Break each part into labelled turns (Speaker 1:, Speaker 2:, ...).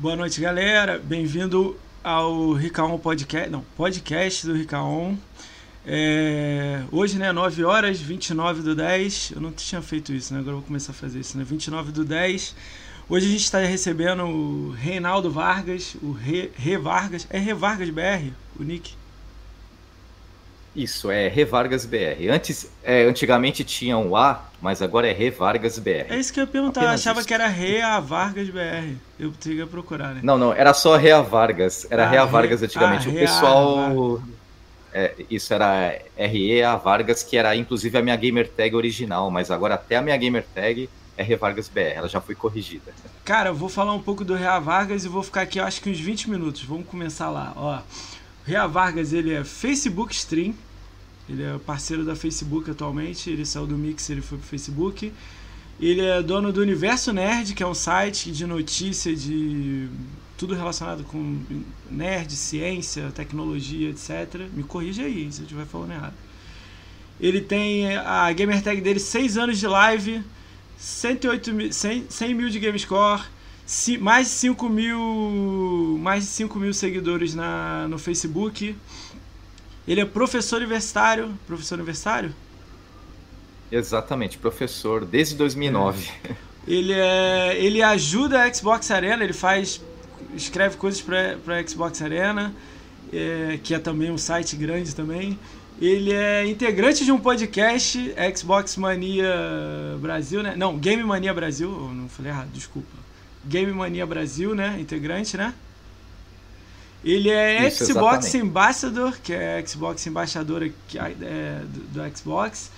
Speaker 1: Boa noite, galera. Bem-vindo ao Ricaon Podcast, não, podcast do Ricaon. É, hoje, né, 9 horas, 29 do 10. Eu não tinha feito isso, né? Agora eu vou começar a fazer isso, né? 29 do 10. Hoje a gente está recebendo o Reinaldo Vargas, o Re, Re Vargas. É Re Vargas BR, o nick?
Speaker 2: Isso, é Revargas BR. Antes, é, antigamente tinha um A, mas agora é Revargas BR.
Speaker 1: É isso que eu ia perguntar, eu achava isso. que era Rea Vargas BR. Eu teria que procurar, né?
Speaker 2: Não, não, era só Rea Vargas. Era ah, Rea Vargas antigamente. Ah, o pessoal. É, isso era REA Vargas, que era inclusive a minha gamer tag original, mas agora até a minha gamer tag é Revargas BR, ela já foi corrigida.
Speaker 1: Cara, eu vou falar um pouco do Rea Vargas e vou ficar aqui, acho que uns 20 minutos. Vamos começar lá, ó. Rea Vargas, ele é Facebook Stream, ele é parceiro da Facebook atualmente, ele saiu do Mix, ele foi pro Facebook. Ele é dono do Universo Nerd, que é um site de notícia de tudo relacionado com nerd, ciência, tecnologia, etc. Me corrija aí se eu estiver falando errado. Ele tem a gamer tag dele 6 anos de live, 108 mil, 100, 100 mil de Gamescore, mais de 5 mil, mais de 5 mil seguidores na, no Facebook. Ele é professor universitário. Professor universitário?
Speaker 2: Exatamente, professor desde 2009.
Speaker 1: É. Ele, é, ele ajuda a Xbox Arena, ele faz. escreve coisas para Xbox Arena, é, que é também um site grande também. Ele é integrante de um podcast, Xbox Mania Brasil, né? Não, Game Mania Brasil. Eu não falei errado, desculpa. Game Mania Brasil, né? Integrante, né? Ele é Isso, Xbox exatamente. Ambassador, que é Xbox embaixador aqui, é, do, do, Xbox.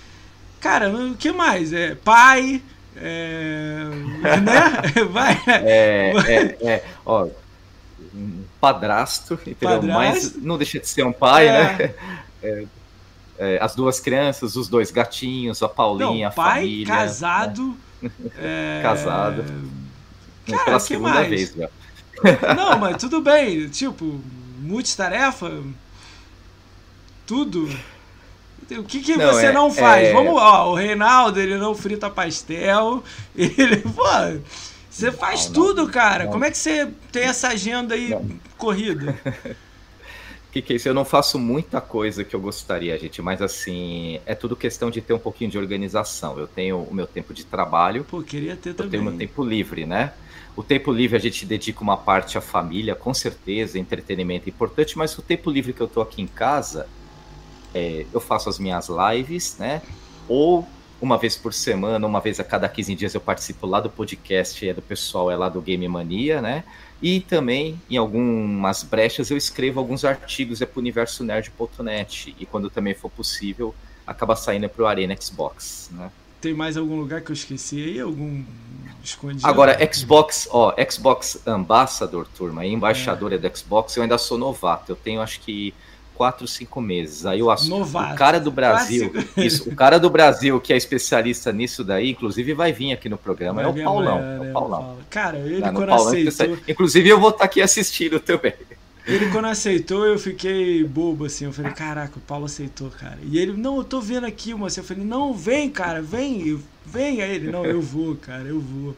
Speaker 1: Cara, o que mais? É pai, é, né?
Speaker 2: Vai. É, é, é, ó, um padrasto, entendeu? Padrasto? Mas não deixa de ser um pai, é. né? É, é, as duas crianças, os dois gatinhos, a Paulinha, não, pai, a família.
Speaker 1: casado. Né?
Speaker 2: É... casado. Cara, Pela segunda mais? vez, já.
Speaker 1: Não, mas tudo bem. Tipo, multitarefa, tudo. O que, que não, você é, não faz? É... Vamos, ó, o Reinaldo, ele não frita pastel. Ele, pô, você faz não, tudo, cara. Como é que você tem essa agenda aí corrida?
Speaker 2: que, que é isso? Eu não faço muita coisa que eu gostaria, gente, mas assim, é tudo questão de ter um pouquinho de organização. Eu tenho o meu tempo de trabalho.
Speaker 1: Pô, queria ter também.
Speaker 2: Eu tenho meu tempo livre, né? O tempo livre a gente dedica uma parte à família, com certeza, entretenimento é importante, mas o tempo livre que eu tô aqui em casa, é, eu faço as minhas lives, né? Ou uma vez por semana, uma vez a cada 15 dias eu participo lá do podcast, é do pessoal, é lá do Game Mania, né? E também, em algumas brechas, eu escrevo alguns artigos é para o universonerd.net. E quando também for possível, acaba saindo para o Arena Xbox, né?
Speaker 1: Tem mais algum lugar que eu esqueci aí? Algum escondido?
Speaker 2: Agora, Xbox, ó, Xbox Ambassador, turma, embaixadora é. do Xbox, eu ainda sou novato. Eu tenho acho que 4, 5 meses. Aí o, o cara do Brasil, isso, o cara do Brasil que é especialista nisso daí, inclusive vai vir aqui no programa, é o Paulão. é o Paulão.
Speaker 1: Cara, ele Não, quando Paulão, aceitou...
Speaker 2: Inclusive eu vou estar aqui assistindo também.
Speaker 1: Ele quando aceitou, eu fiquei bobo, assim. Eu falei, caraca, o Paulo aceitou, cara. E ele, não, eu tô vendo aqui, moça. Eu falei, não, vem, cara, vem, vem. Aí ele, não, eu vou, cara, eu vou.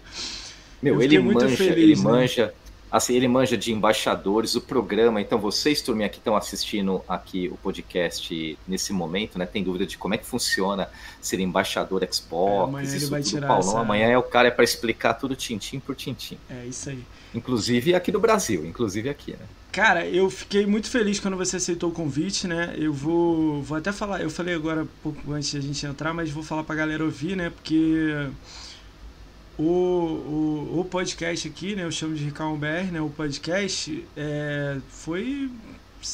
Speaker 2: Meu, ele manja, feliz, ele né? manja. Assim, ele manja de embaixadores, o programa. Então, vocês, turminha, que estão assistindo aqui o podcast nesse momento, né? Tem dúvida de como é que funciona ser embaixador Xbox, é,
Speaker 1: amanhã isso ele vai tirar
Speaker 2: Paulão. Essa... Amanhã é o cara é para explicar tudo tintim por tintim.
Speaker 1: É isso aí.
Speaker 2: Inclusive aqui no Brasil, inclusive aqui, né?
Speaker 1: Cara, eu fiquei muito feliz quando você aceitou o convite, né? Eu vou, vou até falar, eu falei agora pouco antes de a gente entrar, mas vou falar pra galera ouvir, né? Porque o, o, o podcast aqui, né? Eu chamo de Ricardo BR, né? O podcast é, foi.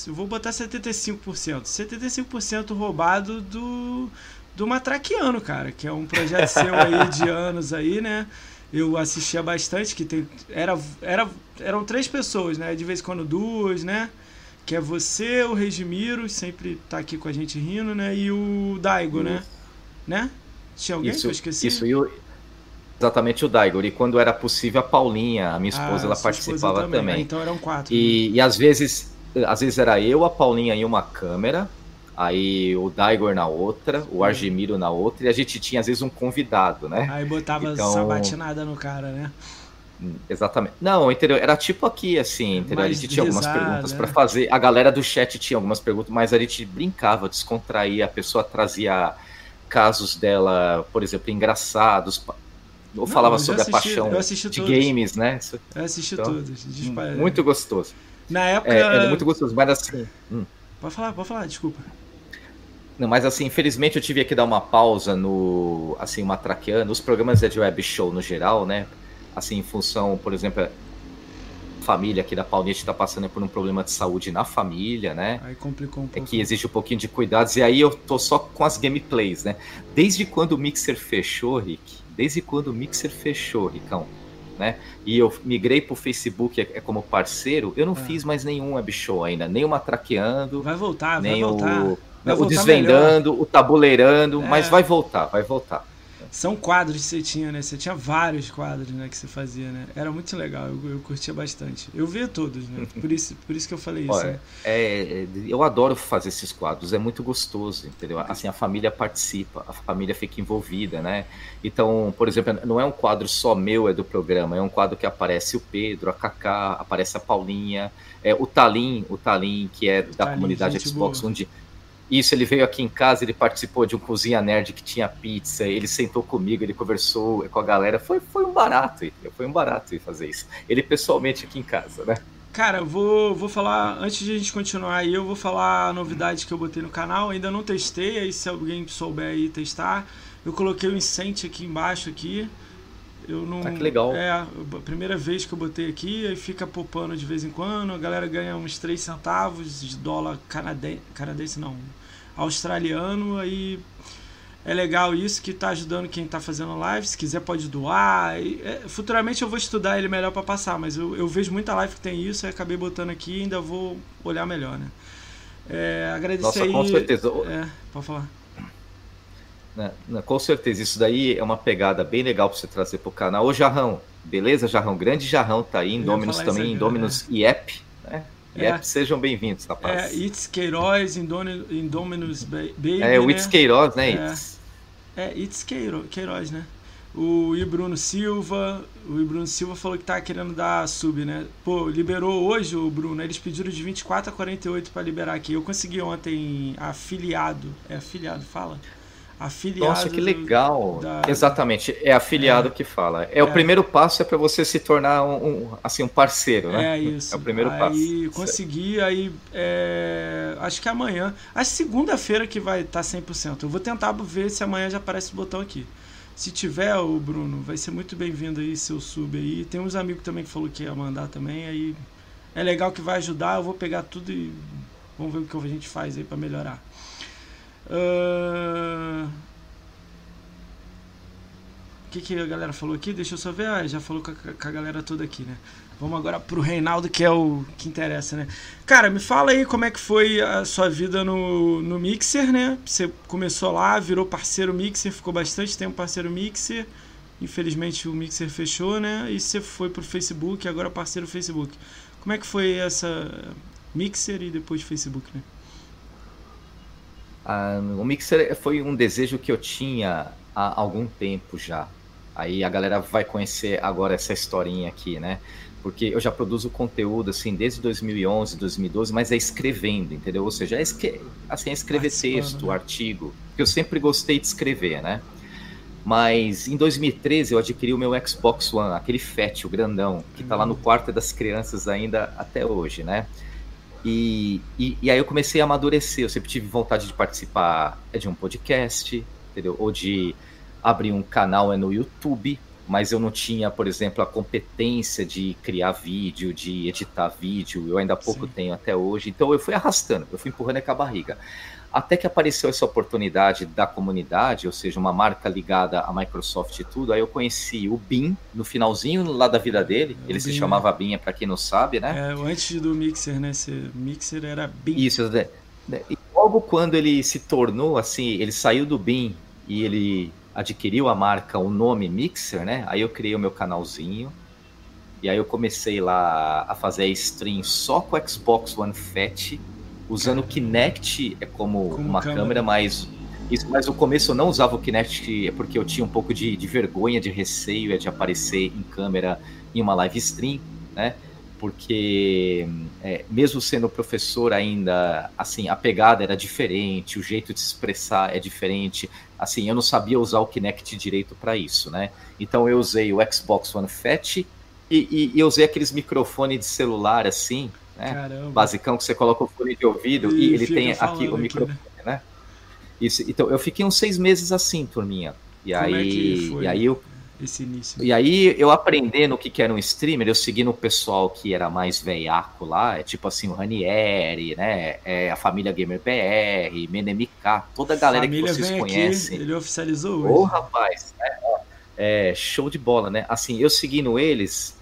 Speaker 1: Eu vou botar 75%. 75% roubado do, do Matraquiano, cara, que é um projeto seu aí de anos aí, né? Eu assistia bastante, que tem, era, era, eram três pessoas, né? De vez em quando duas, né? Que é você, o Regimiro, sempre tá aqui com a gente rindo, né? E o Daigo, né? Né? Tinha alguém
Speaker 2: isso,
Speaker 1: que eu esqueci?
Speaker 2: Isso, e o, exatamente o Daigo. E quando era possível, a Paulinha, a minha esposa, ah, ela participava também. também. Ah,
Speaker 1: então eram quatro.
Speaker 2: E, né? e às vezes, às vezes era eu, a Paulinha em uma câmera, aí o Daigor na outra, o Argemiro na outra, e a gente tinha às vezes um convidado, né?
Speaker 1: Aí botava então... sabatinada no cara, né?
Speaker 2: Exatamente. Não, entendeu? Era tipo aqui, assim, entendeu? a gente tinha algumas perguntas para fazer. A galera do chat tinha algumas perguntas, mas a gente brincava, descontraía, a pessoa trazia casos dela, por exemplo, engraçados. Ou Não, falava sobre assisti, a paixão de todos. games, né?
Speaker 1: Eu assisti então, todos.
Speaker 2: Muito gostoso.
Speaker 1: Na época.
Speaker 2: É, é muito gostoso, mas assim. Hum.
Speaker 1: Pode falar, pode falar, desculpa.
Speaker 2: Não, mas assim, infelizmente eu tive que dar uma pausa no, assim, uma traqueando, os programas de web show no geral, né? Assim, em função, por exemplo, a família aqui da Paulista está passando por um problema de saúde na família, né?
Speaker 1: Aí complicou um pouco.
Speaker 2: É que existe um pouquinho de cuidados, e aí eu tô só com as gameplays, né? Desde quando o Mixer fechou, Rick, desde quando o Mixer fechou, Ricão, né? E eu migrei pro Facebook é, é como parceiro, eu não ah. fiz mais nenhum web show ainda, nem o Matraqueando.
Speaker 1: Vai voltar, vai voltar. O,
Speaker 2: vai o Desvendando, melhor. o Tabuleirando, é. mas vai voltar, vai voltar.
Speaker 1: São quadros que você tinha, né? Você tinha vários quadros, né? Que você fazia, né? Era muito legal, eu, eu curtia bastante. Eu via todos, né? Por isso, por isso que eu falei isso. Olha,
Speaker 2: né? é, eu adoro fazer esses quadros, é muito gostoso, entendeu? Assim, a família participa, a família fica envolvida, né? Então, por exemplo, não é um quadro só meu, é do programa, é um quadro que aparece o Pedro, a Kaká, aparece a Paulinha, é, o Talim, o Talim, que é da Talim, comunidade Xbox, boa. onde isso, ele veio aqui em casa, ele participou de um Cozinha Nerd que tinha pizza, ele sentou comigo, ele conversou com a galera. Foi, foi um barato, foi um barato fazer isso. Ele pessoalmente aqui em casa, né?
Speaker 1: Cara, vou, vou falar, antes de a gente continuar aí, eu vou falar a novidade que eu botei no canal. Ainda não testei, aí se alguém souber aí testar. Eu coloquei o incente aqui embaixo aqui. Eu não.
Speaker 2: Ah, que legal.
Speaker 1: É a primeira vez que eu botei aqui, aí fica popando de vez em quando. A galera ganha uns 3 centavos de dólar canadense, canadense não, australiano, aí é legal isso que está ajudando quem está fazendo live. Se quiser, pode doar. E, é, futuramente eu vou estudar ele melhor para passar, mas eu, eu, vejo muita live que tem isso, aí acabei botando aqui e ainda vou olhar melhor, né? É, agradecer
Speaker 2: Nossa,
Speaker 1: aí.
Speaker 2: Com certeza.
Speaker 1: É, pode falar.
Speaker 2: Né, né, com certeza, isso daí é uma pegada bem legal para você trazer para o canal. Ô Jarrão, beleza, Jarrão? Grande Jarrão tá aí, Indominus também, Indominus né? IEP, né? É. Yep, sejam bem-vindos, rapaz.
Speaker 1: É, Itz Queiroz, Indominus Baby.
Speaker 2: É, o Itz né? Queiroz, né, Itz?
Speaker 1: É, é Itz Queiroz, Queiroz, né? O I. Bruno Silva, o I. Bruno Silva falou que tá querendo dar sub, né? Pô, liberou hoje o Bruno, eles pediram de 24 a 48 para liberar aqui. Eu consegui ontem afiliado, é afiliado, fala? Afiliado.
Speaker 2: Nossa, que legal. Da... Exatamente, é afiliado é. que fala. É, é, o primeiro passo é para você se tornar um, um, assim um parceiro, né?
Speaker 1: É isso.
Speaker 2: É o primeiro
Speaker 1: aí,
Speaker 2: passo.
Speaker 1: Aí consegui, aí é... acho que amanhã, acho segunda-feira que vai estar tá 100%. Eu vou tentar ver se amanhã já aparece o botão aqui. Se tiver, o Bruno, vai ser muito bem-vindo aí seu sub aí. Tem uns amigos também que falou que ia mandar também, aí é legal que vai ajudar. Eu vou pegar tudo e vamos ver o que a gente faz aí para melhorar. Uh... O que, que a galera falou aqui? Deixa eu só ver. Ah, já falou com a, com a galera toda aqui, né? Vamos agora pro Reinaldo, que é o que interessa, né? Cara, me fala aí como é que foi a sua vida no, no Mixer, né? Você começou lá, virou parceiro Mixer, ficou bastante tempo parceiro Mixer. Infelizmente o Mixer fechou, né? E você foi pro Facebook, agora parceiro Facebook. Como é que foi essa Mixer e depois Facebook, né?
Speaker 2: Ah, o Mixer foi um desejo que eu tinha há algum tempo já. Aí a galera vai conhecer agora essa historinha aqui, né? Porque eu já produzo conteúdo assim desde 2011, 2012, mas é escrevendo, entendeu? Ou seja, é esque... assim, é escrever texto, né? artigo. Porque eu sempre gostei de escrever, né? Mas em 2013 eu adquiri o meu Xbox One, aquele Fat, o grandão, que tá lá no quarto das crianças ainda até hoje, né? E, e, e, aí eu comecei a amadurecer. Eu sempre tive vontade de participar de um podcast, entendeu? Ou de abrir um canal é no YouTube, mas eu não tinha, por exemplo, a competência de criar vídeo, de editar vídeo. Eu ainda pouco Sim. tenho até hoje. Então eu fui arrastando, eu fui empurrando com a barriga. Até que apareceu essa oportunidade da comunidade, ou seja, uma marca ligada à Microsoft e tudo. Aí eu conheci o BIM no finalzinho lá da vida dele. Ele se chamava BIM, para quem não sabe, né?
Speaker 1: É, antes do Mixer, né? Esse Mixer era BIM.
Speaker 2: Isso, né? E logo quando ele se tornou assim, ele saiu do BIM e ele adquiriu a marca, o nome Mixer, né? Aí eu criei o meu canalzinho. E aí eu comecei lá a fazer stream só com o Xbox One Fat usando o Kinect é como, como uma câmera, câmera mas isso, mas no começo eu não usava o Kinect porque eu tinha um pouco de, de vergonha, de receio é de aparecer em câmera em uma live stream, né? Porque é, mesmo sendo professor ainda, assim, a pegada era diferente, o jeito de se expressar é diferente. Assim, eu não sabia usar o Kinect direito para isso, né? Então eu usei o Xbox One Fat e, e, e usei aqueles microfones de celular assim, né? Caramba. Basicão que você coloca o fone de ouvido e, e ele tem aqui o microfone, aqui, né? né? Isso, então eu fiquei uns seis meses assim, turminha. E Como aí, é e aí eu
Speaker 1: esse início.
Speaker 2: E aí, eu aprendendo o que, que era um streamer, eu seguindo o pessoal que era mais veiaco lá, é tipo assim, o Ranieri, né? É, a família Gamer PR, Menemk, toda a galera família que vocês conhecem.
Speaker 1: Aqui, ele oficializou hoje.
Speaker 2: Ô, rapaz, é, é, show de bola, né? Assim, eu seguindo eles,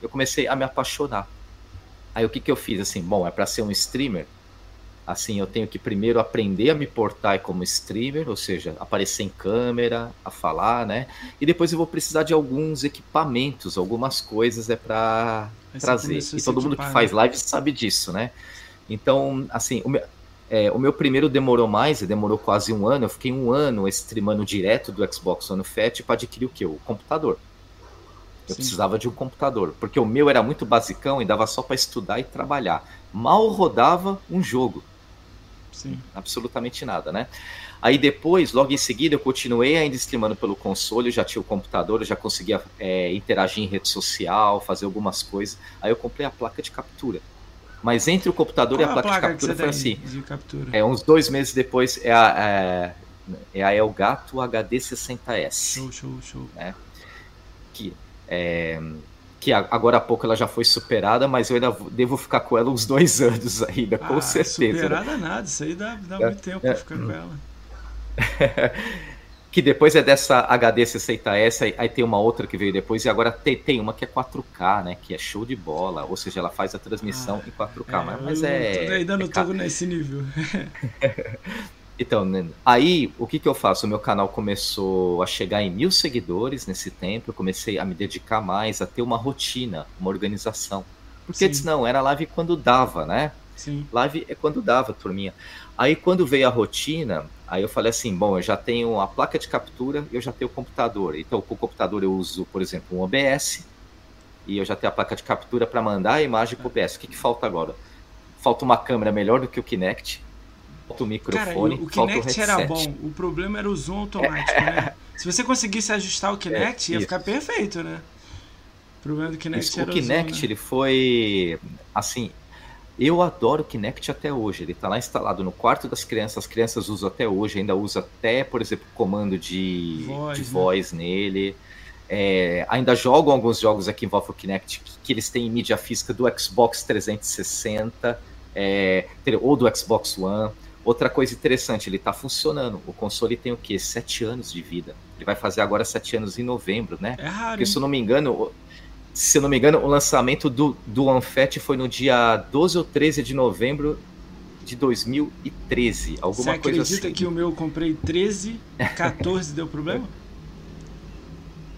Speaker 2: eu comecei a me apaixonar. Aí o que, que eu fiz? Assim, bom, é para ser um streamer, Assim, eu tenho que primeiro aprender a me portar como streamer, ou seja, aparecer em câmera, a falar, né? E depois eu vou precisar de alguns equipamentos, algumas coisas é para trazer. E todo mundo que faz né? live sabe disso, né? Então, assim, o meu, é, o meu primeiro demorou mais, demorou quase um ano. Eu fiquei um ano streamando direto do Xbox One Fat para adquirir o que? O computador. Eu Sim. precisava de um computador, porque o meu era muito basicão e dava só para estudar e trabalhar. Mal rodava um jogo. Sim. Absolutamente nada, né? Aí depois, logo em seguida, eu continuei ainda streamando pelo console, eu já tinha o computador, eu já conseguia é, interagir em rede social, fazer algumas coisas. Aí eu comprei a placa de captura. Mas entre o computador Qual e a, placa, placa, de captura foi assim. É, uns dois meses depois é a, é, é a Elgato HD60S.
Speaker 1: Show, show, show.
Speaker 2: Né? Que é, que agora há pouco ela já foi superada, mas eu ainda devo ficar com ela uns dois anos ainda, com ah, certeza.
Speaker 1: Superada nada, isso aí dá, dá é, muito tempo é, pra ficar com ela.
Speaker 2: que depois é dessa HD 60S, aí, aí, tem uma outra que veio depois, e agora tem, tem uma que é 4K, né? Que é show de bola, ou seja, ela faz a transmissão ah, em 4K, é, mas, mas é.
Speaker 1: ainda não tô nesse nível.
Speaker 2: Então, aí o que, que eu faço? O meu canal começou a chegar em mil seguidores nesse tempo, eu comecei a me dedicar mais, a ter uma rotina, uma organização. Porque antes não, era live quando dava, né?
Speaker 1: Sim.
Speaker 2: Live é quando dava, turminha. Aí quando veio a rotina, aí eu falei assim, bom, eu já tenho a placa de captura, eu já tenho o computador. Então com o computador eu uso, por exemplo, um OBS, e eu já tenho a placa de captura para mandar a imagem para o OBS. O que, que falta agora? Falta uma câmera melhor do que o Kinect, falta o microfone, Cara, o Kinect
Speaker 1: o era bom, o problema era o zoom automático, né? Se você conseguisse ajustar o Kinect, é, ia ficar perfeito, né? O problema do Kinect isso, era
Speaker 2: o Kinect, zoom, né? ele foi assim, eu adoro o Kinect até hoje. Ele está lá instalado no quarto das crianças. As crianças usam até hoje, ainda usa até, por exemplo, comando de voz, de né? voz nele. É, ainda jogam alguns jogos aqui envolvem o Kinect que, que, eles têm em mídia física do Xbox 360 é, ou do Xbox One. Outra coisa interessante, ele está funcionando. O console tem o quê? Sete anos de vida. Ele vai fazer agora sete anos em novembro, né?
Speaker 1: É raro.
Speaker 2: Porque, se eu não me engano, se eu não me engano, o lançamento do, do Unfat foi no dia 12 ou 13 de novembro de 2013. Alguma
Speaker 1: Você
Speaker 2: coisa
Speaker 1: acredita
Speaker 2: assim.
Speaker 1: que o meu eu comprei 13, 14 deu problema?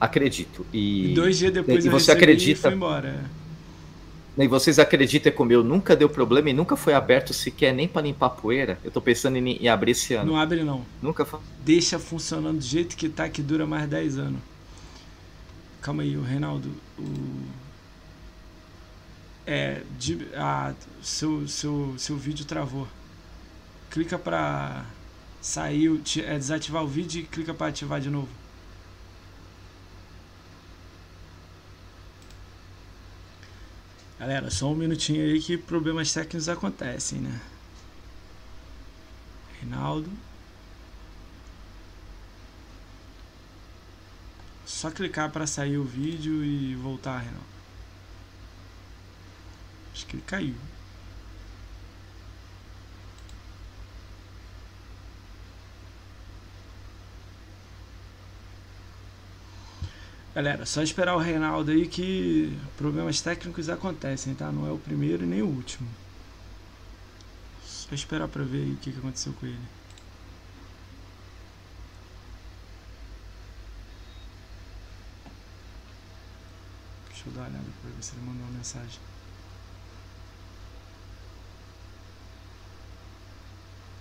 Speaker 2: Acredito. E,
Speaker 1: e dois dias depois
Speaker 2: e você acredita... e
Speaker 1: foi embora.
Speaker 2: E vocês acreditam que o meu nunca deu problema e nunca foi aberto sequer nem para limpar poeira? Eu tô pensando em, em, abrir esse ano.
Speaker 1: Não abre não.
Speaker 2: Nunca foi.
Speaker 1: Deixa funcionando do jeito que tá, que dura mais 10 anos. Calma aí, o Reinaldo. O... É, de, ah, seu, seu, seu vídeo travou. Clica para sair, é, desativar o vídeo e clica para ativar de novo. Galera, só um minutinho aí que problemas técnicos acontecem, né? Reinaldo. Só clicar para sair o vídeo e voltar, Reinaldo. Acho que ele caiu. Galera, só esperar o Reinaldo aí que problemas técnicos acontecem, tá? Não é o primeiro nem o último. Só esperar pra ver o que aconteceu com ele. Deixa eu dar uma olhada pra ver se ele mandou uma mensagem.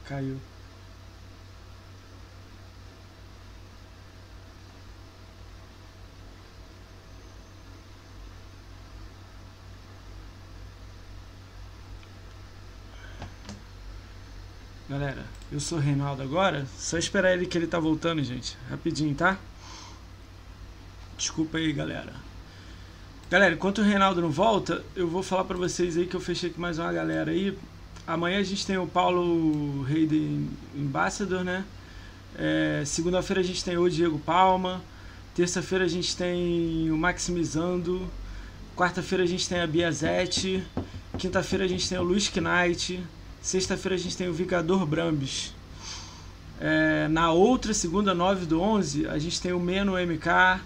Speaker 1: Caiu. Galera, eu sou o Reinaldo agora. Só esperar ele que ele tá voltando, gente. Rapidinho, tá? Desculpa aí, galera. Galera, enquanto o Reinaldo não volta, eu vou falar para vocês aí que eu fechei com mais uma galera aí. Amanhã a gente tem o Paulo Hayden Ambassador, né? É, Segunda-feira a gente tem o Diego Palma. Terça-feira a gente tem o Maximizando. Quarta-feira a gente tem a Biazete. Quinta-feira a gente tem o Luiz Knight. Sexta-feira a gente tem o Vingador Brambis. É, na outra segunda, 9 do 11, a gente tem o Meno MK.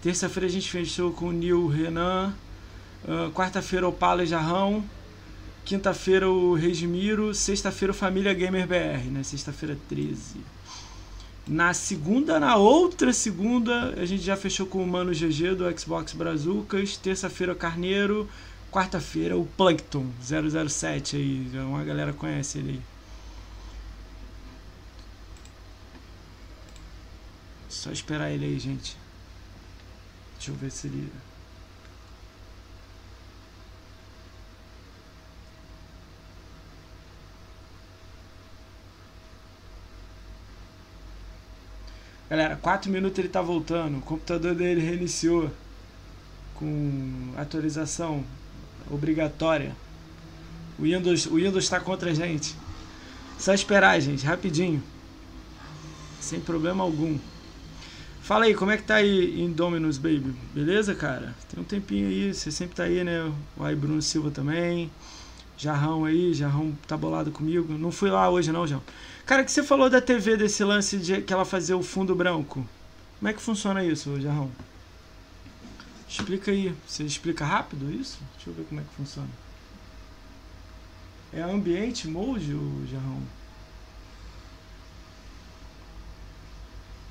Speaker 1: Terça-feira a gente fechou com o Nil Renan. Uh, Quarta-feira o Paulo Jarrão. Quinta-feira o Regimiro. Sexta-feira o Família Gamer BR, né? Sexta-feira 13. Na segunda, na outra segunda, a gente já fechou com o Mano GG do Xbox Brazucas. Terça-feira o Carneiro. Quarta-feira o Plankton 007 aí. Uma galera conhece ele aí. Só esperar ele aí, gente. Deixa eu ver se ele. Galera, 4 minutos ele tá voltando. O computador dele reiniciou com atualização obrigatória. O Windows, o Windows está contra a gente. Só esperar, gente, rapidinho. Sem problema algum. Fala aí, como é que tá aí em Dominus, baby? Beleza, cara? Tem um tempinho aí, você sempre tá aí, né? O aí Bruno Silva também. Jarrão aí, Jarrão tá bolado comigo. Não fui lá hoje não, João. Cara, que você falou da TV desse lance de que ela fazia o fundo branco? Como é que funciona isso, Jarrão? Explica aí. Você explica rápido isso? Deixa eu ver como é que funciona. É ambiente mode, Jarrão?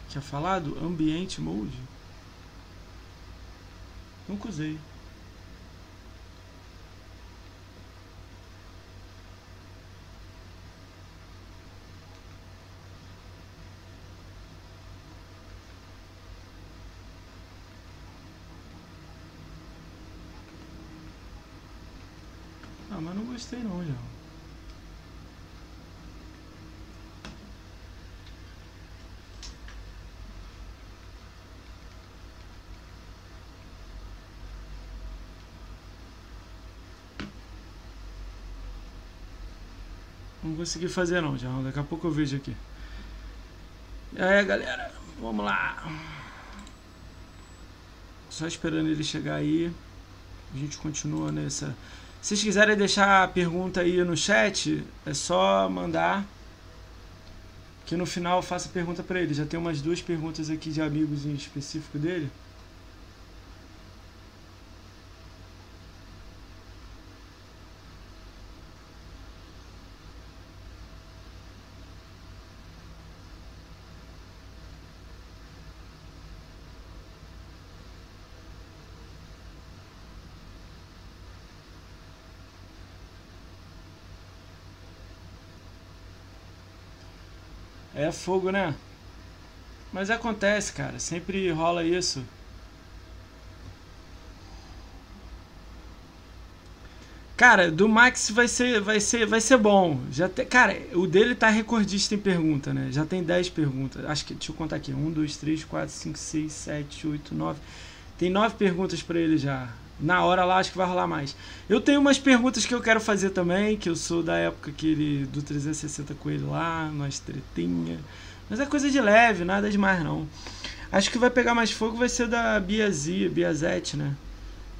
Speaker 1: Tinha falado? Ambiente Mode? Nunca usei. Gostei não, já. Não consegui fazer não, já. Daqui a pouco eu vejo aqui. E aí, galera, vamos lá. Só esperando ele chegar aí. A gente continua nessa. Se vocês quiserem deixar a pergunta aí no chat, é só mandar. Que no final eu faço a pergunta para ele. Já tem umas duas perguntas aqui de amigos em específico dele. É fogo, né? Mas acontece, cara. Sempre rola isso. Cara, do Max vai ser, vai ser, vai ser bom. Já te, cara, o dele tá recordista em pergunta, né? Já tem 10 perguntas. Acho que deixa eu contar aqui. 1 2 3 4 5 6 7 8 9. Tem 9 perguntas para ele já na hora lá acho que vai rolar mais. Eu tenho umas perguntas que eu quero fazer também, que eu sou da época que ele do 360 com ele lá, nós tretinha. Mas é coisa de leve, nada demais não. Acho que vai pegar mais fogo vai ser da Biazia, Biazete, né?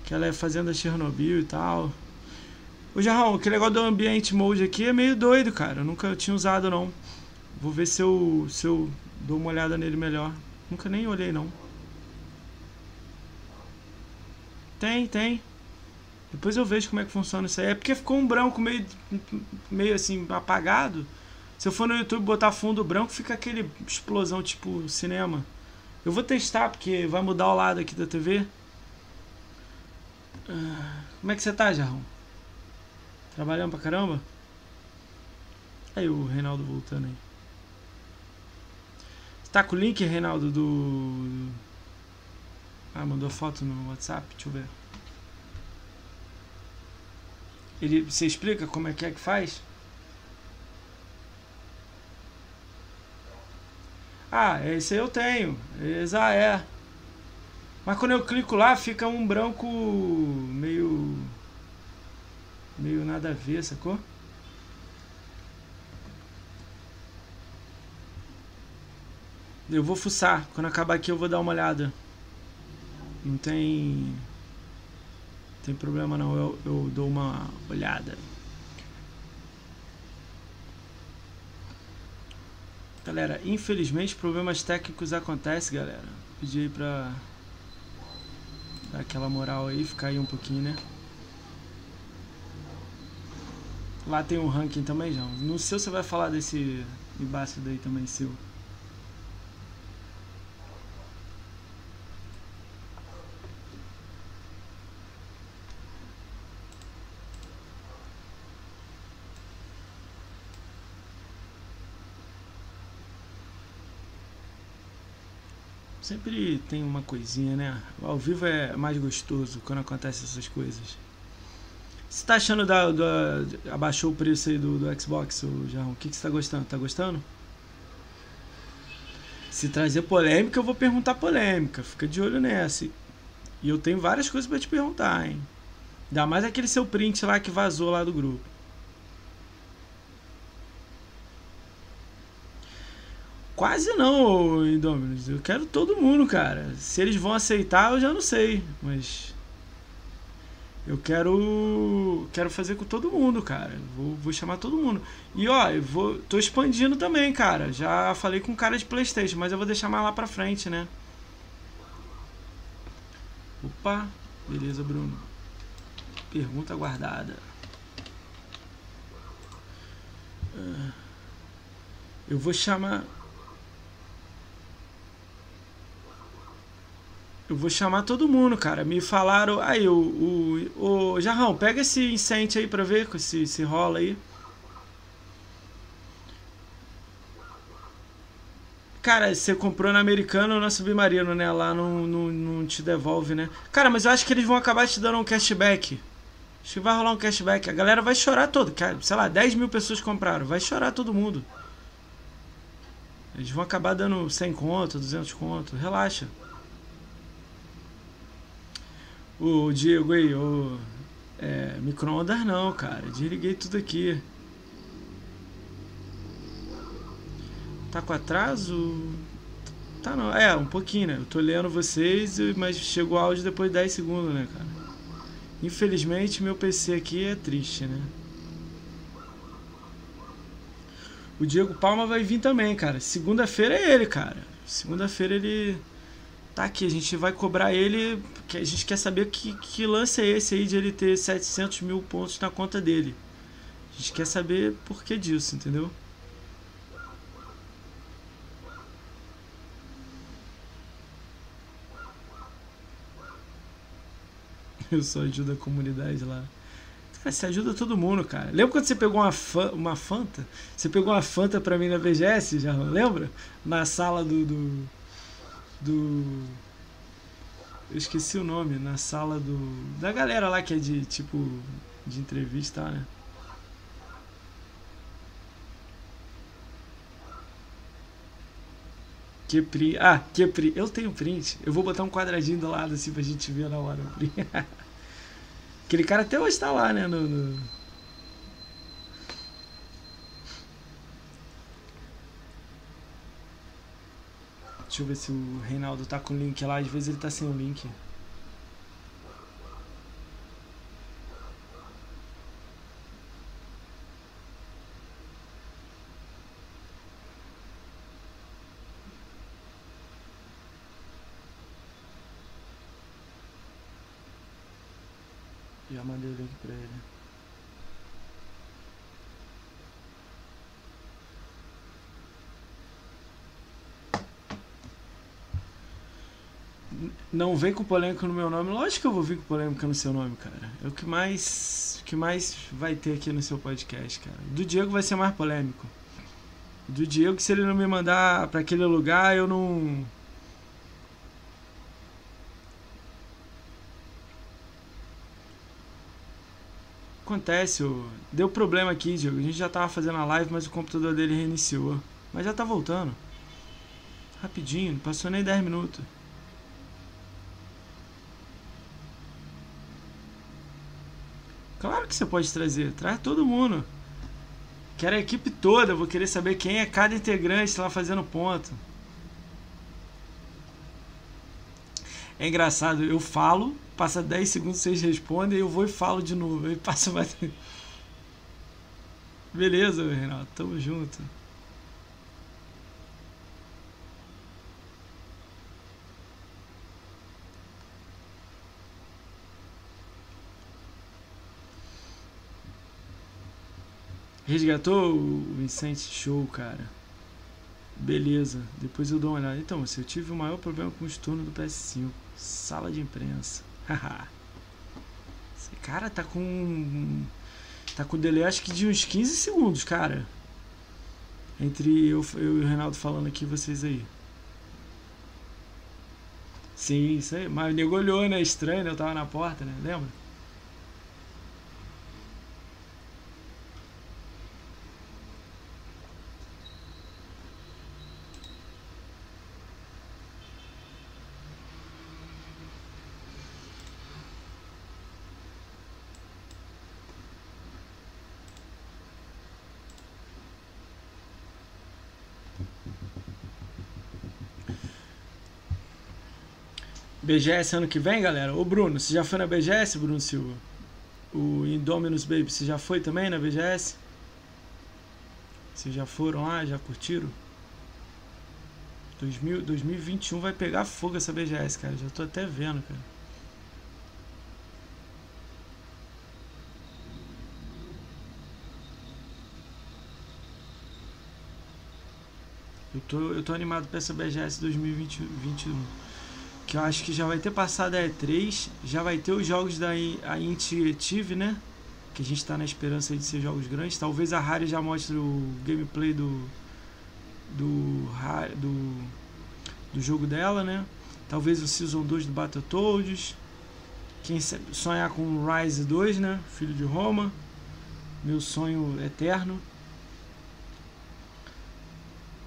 Speaker 1: Que ela é fazenda Chernobyl e tal. O Jarrão, aquele negócio do ambiente mode aqui é meio doido, cara. Eu nunca tinha usado não. Vou ver se eu, se eu dou uma olhada nele melhor. Nunca nem olhei não. Tem, tem. Depois eu vejo como é que funciona isso aí. É porque ficou um branco meio, meio assim, apagado. Se eu for no YouTube botar fundo branco, fica aquele explosão tipo cinema. Eu vou testar, porque vai mudar o lado aqui da TV. Ah, como é que você tá, Jarrão? Trabalhando pra caramba? Aí o Reinaldo voltando aí. Você tá com o link, Reinaldo, do ah, mandou foto no WhatsApp? Deixa eu ver. Ele, você explica como é que é que faz? Ah, esse eu tenho. Exa é. Mas quando eu clico lá, fica um branco meio. meio nada a ver, sacou? Eu vou fuçar. Quando acabar aqui, eu vou dar uma olhada. Não tem. Tem problema não, eu, eu dou uma olhada. Galera, infelizmente problemas técnicos acontecem, galera. Pedi aí pra dar aquela moral aí, ficar aí um pouquinho, né? Lá tem um ranking também, João. No seu você vai falar desse embaixo daí também, seu. Sempre tem uma coisinha, né? Ao vivo é mais gostoso quando acontecem essas coisas. Você tá achando da, da abaixou o preço aí do, do Xbox, Jarrão? O que, que você tá gostando? Tá gostando? Se trazer polêmica, eu vou perguntar polêmica. Fica de olho nessa. E eu tenho várias coisas para te perguntar, hein? Ainda mais aquele seu print lá que vazou lá do grupo. Quase não, Indominus. Eu quero todo mundo, cara. Se eles vão aceitar, eu já não sei. Mas. Eu quero. Quero fazer com todo mundo, cara. Vou, vou chamar todo mundo. E ó, eu vou, tô expandindo também, cara. Já falei com cara de Playstation, mas eu vou deixar mais lá pra frente, né? Opa, beleza, Bruno. Pergunta guardada. Ah, eu vou chamar. Eu vou chamar todo mundo, cara. Me falaram. Aí, o. O, o Jarrão, pega esse incêndio aí pra ver se, se rola aí. Cara, você comprou na Americana ou na Submarino, né? Lá não, não, não te devolve, né? Cara, mas eu acho que eles vão acabar te dando um cashback. Acho que vai rolar um cashback. A galera vai chorar todo. Cara, sei lá, 10 mil pessoas compraram. Vai chorar todo mundo. Eles vão acabar dando 100 conto, 200 conto. Relaxa. O Diego aí, o. É, micro-ondas não, cara. Desliguei tudo aqui. Tá com atraso? Tá não. É, um pouquinho, né? Eu tô lendo vocês, mas chegou o áudio depois de 10 segundos, né, cara? Infelizmente, meu PC aqui é triste, né? O Diego Palma vai vir também, cara. Segunda-feira é ele, cara. Segunda-feira ele tá aqui, a gente vai cobrar ele, que a gente quer saber que, que lance é esse aí de ele ter 700 mil pontos na conta dele. A gente quer saber por que disso, entendeu? Eu só ajudo a comunidade lá. Cara, você ajuda todo mundo, cara. Lembra quando você pegou uma, fa uma Fanta? Você pegou uma Fanta pra mim na BGS, já lembra? Na sala do, do do. Eu esqueci o nome, na sala do. Da galera lá que é de tipo. de entrevista, né? Que print. Ah, que print. Eu tenho print. Eu vou botar um quadradinho do lado assim pra gente ver na hora. Aquele cara até hoje tá lá, né? no... no... Deixa eu ver se o Reinaldo tá com o link lá. Às vezes ele tá sem o link. Já mandei o link pra ele. Não vem com polêmica no meu nome. Lógico que eu vou vir com polêmica no seu nome, cara. É o que mais, que mais vai ter aqui no seu podcast, cara. Do Diego vai ser mais polêmico. Do Diego, se ele não me mandar para aquele lugar, eu não. Acontece, deu problema aqui, Diego. A gente já tava fazendo a live, mas o computador dele reiniciou. Mas já tá voltando. Rapidinho, não passou nem 10 minutos. Claro que você pode trazer. Traz todo mundo. Quero a equipe toda. Vou querer saber quem é cada integrante lá fazendo ponto. É engraçado. Eu falo, passa 10 segundos, vocês respondem, eu vou e falo de novo. Aí passa mais. Beleza, Renato. Tamo junto. Resgatou o Vicente Show, cara. Beleza, depois eu dou uma olhada. Então, eu tive o maior problema com o turnos do PS5. Sala de imprensa. Esse cara tá com. Tá com delay acho que de uns 15 segundos, cara. Entre eu, eu e o Reinaldo falando aqui vocês aí. Sim, isso aí. Mas o nego olhou, né? Estranho, né? Eu tava na porta, né? Lembra? BGS ano que vem, galera? Ô Bruno, você já foi na BGS, Bruno Silva? O Indominus Baby, você já foi também na BGS? Vocês já foram lá, já curtiram? 2000, 2021 vai pegar fogo essa BGS, cara. Já tô até vendo, cara. Eu tô, eu tô animado pra essa BGS 2021 que eu acho que já vai ter passado a E3, já vai ter os jogos da Intuitive, né? Que a gente está na esperança de ser jogos grandes. Talvez a Rare já mostre o gameplay do do, do, do jogo dela, né? Talvez o Season 2 do Battletoads. Quem sonhar com Rise 2, né? Filho de Roma. Meu sonho eterno.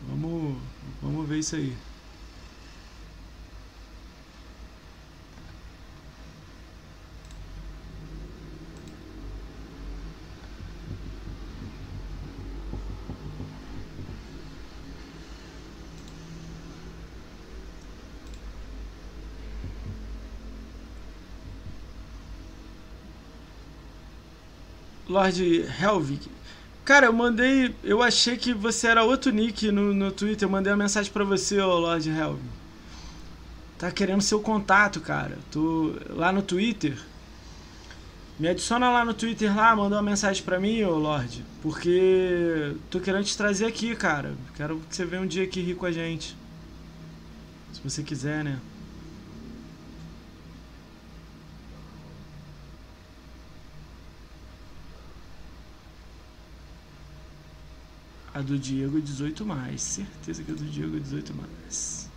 Speaker 1: Vamos, vamos ver isso aí. Lord Helvig. Cara, eu mandei. Eu achei que você era outro nick no, no Twitter. Eu mandei uma mensagem para você, ô Lord Helvig. Tá querendo seu contato, cara. Tô lá no Twitter. Me adiciona lá no Twitter lá, mandou uma mensagem pra mim, ô Lorde. Porque tô querendo te trazer aqui, cara. Quero que você venha um dia aqui rir com a gente. Se você quiser, né? A do Diego 18 mais. Certeza que a do Diego 18 mais.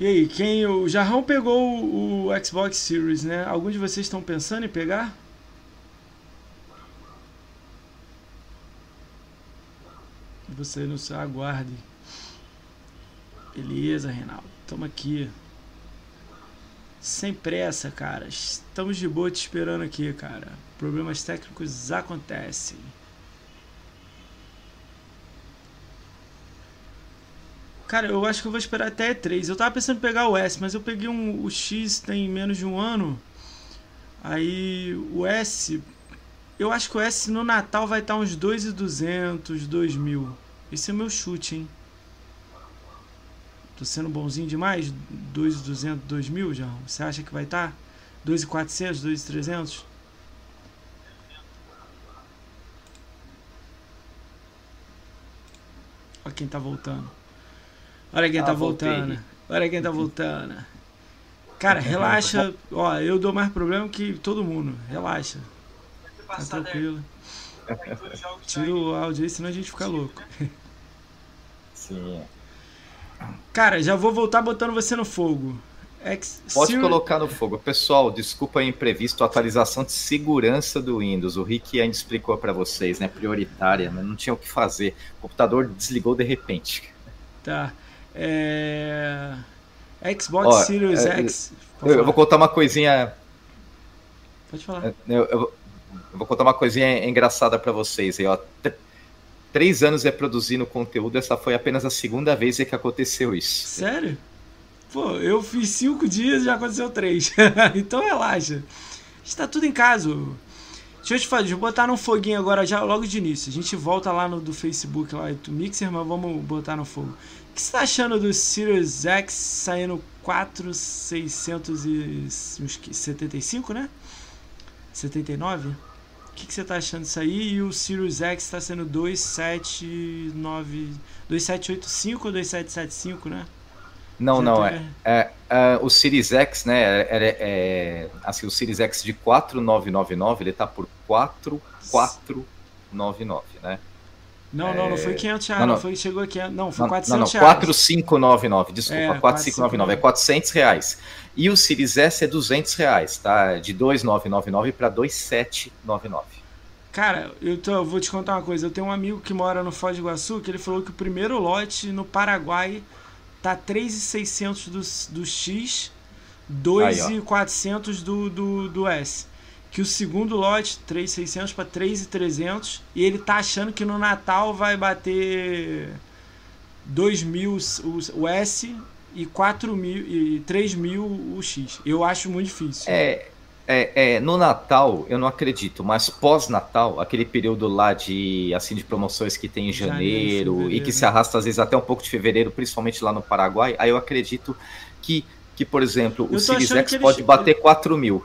Speaker 1: E aí, quem o Jarrão pegou o, o Xbox Series, né? Alguns de vocês estão pensando em pegar? Você não se aguarde. Beleza, Reinaldo. Tamo aqui. Sem pressa, cara. Estamos de boa te esperando aqui, cara. Problemas técnicos acontecem. Cara, eu acho que eu vou esperar até 3. Eu tava pensando em pegar o S, mas eu peguei um, o X tem menos de um ano. Aí o S. Eu acho que o S no Natal vai estar uns 2,200, 2 Esse é o meu chute, hein? Tô sendo bonzinho demais? 2,200, 2 mil, já? Você acha que vai estar? Tá? 2,400, 2,300? Olha quem tá voltando. Olha quem ah, tá voltando. Voltei. Olha quem tá voltando. Cara, relaxa. Ó, eu dou mais problema que todo mundo. Relaxa. Tá tranquilo. Tira o áudio aí, senão a gente fica louco. Sim. Cara, já vou voltar botando você no fogo. X,
Speaker 2: Pode Sirius... colocar no fogo. Pessoal, desculpa o imprevisto, atualização de segurança do Windows. O Rick ainda explicou para vocês, né? Prioritária, não tinha o que fazer. O computador desligou de repente.
Speaker 1: Tá. É... Xbox Ó, Series é, X.
Speaker 2: Eu, eu, vou contar uma coisinha.
Speaker 1: Pode falar. É,
Speaker 2: eu, eu, eu vou contar uma coisinha engraçada para vocês aí, ó. Três anos é produzindo conteúdo, essa foi apenas a segunda vez que aconteceu isso.
Speaker 1: Sério? Pô, eu fiz cinco dias e já aconteceu três. então relaxa. Está tudo em casa. Deixa eu te falar, deixa eu botar no foguinho agora já logo de início. A gente volta lá no do Facebook lá do Mixer, mas vamos botar no fogo. O que você tá achando do Sirius X saindo 4,675, né? 79? Que, que você está achando disso aí? E o Sirius X está sendo 279, 2785 ou 2775, né?
Speaker 2: Não, não, é, é, é, o Series X, né, é, é, é, assim, o Series X de 4999, ele tá por 4499, né?
Speaker 1: Não, não, não foi 500 reais, não, não. não foi, chegou aqui, não, foi
Speaker 2: não,
Speaker 1: 400 não,
Speaker 2: não, 4599, desculpa, é, 4599, é 400 reais. E o Series S é 200 reais, tá? De 2,999 para 2,799.
Speaker 1: Cara, eu, tô, eu, vou te contar uma coisa. Eu tenho um amigo que mora no Foz do Iguaçu que ele falou que o primeiro lote no Paraguai tá 3,600 do, do X, 2,400 do, do, do S. Que o segundo lote, 3,600 para 3,300. E ele tá achando que no Natal vai bater 2 mil o, o S e 4 mil e 3 mil o X. Eu acho muito difícil.
Speaker 2: É, é, é, no Natal eu não acredito, mas pós-Natal, aquele período lá de assim de promoções que tem em janeiro, janeiro e que se arrasta às vezes até um pouco de fevereiro, principalmente lá no Paraguai, aí eu acredito que, que por exemplo, o Series X pode bater 4 mil.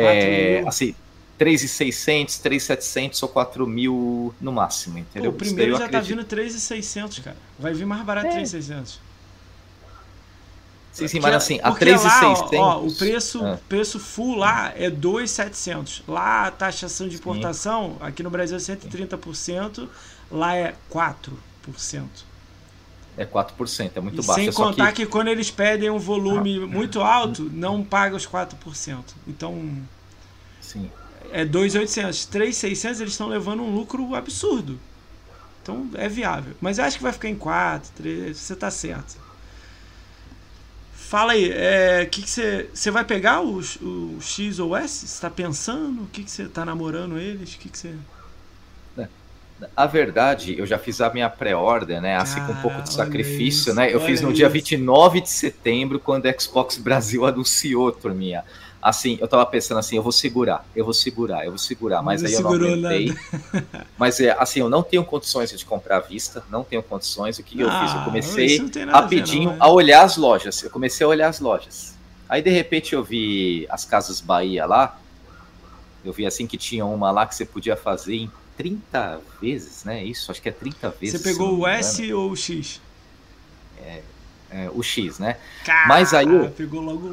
Speaker 2: 4 é, mil. Assim, 3,600, 3,700 ou 4 mil no máximo, entendeu?
Speaker 1: Pô, o primeiro já tá acredito. tá vindo 3,600, cara. Vai vir mais barato é. 3,600.
Speaker 2: Sim, sim, mas assim, a 3,600.
Speaker 1: Ó, o preço, ah. preço full lá é 2,700. Lá a taxação de importação, sim. aqui no Brasil é 130%, lá é 4%.
Speaker 2: É 4%, é muito
Speaker 1: e
Speaker 2: baixo.
Speaker 1: Sem
Speaker 2: é
Speaker 1: contar que... que... quando eles pedem um volume ah. muito alto, não paga os 4%. Então.
Speaker 2: Sim.
Speaker 1: É 2,800. 3,600 eles estão levando um lucro absurdo. Então é viável. Mas eu acho que vai ficar em 4, 3. Você está certo. Fala aí, é, que que você, você vai pegar o, o X ou S? Você está pensando? O que, que você está namorando eles? O que, que você.
Speaker 2: É, a verdade, eu já fiz a minha pré-order, né? Assim, com um pouco de sacrifício, isso, né? Eu fiz no isso. dia 29 de setembro, quando a Xbox Brasil anunciou, turminha assim, eu tava pensando assim, eu vou segurar, eu vou segurar, eu vou segurar, mas não aí eu não aguentei. mas é, assim, eu não tenho condições de comprar à vista, não tenho condições. O que, eu fiz? Eu ah, comecei rapidinho a, ver, não, a olhar as lojas. Eu comecei a olhar as lojas. Aí de repente eu vi as Casas Bahia lá. Eu vi assim que tinha uma lá que você podia fazer em 30 vezes, né? Isso, acho que é 30 vezes.
Speaker 1: Você pegou o S ou o X?
Speaker 2: É, é, o X, né? Mas aí,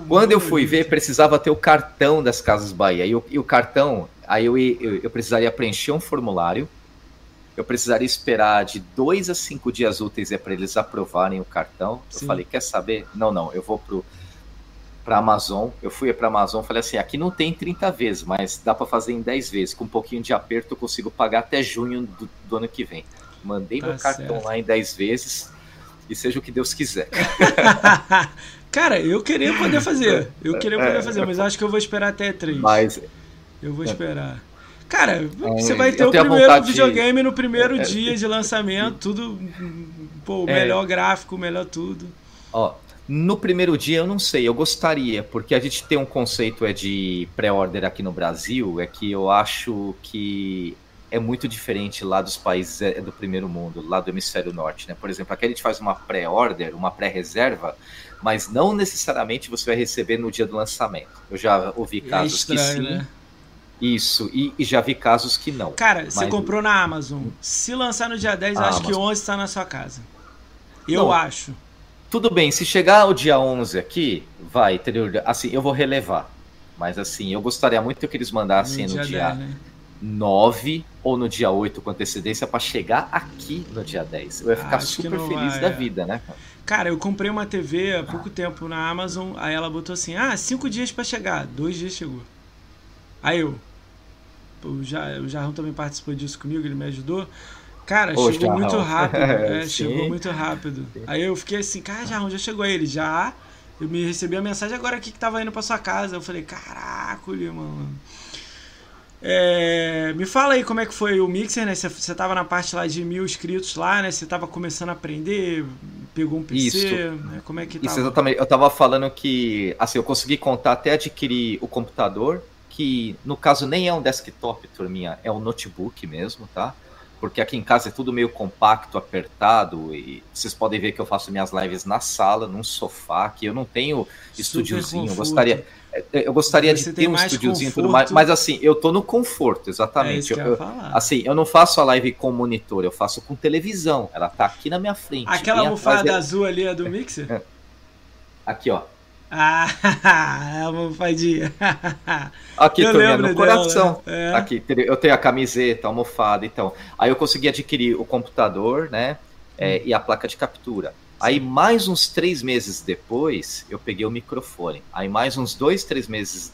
Speaker 2: quando eu fui ver, precisava ter o cartão das Casas Bahia. E o, e o cartão, aí eu, eu, eu, precisaria preencher um formulário. Eu precisaria esperar de dois a cinco dias úteis é para eles aprovarem o cartão. Sim. Eu falei, quer saber? Não, não, eu vou pro para Amazon. Eu fui para Amazon, falei assim, aqui não tem 30 vezes, mas dá para fazer em 10 vezes. Com um pouquinho de aperto eu consigo pagar até junho do, do ano que vem. Mandei tá meu cartão certo. lá em 10 vezes e seja o que Deus quiser.
Speaker 1: Cara, eu queria poder fazer. Eu queria poder é. fazer, mas acho que eu vou esperar até três. Mas. Eu vou esperar. Cara, você vai ter o primeiro videogame de... no primeiro é, dia de lançamento, tudo. Pô, é. melhor gráfico, melhor tudo.
Speaker 2: Ó, no primeiro dia eu não sei, eu gostaria, porque a gente tem um conceito é de pré-order aqui no Brasil, é que eu acho que é muito diferente lá dos países é, do primeiro mundo, lá do hemisfério norte, né? Por exemplo, aqui a gente faz uma pré-order, uma pré-reserva, mas não necessariamente você vai receber no dia do lançamento. Eu já ouvi é casos é estranho, que sim. Né? Isso, e, e, já vi casos que não.
Speaker 1: Cara, você comprou na Amazon. Se lançar no dia 10, acho que 11 está na sua casa. Eu não, acho.
Speaker 2: Tudo bem, se chegar o dia 11 aqui, vai, entendeu? Assim, eu vou relevar. Mas assim, eu gostaria muito que eles mandassem no, no dia, dia 10, né? 9 ou no dia 8 com antecedência para chegar aqui no dia 10. Eu ia ficar super feliz vai, da é. vida, né?
Speaker 1: Cara, eu comprei uma TV há pouco tempo na Amazon, aí ela botou assim: ah, cinco dias para chegar. Dois dias chegou. Aí eu. O Jarrão também participou disso comigo, ele me ajudou. Cara, Ô, chegou muito rápido. é, chegou muito rápido. Aí eu fiquei assim, cara, Jarrão, já chegou ele. Já. Eu me recebi a mensagem agora aqui que tava indo pra sua casa. Eu falei, caraca, mano. É, me fala aí como é que foi o Mixer, né? Você, você tava na parte lá de mil inscritos lá, né? Você tava começando a aprender, pegou um PC, Isso. Né? Como é que tava?
Speaker 2: Isso, exatamente. Eu tava falando que, assim, eu consegui contar até adquirir o computador, que no caso nem é um desktop, turminha, é um notebook mesmo, tá? Porque aqui em casa é tudo meio compacto, apertado, e vocês podem ver que eu faço minhas lives na sala, num sofá, que eu não tenho estúdiozinho, eu gostaria é, eu gostaria Você de ter um estúdiozinho tudo mais, mas assim, eu tô no conforto, exatamente. É eu, eu assim, eu não faço a live com monitor, eu faço com televisão. Ela tá aqui na minha frente.
Speaker 1: Aquela almofada azul ali é do Mixer? É.
Speaker 2: Aqui, ó.
Speaker 1: Ah, a almofadinha.
Speaker 2: Aqui eu também, no coração. É. Aqui, eu tenho a camiseta, a almofada, então. Aí eu consegui adquirir o computador, né? É, hum. e a placa de captura. Aí, mais uns três meses depois, eu peguei o microfone. Aí, mais uns dois, três meses.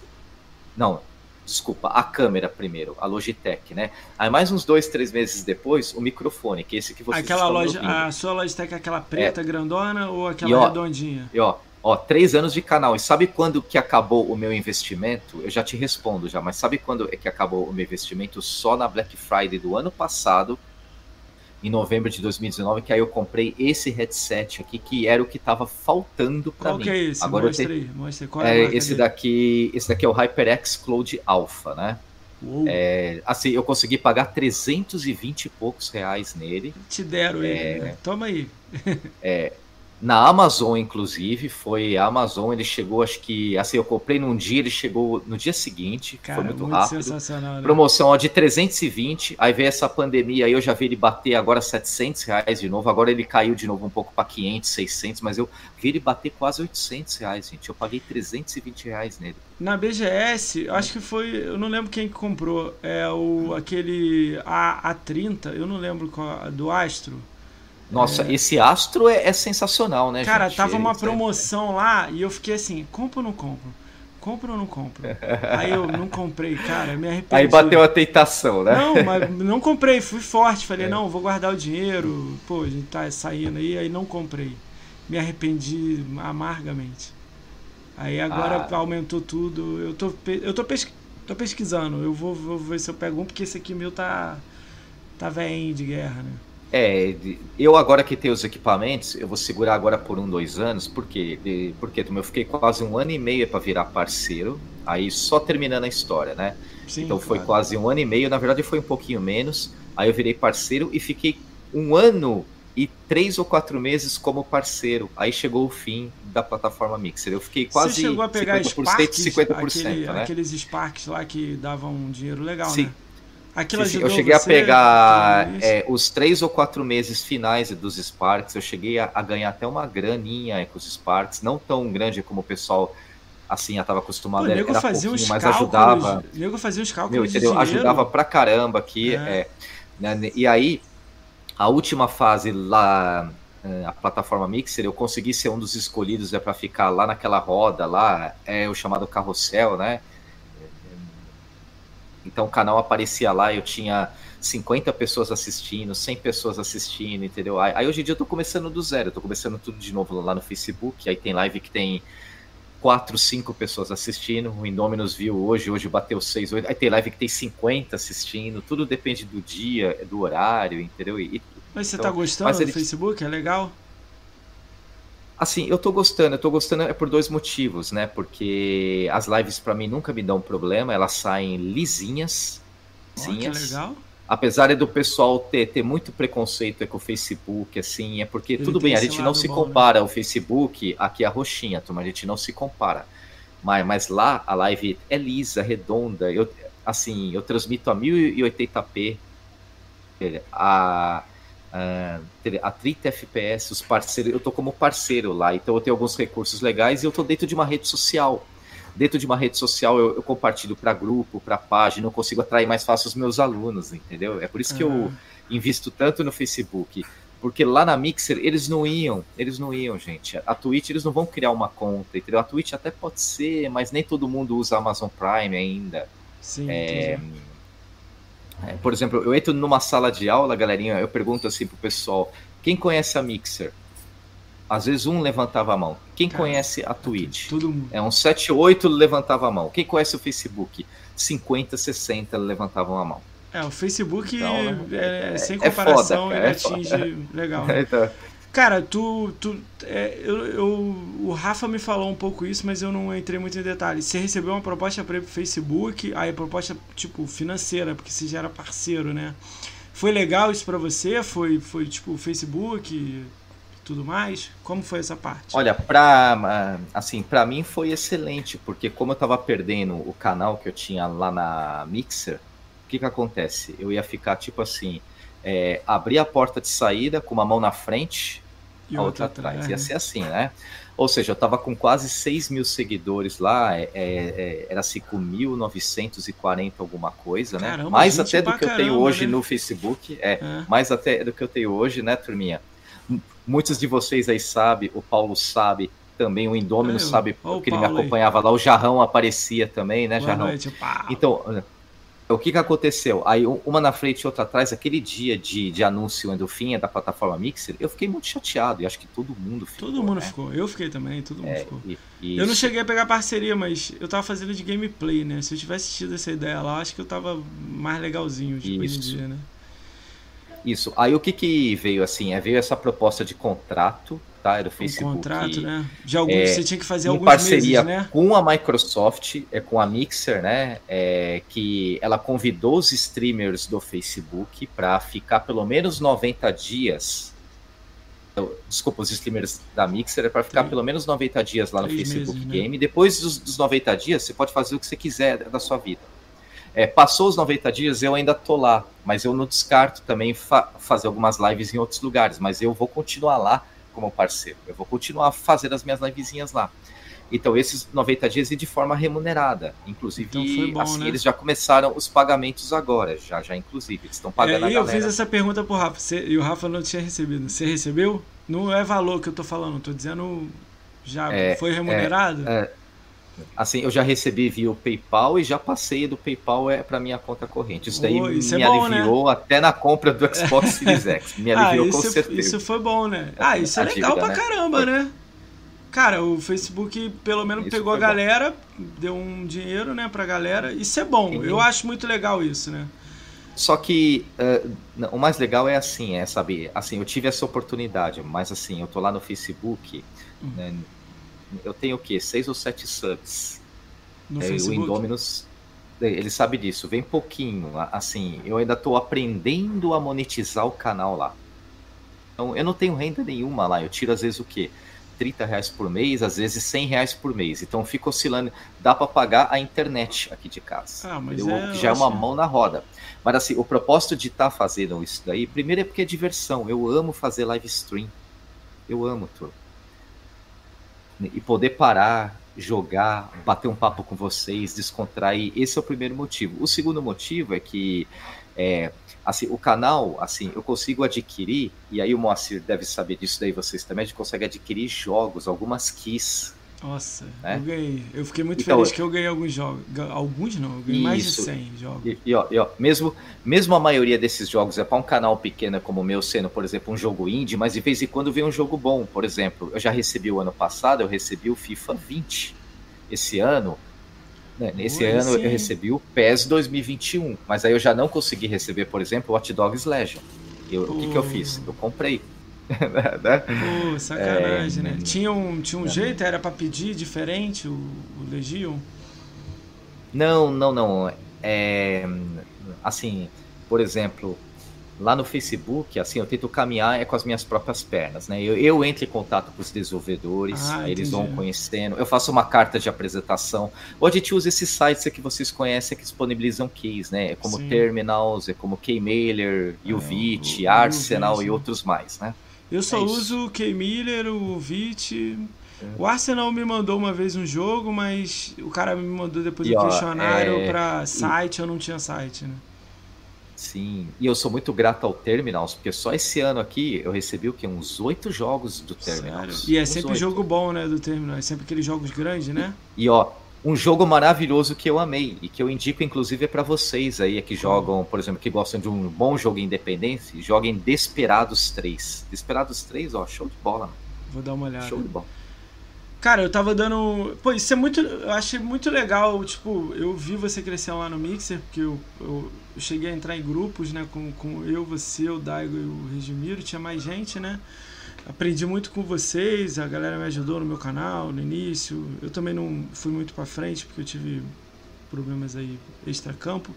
Speaker 2: Não, desculpa, a câmera primeiro, a Logitech, né? Aí, mais uns dois, três meses depois, o microfone, que é esse que você
Speaker 1: Aquela loja, a sua Logitech é aquela preta, é. grandona ou aquela e, ó, redondinha?
Speaker 2: E ó, ó, três anos de canal. E sabe quando que acabou o meu investimento? Eu já te respondo já, mas sabe quando é que acabou o meu investimento? Só na Black Friday do ano passado em novembro de 2019, que aí eu comprei esse headset aqui, que era o que estava faltando para mim.
Speaker 1: Qual que é esse? Agora mostra aí, mostra Qual
Speaker 2: é, é esse dele? daqui, esse daqui é o HyperX Cloud Alpha, né? É, assim, eu consegui pagar 320 e poucos reais nele.
Speaker 1: Te deram é, ele, né? Toma aí.
Speaker 2: é, na Amazon, inclusive, foi a Amazon, ele chegou, acho que, assim, eu comprei num dia, ele chegou no dia seguinte, Cara, foi muito, muito rápido. Sensacional, né? Promoção ó, de 320, aí veio essa pandemia, aí eu já vi ele bater agora 700 reais de novo, agora ele caiu de novo um pouco para 500, 600, mas eu vi ele bater quase 800 reais, gente, eu paguei 320 reais nele.
Speaker 1: Na BGS, acho que foi, eu não lembro quem comprou, é o, aquele A, A30, eu não lembro qual, do Astro,
Speaker 2: nossa, é... esse astro é, é, sensacional, né,
Speaker 1: Cara,
Speaker 2: gente?
Speaker 1: tava uma promoção lá e eu fiquei assim, compro ou não compro? Compro ou não compro? Aí eu não comprei, cara, me arrependi.
Speaker 2: Aí bateu a tentação, né?
Speaker 1: Não, mas não comprei, fui forte, falei, é. não, vou guardar o dinheiro, pô, a gente tá saindo aí, aí não comprei. Me arrependi amargamente. Aí agora ah. aumentou tudo, eu tô, eu tô, pesqu... tô pesquisando, eu vou, vou ver se eu pego um, porque esse aqui meu tá, tá velhinho de guerra, né?
Speaker 2: É, eu agora que tenho os equipamentos, eu vou segurar agora por um, dois anos, porque, porque eu fiquei quase um ano e meio para virar parceiro, aí só terminando a história, né? Sim, então foi claro. quase um ano e meio, na verdade foi um pouquinho menos, aí eu virei parceiro e fiquei um ano e três ou quatro meses como parceiro. Aí chegou o fim da plataforma Mixer. Eu fiquei quase Você
Speaker 1: chegou a pegar 50%, Sparks, 50%, aquele, né? aqueles Sparks lá que davam um dinheiro legal, Sim. né?
Speaker 2: Aquilo sim, sim. Eu cheguei a pegar é, os três ou quatro meses finais dos Sparks, eu cheguei a, a ganhar até uma graninha com os Sparks, não tão grande como o pessoal assim, estava acostumado, Pô, era, era pouquinho, mas cálculos, ajudava.
Speaker 1: O nego fazia os cálculos meu,
Speaker 2: entendeu? Ajudava pra caramba aqui. É. É, né, e aí, a última fase lá, é, a plataforma Mixer, eu consegui ser um dos escolhidos é, para ficar lá naquela roda lá, é o chamado carrossel, né? Então o canal aparecia lá, eu tinha 50 pessoas assistindo, 100 pessoas assistindo, entendeu? Aí, aí hoje em dia eu tô começando do zero, eu tô começando tudo de novo lá no Facebook, aí tem live que tem 4, 5 pessoas assistindo, o Indominus viu hoje, hoje bateu 6, 8, aí tem live que tem 50 assistindo, tudo depende do dia, do horário, entendeu? E,
Speaker 1: mas você então, tá gostando do ele... Facebook? É legal?
Speaker 2: Assim, eu tô gostando, eu tô gostando é por dois motivos, né? Porque as lives para mim nunca me dão problema, elas saem lisinhas.
Speaker 1: Oh, legal.
Speaker 2: Apesar do pessoal ter, ter muito preconceito com o Facebook, assim, é porque Ele tudo bem, a gente não se bom, né? compara né? ao Facebook, aqui a roxinha, turma, a gente não se compara. Mas, mas lá a live é lisa, redonda, eu, assim, eu transmito a 1080p, a Uh, a 30 FPS, os parceiros, eu tô como parceiro lá, então eu tenho alguns recursos legais e eu tô dentro de uma rede social. dentro de uma rede social eu, eu compartilho para grupo, para página, eu consigo atrair mais fácil os meus alunos, entendeu? É por isso que uhum. eu invisto tanto no Facebook. Porque lá na Mixer eles não iam, eles não iam, gente. A Twitch eles não vão criar uma conta, entendeu? A Twitch até pode ser, mas nem todo mundo usa Amazon Prime ainda.
Speaker 1: Sim. É,
Speaker 2: é, por exemplo, eu entro numa sala de aula, galerinha, eu pergunto assim pro pessoal: quem conhece a Mixer? Às vezes um levantava a mão. Quem Cara, conhece a Twitch?
Speaker 1: Todo mundo.
Speaker 2: É um 7, 8 levantava a mão. Quem conhece o Facebook? 50, 60 levantavam a mão.
Speaker 1: É, o Facebook então, né? é, é, sem comparação, é foda, ele atinge legal. então. Cara, tu. tu é, eu, eu, o Rafa me falou um pouco isso, mas eu não entrei muito em detalhes. Você recebeu uma proposta para pro Facebook, aí proposta, tipo, financeira, porque você já era parceiro, né? Foi legal isso para você? Foi, foi tipo, Facebook tudo mais? Como foi essa parte?
Speaker 2: Olha, pra, assim, pra mim foi excelente, porque como eu tava perdendo o canal que eu tinha lá na Mixer, o que que acontece? Eu ia ficar tipo assim, é, abrir a porta de saída com uma mão na frente, e a outra, outra atrás. Ia ser assim, né? Ou seja, eu tava com quase 6 mil seguidores lá, é, é, é era 5.940 alguma coisa, né? Caramba, mais até do que eu tenho hoje né? no Facebook, é, é, mais até do que eu tenho hoje, né, turminha? Muitos de vocês aí sabem, o Paulo sabe, também o Indômino sabe, porque ele me acompanhava aí. lá, o Jarrão aparecia também, né, Boa Jarrão? Noite, então, o que, que aconteceu? Aí, uma na frente e outra atrás, aquele dia de, de anúncio endorfinha da plataforma Mixer, eu fiquei muito chateado, e acho que todo mundo ficou.
Speaker 1: Todo mundo né? ficou, eu fiquei também, todo mundo é, ficou. E, eu não cheguei a pegar parceria, mas eu tava fazendo de gameplay, né? Se eu tivesse tido essa ideia lá, acho que eu tava mais legalzinho tipo, hoje em dia, né?
Speaker 2: Isso. Aí o que que veio assim? É, veio essa proposta de contrato tá? Era o Facebook.
Speaker 1: Um contrato, né? De alguns, é, você tinha que fazer alguns
Speaker 2: parceria
Speaker 1: meses, né?
Speaker 2: com a Microsoft, é, com a Mixer, né? É, que ela convidou os streamers do Facebook para ficar pelo menos 90 dias. Desculpa, os streamers da Mixer é para ficar pelo menos 90 dias lá no Três Facebook meses, né? Game. Né? Depois dos, dos 90 dias, você pode fazer o que você quiser da sua vida. É, passou os 90 dias, eu ainda tô lá, mas eu não descarto também fa fazer algumas lives em outros lugares, mas eu vou continuar lá como parceiro. Eu vou continuar fazendo as minhas livezinhas lá. Então, esses 90 dias e de forma remunerada. Inclusive, então bom, assim, né? eles já começaram os pagamentos agora, já, já inclusive. Eles estão pagando é, a
Speaker 1: galera. Eu fiz essa pergunta pro Rafa, você, e o Rafa não tinha recebido. Você recebeu? Não é valor que eu tô falando, tô dizendo já é, foi remunerado?
Speaker 2: É, é, Assim, eu já recebi via o PayPal e já passei do PayPal é para minha conta corrente. Isso daí oh, isso me é bom, né? aliviou né? até na compra do Xbox Series X. Me ah, aliviou ah,
Speaker 1: isso,
Speaker 2: com certeza.
Speaker 1: Isso foi bom, né? Ah, isso é legal dívida, pra né? caramba, né? Cara, o Facebook pelo menos isso pegou a galera, bom. deu um dinheiro, né, pra galera. Isso é bom. Sim. Eu acho muito legal isso, né?
Speaker 2: Só que uh, o mais legal é assim, é saber, assim, eu tive essa oportunidade, mas assim, eu tô lá no Facebook, hum. né, eu tenho o quê? Seis ou sete subs. No é? O Indominus, é, ele sabe disso, vem pouquinho. Assim, eu ainda estou aprendendo a monetizar o canal lá. Então, eu não tenho renda nenhuma lá. Eu tiro às vezes o quê? 30 reais por mês, às vezes 100 reais por mês. Então fica oscilando. Dá para pagar a internet aqui de casa.
Speaker 1: Ah, mas é,
Speaker 2: já é uma mão na roda. Mas assim, o propósito de estar tá fazendo isso daí, primeiro é porque é diversão. Eu amo fazer live stream. Eu amo, turma e poder parar, jogar, bater um papo com vocês, descontrair. Esse é o primeiro motivo. O segundo motivo é que é, assim, o canal, assim, eu consigo adquirir, e aí o Moacir deve saber disso daí, vocês também, a gente consegue adquirir jogos, algumas keys
Speaker 1: nossa, né? eu ganhei. Eu fiquei muito então, feliz que eu ganhei alguns jogos. Alguns não, eu ganhei isso. mais de 100 jogos.
Speaker 2: E, e, ó, e, ó, mesmo, mesmo a maioria desses jogos é para um canal pequeno como o meu, sendo, por exemplo, um jogo indie, mas de vez em quando vem um jogo bom. Por exemplo, eu já recebi o ano passado, eu recebi o FIFA 20. Esse ano, né, nesse Ui, ano sim. eu recebi o PES 2021, mas aí eu já não consegui receber, por exemplo, o Watch Dogs Legion. Eu, o que, que eu fiz? Eu comprei?
Speaker 1: Pô, sacanagem, é, né? Tinha um, tinha um é, jeito, era para pedir diferente o, o Legion?
Speaker 2: Não, não, não. É, assim, por exemplo, lá no Facebook, assim, eu tento caminhar é com as minhas próprias pernas, né? Eu, eu entro em contato com os desenvolvedores, ah, eles vão conhecendo, eu faço uma carta de apresentação. Hoje a gente usa esses sites que vocês conhecem que disponibilizam keys, né? É como Sim. Terminals, é como Keymailer, Uvit, é, Arsenal e outros mais, né?
Speaker 1: Eu só é uso o K-Miller, o VIT. O Arsenal me mandou uma vez um jogo, mas o cara me mandou depois
Speaker 2: E,
Speaker 1: um
Speaker 2: ó,
Speaker 1: questionário
Speaker 2: é,
Speaker 1: pra site, eu não tinha site, né?
Speaker 2: Sim, e eu sou muito grato ao Terminals, porque só esse ano aqui eu recebi o quê? Uns oito jogos do Terminals.
Speaker 1: Sério? E é sempre
Speaker 2: oito.
Speaker 1: jogo bom, né, do Terminal. É sempre aqueles jogos grandes, né?
Speaker 2: E ó, um jogo maravilhoso que eu amei e que eu indico inclusive é para vocês aí que jogam, por exemplo, que gostam de um bom jogo independente, joguem Desperados 3. Desperados 3, ó, show de bola, mano.
Speaker 1: Vou dar uma olhada.
Speaker 2: show de bola.
Speaker 1: Cara, eu tava dando. Pô, isso é muito. Eu achei muito legal. Tipo, eu vi você crescer lá no Mixer, porque eu, eu, eu cheguei a entrar em grupos, né? Com, com eu, você, o Daigo e o Regimiro, tinha mais gente, né? Aprendi muito com vocês, a galera me ajudou no meu canal no início. Eu também não fui muito pra frente, porque eu tive problemas aí extra-campo.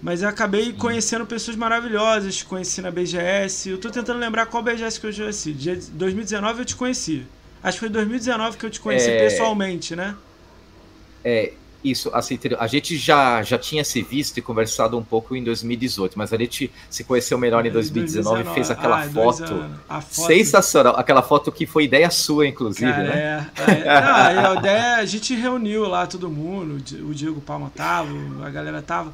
Speaker 1: Mas eu acabei conhecendo pessoas maravilhosas, conheci na BGS. Eu tô tentando lembrar qual BGS que eu conheci. Dia 2019 eu te conheci. Acho que foi 2019 que eu te conheci
Speaker 2: É.
Speaker 1: pessoalmente, né?
Speaker 2: É, isso, assim, a gente já, já tinha se visto e conversado um pouco em 2018, mas a gente se conheceu melhor em 2019 e fez aquela
Speaker 1: Ah,
Speaker 2: foto.
Speaker 1: foto
Speaker 2: Sensacional, aquela foto que foi ideia sua, inclusive,
Speaker 1: Cara,
Speaker 2: né?
Speaker 1: é, é. Não, a ideia, a gente reuniu lá todo mundo, o Di- o Diego Palma tava, a galera tava.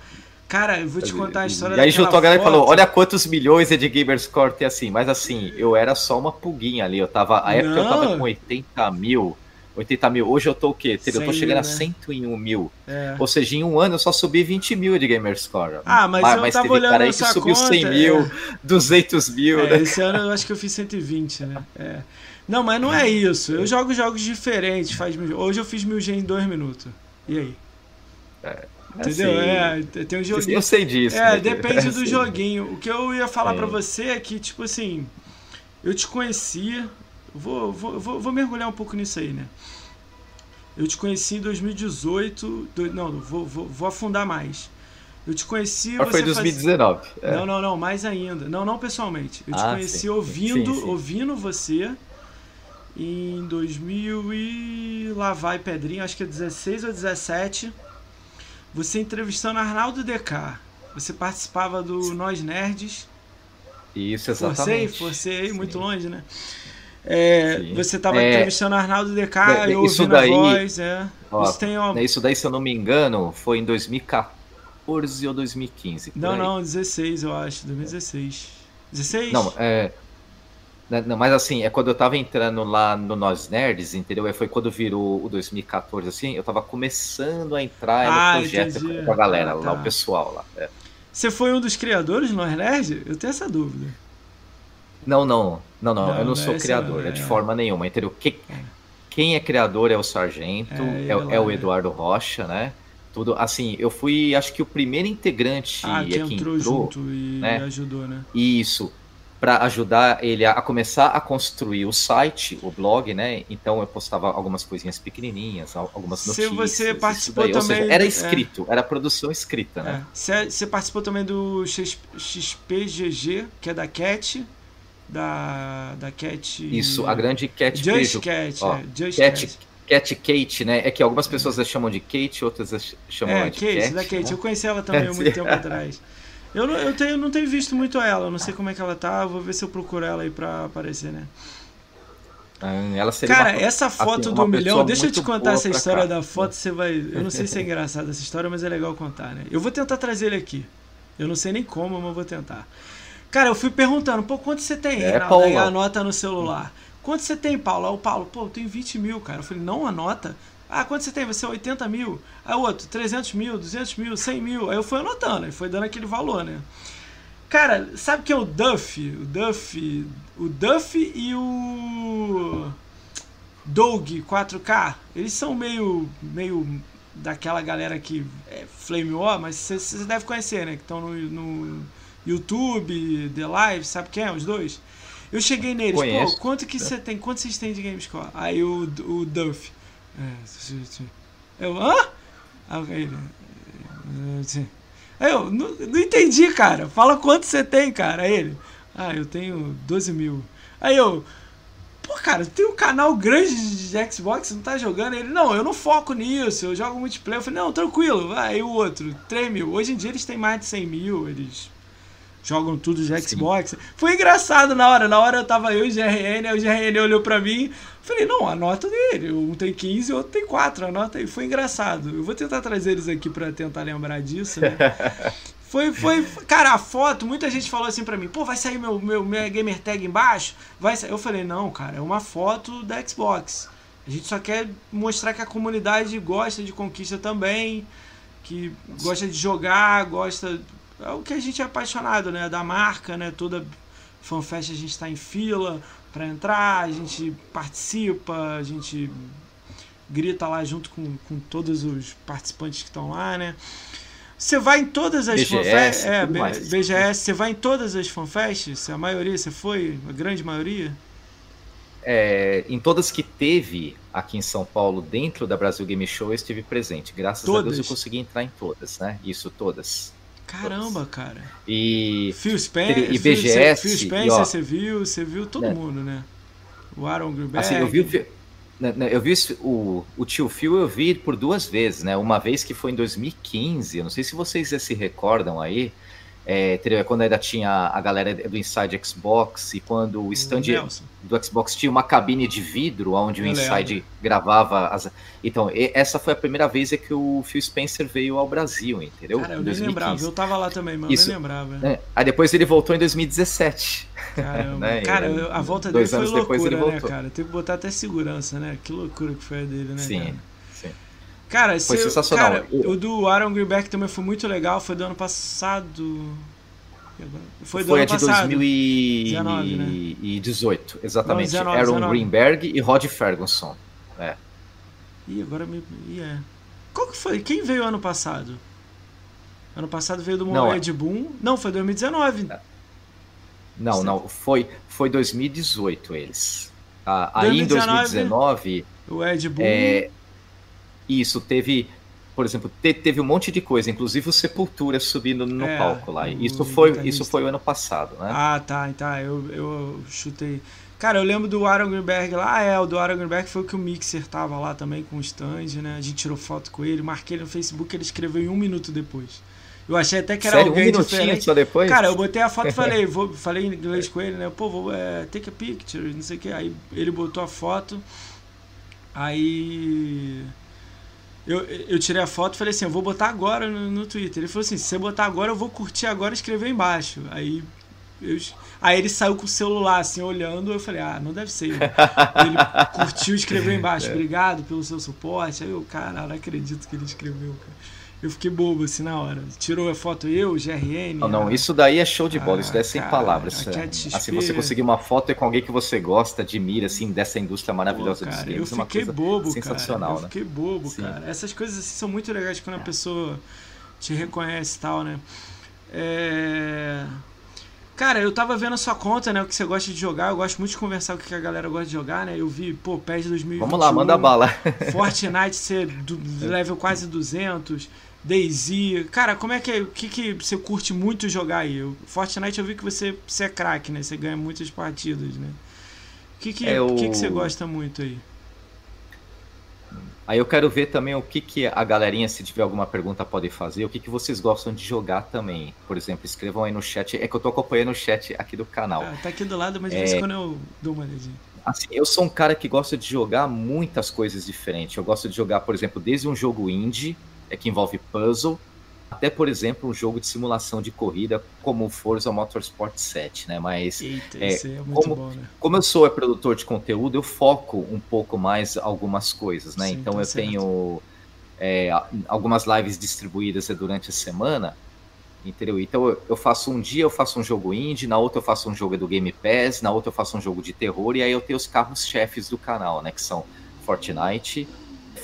Speaker 1: Cara, eu vou te contar a história
Speaker 2: E aí juntou a galera e
Speaker 1: foto.
Speaker 2: falou: olha quantos milhões é de Gamerscore tem assim. Mas assim, eu era só uma pulguinha ali. Eu tava. A época eu tava
Speaker 1: Não.
Speaker 2: com 80 mil. 80 mil. Hoje eu tô o quê? Eu tô
Speaker 1: 100
Speaker 2: chegando
Speaker 1: mil,
Speaker 2: a
Speaker 1: né?
Speaker 2: 101 mil.
Speaker 1: É.
Speaker 2: Ou seja, em um ano eu só subi 20 mil de Gamerscore.
Speaker 1: Ah, mas eu tava
Speaker 2: teve
Speaker 1: olhando
Speaker 2: cara aí que subiu
Speaker 1: conta,
Speaker 2: 100 mil,
Speaker 1: é.
Speaker 2: 200 mil,
Speaker 1: É,
Speaker 2: né?
Speaker 1: esse ano eu acho que eu fiz 120, né? É. Não, mas não é isso. Eu jogo jogos diferentes. Faz mil... Hoje eu fiz mil G em dois minutos. E aí? Entendeu?
Speaker 2: Assim,
Speaker 1: É, tem um joguinho.
Speaker 2: Eu sei disso.
Speaker 1: É,
Speaker 2: né?
Speaker 1: depende do joguinho. O que eu ia falar
Speaker 2: É.
Speaker 1: pra você é que, tipo assim, eu te conhecia. Vou, vou, vou, vou mergulhar um pouco nisso aí, né? Eu te conheci em 2018. do- não, vou, vou, vou afundar mais. Eu te conheci.
Speaker 2: Mas foi
Speaker 1: você fazia-
Speaker 2: 2019. é.
Speaker 1: Não, não, não, mais ainda. Não, não pessoalmente. Eu te
Speaker 2: Ah,
Speaker 1: conheci
Speaker 2: sim.
Speaker 1: ouvindo,
Speaker 2: Sim, sim.
Speaker 1: ouvindo você em 2000 e lá vai Pedrinho, acho que é 16 ou 17. Você entrevistando Arnaldo DK. Você participava do Nós Nerds.
Speaker 2: Isso,
Speaker 1: Forcei,
Speaker 2: exatamente.
Speaker 1: forcei
Speaker 2: Sim.
Speaker 1: muito longe, né? É, você estava
Speaker 2: É,
Speaker 1: entrevistando Arnaldo
Speaker 2: né,
Speaker 1: eu ouvindo
Speaker 2: daí-
Speaker 1: a voz, é.
Speaker 2: Ó,
Speaker 1: Isso tem, ó,
Speaker 2: Né, Isso daí, se eu não me engano, foi em 2014 ou 2015. por
Speaker 1: Não,
Speaker 2: aí.
Speaker 1: não, 16, eu acho, 2016. 16?
Speaker 2: Não, é. né, Não, mas assim, é quando eu tava entrando lá no Nós Nerds, entendeu? É, Foi quando virou o 2014, assim, eu tava começando a entrar
Speaker 1: Ah,
Speaker 2: no projeto
Speaker 1: entendi.
Speaker 2: com a galera,
Speaker 1: Ah,
Speaker 2: lá,
Speaker 1: tá.
Speaker 2: o pessoal lá. é.
Speaker 1: Você foi um dos criadores do Nós Nerd? Eu tenho essa dúvida.
Speaker 2: Não, não, não, não,
Speaker 1: Não,
Speaker 2: eu não
Speaker 1: não,
Speaker 2: sou criador,
Speaker 1: não,
Speaker 2: é de
Speaker 1: é.
Speaker 2: forma nenhuma, entendeu? Que-
Speaker 1: É.
Speaker 2: Quem é criador é o Sargento,
Speaker 1: É,
Speaker 2: é, é o
Speaker 1: né?
Speaker 2: Eduardo Rocha, né? Tudo, assim, eu fui, acho que o primeiro integrante
Speaker 1: Ah,
Speaker 2: é
Speaker 1: que
Speaker 2: que
Speaker 1: entrou,
Speaker 2: entrou,
Speaker 1: junto e
Speaker 2: né?
Speaker 1: ajudou, né?
Speaker 2: Isso, para ajudar ele a, a começar a construir o site, o blog, né? Então eu postava algumas coisinhas pequenininhas, al- algumas
Speaker 1: Se
Speaker 2: notícias.
Speaker 1: você
Speaker 2: isso
Speaker 1: participou.
Speaker 2: Ou seja,
Speaker 1: também,
Speaker 2: era
Speaker 1: é.
Speaker 2: escrito, era produção escrita,
Speaker 1: É.
Speaker 2: né?
Speaker 1: Você, você participou também do XPGG, que é da Cat. Da, da Cat.
Speaker 2: Isso, a grande Cat
Speaker 1: Just
Speaker 2: Beijo.
Speaker 1: Cat,
Speaker 2: ó,
Speaker 1: é. Just
Speaker 2: Cat,
Speaker 1: Cat.
Speaker 2: Cat Kate, né? É que algumas pessoas a chamam de Kate, outras chamam
Speaker 1: É,
Speaker 2: de
Speaker 1: Kate,
Speaker 2: Cat.
Speaker 1: da Kate.
Speaker 2: né?
Speaker 1: Eu conheci ela também há muito tempo atrás. Eu, não, eu, tenho, não tenho visto muito ela, não sei como é que ela tá. Vou ver se eu procuro ela aí pra aparecer, né?
Speaker 2: Ah, Ela seria
Speaker 1: Cara,
Speaker 2: uma-
Speaker 1: essa foto
Speaker 2: uma
Speaker 1: do milhão, deixa eu te contar essa história
Speaker 2: cá.
Speaker 1: da foto, você vai. Eu não sei se é engraçada essa história, mas é legal contar, né? Eu vou tentar trazer ele aqui. Eu não sei nem como, mas vou tentar. Cara, eu fui perguntando, pô, quanto você tem,
Speaker 2: É,
Speaker 1: Reinaldo?
Speaker 2: Paulo.
Speaker 1: Aí anota no celular. Quanto você tem, Paulo? Aí o Paulo, pô, eu tenho 20 mil, cara. Eu falei, não anota. Ah, quanto você tem? Você é 80 mil. Aí o outro, 300 mil, 200 mil, 100 mil. Aí eu fui anotando, aí foi dando aquele valor, né? Cara, sabe quem é o Duff? O Duff. O Duff e o. Doug 4K. Eles são meio. meio daquela galera que é Flame War, mas você você deve conhecer, né? Que estão no, no YouTube, The Live, sabe quem é? Os dois? Eu cheguei neles,
Speaker 2: Conheço.
Speaker 1: pô, quanto que você tem? Quanto vocês têm de Gamescore? Aí o, o Duff. É, eu, hã? Aí ele. "É, Aí eu, não, não entendi, cara. Fala quanto você tem, cara. Aí ele, ah, eu tenho 12 mil. Aí eu, pô, cara, tem um canal grande de Xbox, você não tá jogando? Ele, não, eu não foco nisso, eu jogo multiplayer. Eu falei, não, tranquilo, vai. Aí o outro, 3 mil. Hoje em dia eles têm mais de 100 mil, eles jogam tudo de Xbox. Sim. Foi engraçado na hora. Na hora eu tava eu e o GRN, aí o GRN olhou pra mim. Falei, não, anota dele. Um tem 15 e o outro tem 4. Anota aí. Foi engraçado. Eu vou tentar trazer eles aqui pra tentar lembrar disso, né? Foi, foi, cara, a foto, muita gente falou assim pra mim, pô, vai sair meu, meu, meu gamer tag embaixo? Vai sair. Eu falei, não, cara, é uma foto da Xbox. A gente só quer mostrar que a comunidade gosta de conquista também, que gosta de jogar, gosta. É o que a gente é apaixonado, né? Da marca, né? Toda fanfest a gente está em fila para entrar, a gente participa, a gente grita lá junto com, com todos os participantes que estão lá, né? Você vai em todas as fanfests? É, BGS, você vai em todas as fanfests? A maioria você foi? A grande maioria?
Speaker 2: É, em todas que teve aqui em São Paulo, dentro da Brasil Game Show, eu estive presente. Graças todas. a Deus eu consegui entrar em todas, né? Isso, todas.
Speaker 1: Caramba, cara.
Speaker 2: E.
Speaker 1: Phil Spencer,
Speaker 2: e BGS.
Speaker 1: Phil Spencer, ó, você viu, você viu todo né? mundo, né? O Aaron Greenberg.
Speaker 2: Assim, eu vi o. Né, né, eu vi o, o tio Phil, eu vi por duas vezes, né? Uma vez que foi em 2015, eu não sei se vocês se recordam aí, é, quando ainda tinha a galera do Inside Xbox e quando o stand do Xbox tinha uma cabine de vidro onde o Inside gravava as. Então, essa foi a primeira vez que o Phil Spencer veio ao Brasil, entendeu?
Speaker 1: Cara, eu nem lembrava, eu tava lá também, mas Isso. eu nem lembrava.
Speaker 2: É. Aí depois ele voltou em 2017.
Speaker 1: Caramba. né? Cara, a volta dele foi loucura, né, cara? Tem que botar até segurança, né? Que loucura que foi a dele, né?
Speaker 2: Sim.
Speaker 1: Cara?
Speaker 2: Cara,
Speaker 1: foi se, sensacional. Cara, o do Aaron Greenback também foi muito legal. Foi do ano passado.
Speaker 2: Foi do foi ano de passado. 2018, né? exatamente. Não, 19, Aaron 19. Greenberg e Rod Ferguson. É.
Speaker 1: Ih, agora me. Ih, é. Qual que foi? Quem veio ano passado? Ano passado veio do Moed é- Boom. Não, foi 2019.
Speaker 2: Não, não, foi, foi 2018 eles. Ah, 2019, aí em 2019.
Speaker 1: O Ed Boon.
Speaker 2: É, isso, teve, por exemplo, te, teve um monte de coisa, inclusive o Sepultura subindo no é, palco lá. Isso foi, isso foi o ano passado, né?
Speaker 1: Ah, tá, tá. Eu, eu chutei. Cara, eu lembro do Aaron Greenberg lá, é, o do Aaron Greenberg foi o que o Mixer tava lá também com o stand, né? A gente tirou foto com ele, marquei ele no Facebook, ele escreveu em um minuto depois. Eu achei até que era
Speaker 2: Sério,
Speaker 1: alguém
Speaker 2: um diferente. Só depois?
Speaker 1: Cara, eu botei a foto e falei, vou, falei em inglês com ele, né? Pô, vou é, take a picture, não sei o que. Aí ele botou a foto, aí eu, eu tirei a foto e falei assim, eu vou botar agora no, no Twitter. Ele falou assim, se você botar agora, eu vou curtir agora e escrever embaixo. Aí eu, aí ele saiu com o celular, assim, olhando, eu falei, ah, não deve ser. ele curtiu e escreveu embaixo, obrigado pelo seu suporte. Aí eu, cara, não acredito que ele escreveu, cara. Eu fiquei bobo assim na hora. Tirou a foto eu, GRN.
Speaker 2: Não, não, isso daí é show de bola, ah, isso daí é sem cara, palavras. É, assim, você conseguir uma foto é com alguém que você gosta, admira, assim, dessa indústria maravilhosa
Speaker 1: Pô, cara,
Speaker 2: dos games.
Speaker 1: Eu fiquei bobo, sensacional,
Speaker 2: cara. Eu
Speaker 1: né? fiquei bobo, Sim. cara. Essas coisas assim, são muito legais quando a é. pessoa te reconhece e tal, né? É... Cara, eu tava vendo a sua conta, né? O que você gosta de jogar. Eu gosto muito de conversar com o que a galera gosta de jogar, né? Eu vi, pô, PES 2021.
Speaker 2: Vamos lá, manda bala.
Speaker 1: Fortnite ser do level quase 200. Daisy. Cara, como é que é? O que, que você curte muito jogar aí? O Fortnite eu vi que você, você é craque, né? Você ganha muitas partidas, né? O que, que, é o... que, que você gosta muito aí?
Speaker 2: Aí eu quero ver também o que, que a galerinha, se tiver alguma pergunta, pode fazer. O que, que vocês gostam de jogar também. Por exemplo, escrevam aí no chat. É que eu tô acompanhando o chat aqui do canal. Ah,
Speaker 1: tá aqui do lado, mas de vez em é. quando eu dou uma olhadinha.
Speaker 2: Assim, eu sou um cara que gosta de jogar muitas coisas diferentes. Eu gosto de jogar, por exemplo, desde um jogo indie, é que envolve puzzle, até, por exemplo, um jogo de simulação de corrida como o Forza Motorsport 7, né? Mas
Speaker 1: Eita, é, é
Speaker 2: como,
Speaker 1: bom, né?
Speaker 2: como eu sou produtor de conteúdo, eu foco um pouco mais algumas coisas, né? Sim, então tá eu certo. tenho é, algumas lives distribuídas durante a semana, entendeu? Então eu, eu, faço um dia eu faço um jogo indie, na outra eu faço um jogo do Game Pass, na outra eu faço um jogo de terror, e aí eu tenho os carros chefes do canal, né? Que são Fortnite,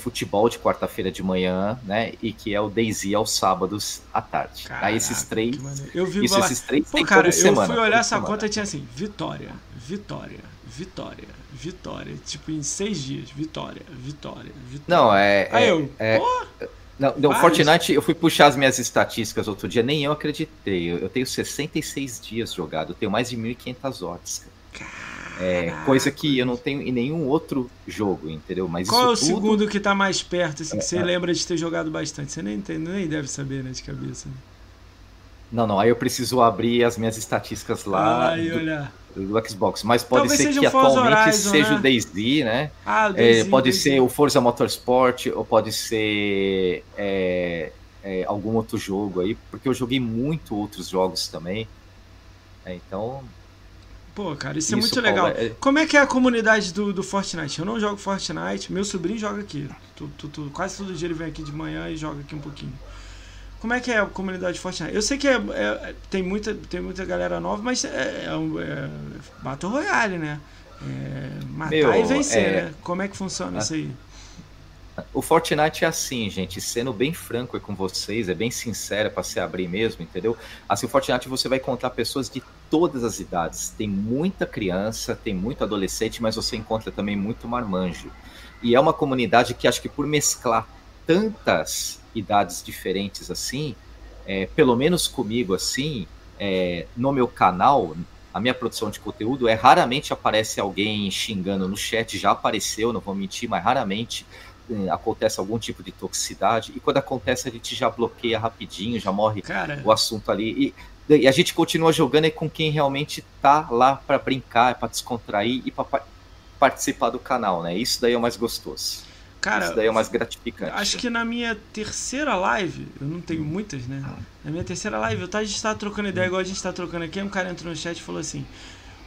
Speaker 2: futebol de quarta-feira de manhã, né? E que é o Daisy aos sábados à tarde. Caraca, Aí esses três.
Speaker 1: Eu vi
Speaker 2: isso, esses três
Speaker 1: Pô, cara, eu semana, fui olhar essa semana. conta e tinha assim: Vitória, Vitória, Vitória, Vitória. Tipo, em seis dias, Vitória, Vitória, Vitória.
Speaker 2: Não, é.
Speaker 1: Aí
Speaker 2: é,
Speaker 1: eu,
Speaker 2: é,
Speaker 1: pô.
Speaker 2: Não, não Fortnite, eu fui puxar as minhas estatísticas outro dia, nem eu acreditei. Eu, eu tenho 66 dias jogado, eu tenho mais de 1.500 horas. Cara. É, coisa que eu não tenho em nenhum outro jogo, entendeu? Mas
Speaker 1: Qual é o
Speaker 2: tudo...
Speaker 1: segundo que tá mais perto, assim, que você é, é. lembra de ter jogado bastante? Você nem, tem, nem deve saber, né, de cabeça. Né?
Speaker 2: Não, não, aí eu preciso abrir as minhas estatísticas lá
Speaker 1: Ai,
Speaker 2: do, do Xbox. Mas pode
Speaker 1: Talvez
Speaker 2: ser que atualmente
Speaker 1: Horizon,
Speaker 2: seja
Speaker 1: né?
Speaker 2: o DayZ, né?
Speaker 1: Ah, o
Speaker 2: É,
Speaker 1: DayZ,
Speaker 2: pode
Speaker 1: DayZ.
Speaker 2: ser o Forza Motorsport, ou pode ser é, é, algum outro jogo aí, porque eu joguei muito outros jogos também. É, então,
Speaker 1: Pô, cara, isso, é
Speaker 2: Isso,
Speaker 1: muito
Speaker 2: Paulo,
Speaker 1: legal.
Speaker 2: é-
Speaker 1: Como é que é a comunidade do, do Fortnite? Eu não jogo Fortnite, meu sobrinho joga aqui. Tu- tu- tu- quase todo dia ele vem aqui de manhã e joga aqui um pouquinho. Como é que é a comunidade de Fortnite? Eu sei que é- é- tem, muita, tem muita galera nova, mas é, é, é Battle Royale, né? É matar
Speaker 2: Meu,
Speaker 1: e vencer,
Speaker 2: é-
Speaker 1: né? Como é que funciona isso aí?
Speaker 2: O Fortnite é assim, gente, sendo bem franco com vocês, é bem sincero para se abrir mesmo, entendeu? Assim, o Fortnite você vai encontrar pessoas de todas as idades. Tem muita criança, tem muito adolescente, mas você encontra também muito marmanjo. E é uma comunidade que acho que por mesclar tantas idades diferentes assim, é, pelo menos comigo assim, é, no meu canal, a minha produção de conteúdo, é raramente aparece alguém xingando no chat, já apareceu, não vou mentir, mas raramente acontece algum tipo de toxicidade, e quando acontece a gente já bloqueia rapidinho, já morre
Speaker 1: Cara,
Speaker 2: o assunto ali, e, e a gente continua jogando é com quem realmente tá lá para brincar, para descontrair e para participar do canal, né? Isso daí é o mais gostoso.
Speaker 1: cara,
Speaker 2: Isso daí é o mais gratificante.
Speaker 1: Acho que na minha terceira live, eu não tenho muitas, né? Na minha terceira live, eu tava, a gente tava trocando ideia igual a gente tá trocando aqui, um cara entrou no chat e falou assim: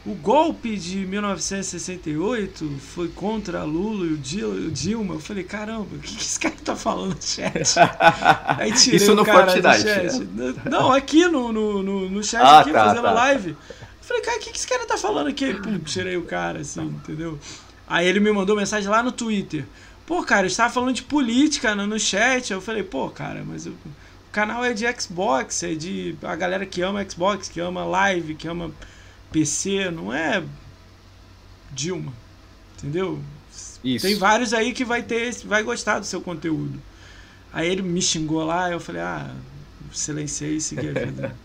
Speaker 1: o golpe de 1968 foi contra Lula e o Dil- o Dilma. Eu falei, caramba, o que, que esse cara tá falando no chat? Aí tirei
Speaker 2: Isso
Speaker 1: o
Speaker 2: no
Speaker 1: cara do chat. Não, aqui no, no, no, no chat,
Speaker 2: Ah,
Speaker 1: aqui,
Speaker 2: tá,
Speaker 1: fazendo
Speaker 2: tá,
Speaker 1: live. Eu falei, cara, o que, que esse cara tá falando aqui? Pum, tirei o cara, assim, entendeu? Aí ele me mandou mensagem lá no Twitter. Pô, cara, eu estava falando de política no, no chat. Eu falei, pô, cara, mas eu- o canal é de Xbox, é de a galera que ama Xbox, que ama live, que ama PC, não é Dilma. Entendeu?
Speaker 2: Isso.
Speaker 1: Tem vários aí que vai ter, vai gostar do seu conteúdo. Aí ele me xingou lá, eu falei, ah, silenciei e segui a vida.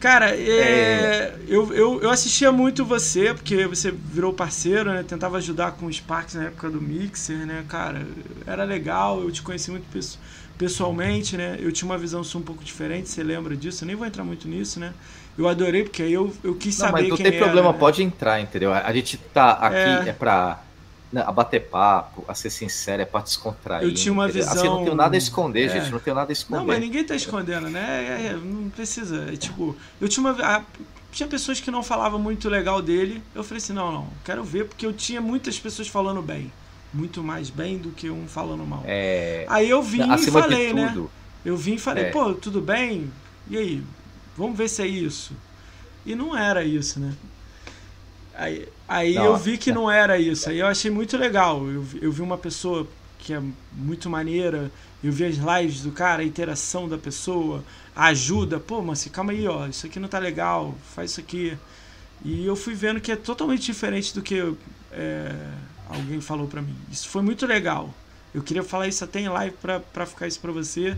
Speaker 1: Cara, é, Eu, eu, eu assistia muito você, porque você virou parceiro, né? Tentava ajudar com os parques na época do Mixer, né? Cara, era legal, eu te conheci muito pesso- pessoalmente, né? Eu tinha uma visão sua um pouco diferente, você lembra disso? Eu nem vou entrar muito nisso, né? Eu adorei, porque aí eu, eu quis
Speaker 2: Não,
Speaker 1: saber
Speaker 2: mas não tem problema, pode entrar, entendeu? A gente tá aqui
Speaker 1: É.
Speaker 2: é, pra né, a bater papo, a ser sincero, é pra descontrair.
Speaker 1: Eu tinha uma
Speaker 2: entendeu? Assim, eu
Speaker 1: visão-
Speaker 2: não tenho nada a esconder,
Speaker 1: É.
Speaker 2: gente, não tenho nada a esconder.
Speaker 1: Não, mas ninguém tá escondendo, né? É, é, não precisa. É, tipo, eu tinha uma. a- tinha pessoas que não falavam muito legal dele. Eu falei assim: não, não, quero ver, porque eu tinha muitas pessoas falando bem. Muito mais bem do que um falando mal.
Speaker 2: É,
Speaker 1: Aí eu vim e falei, né? Eu vim e falei,
Speaker 2: É.
Speaker 1: pô, tudo bem? E aí? Vamos ver se é isso. E não era isso, né? Aí, aí
Speaker 2: Não,
Speaker 1: eu vi que não era isso. Aí eu achei muito legal. Eu, vi- eu vi uma pessoa que é muito maneira. Eu vi as lives do cara, a interação da pessoa, a ajuda. Pô, mas calma aí, ó. Isso aqui não tá legal. Faz isso aqui. E eu fui vendo que é totalmente diferente do que é, alguém falou pra mim. Isso foi muito legal. Eu queria falar isso até em live pra, pra ficar isso pra você.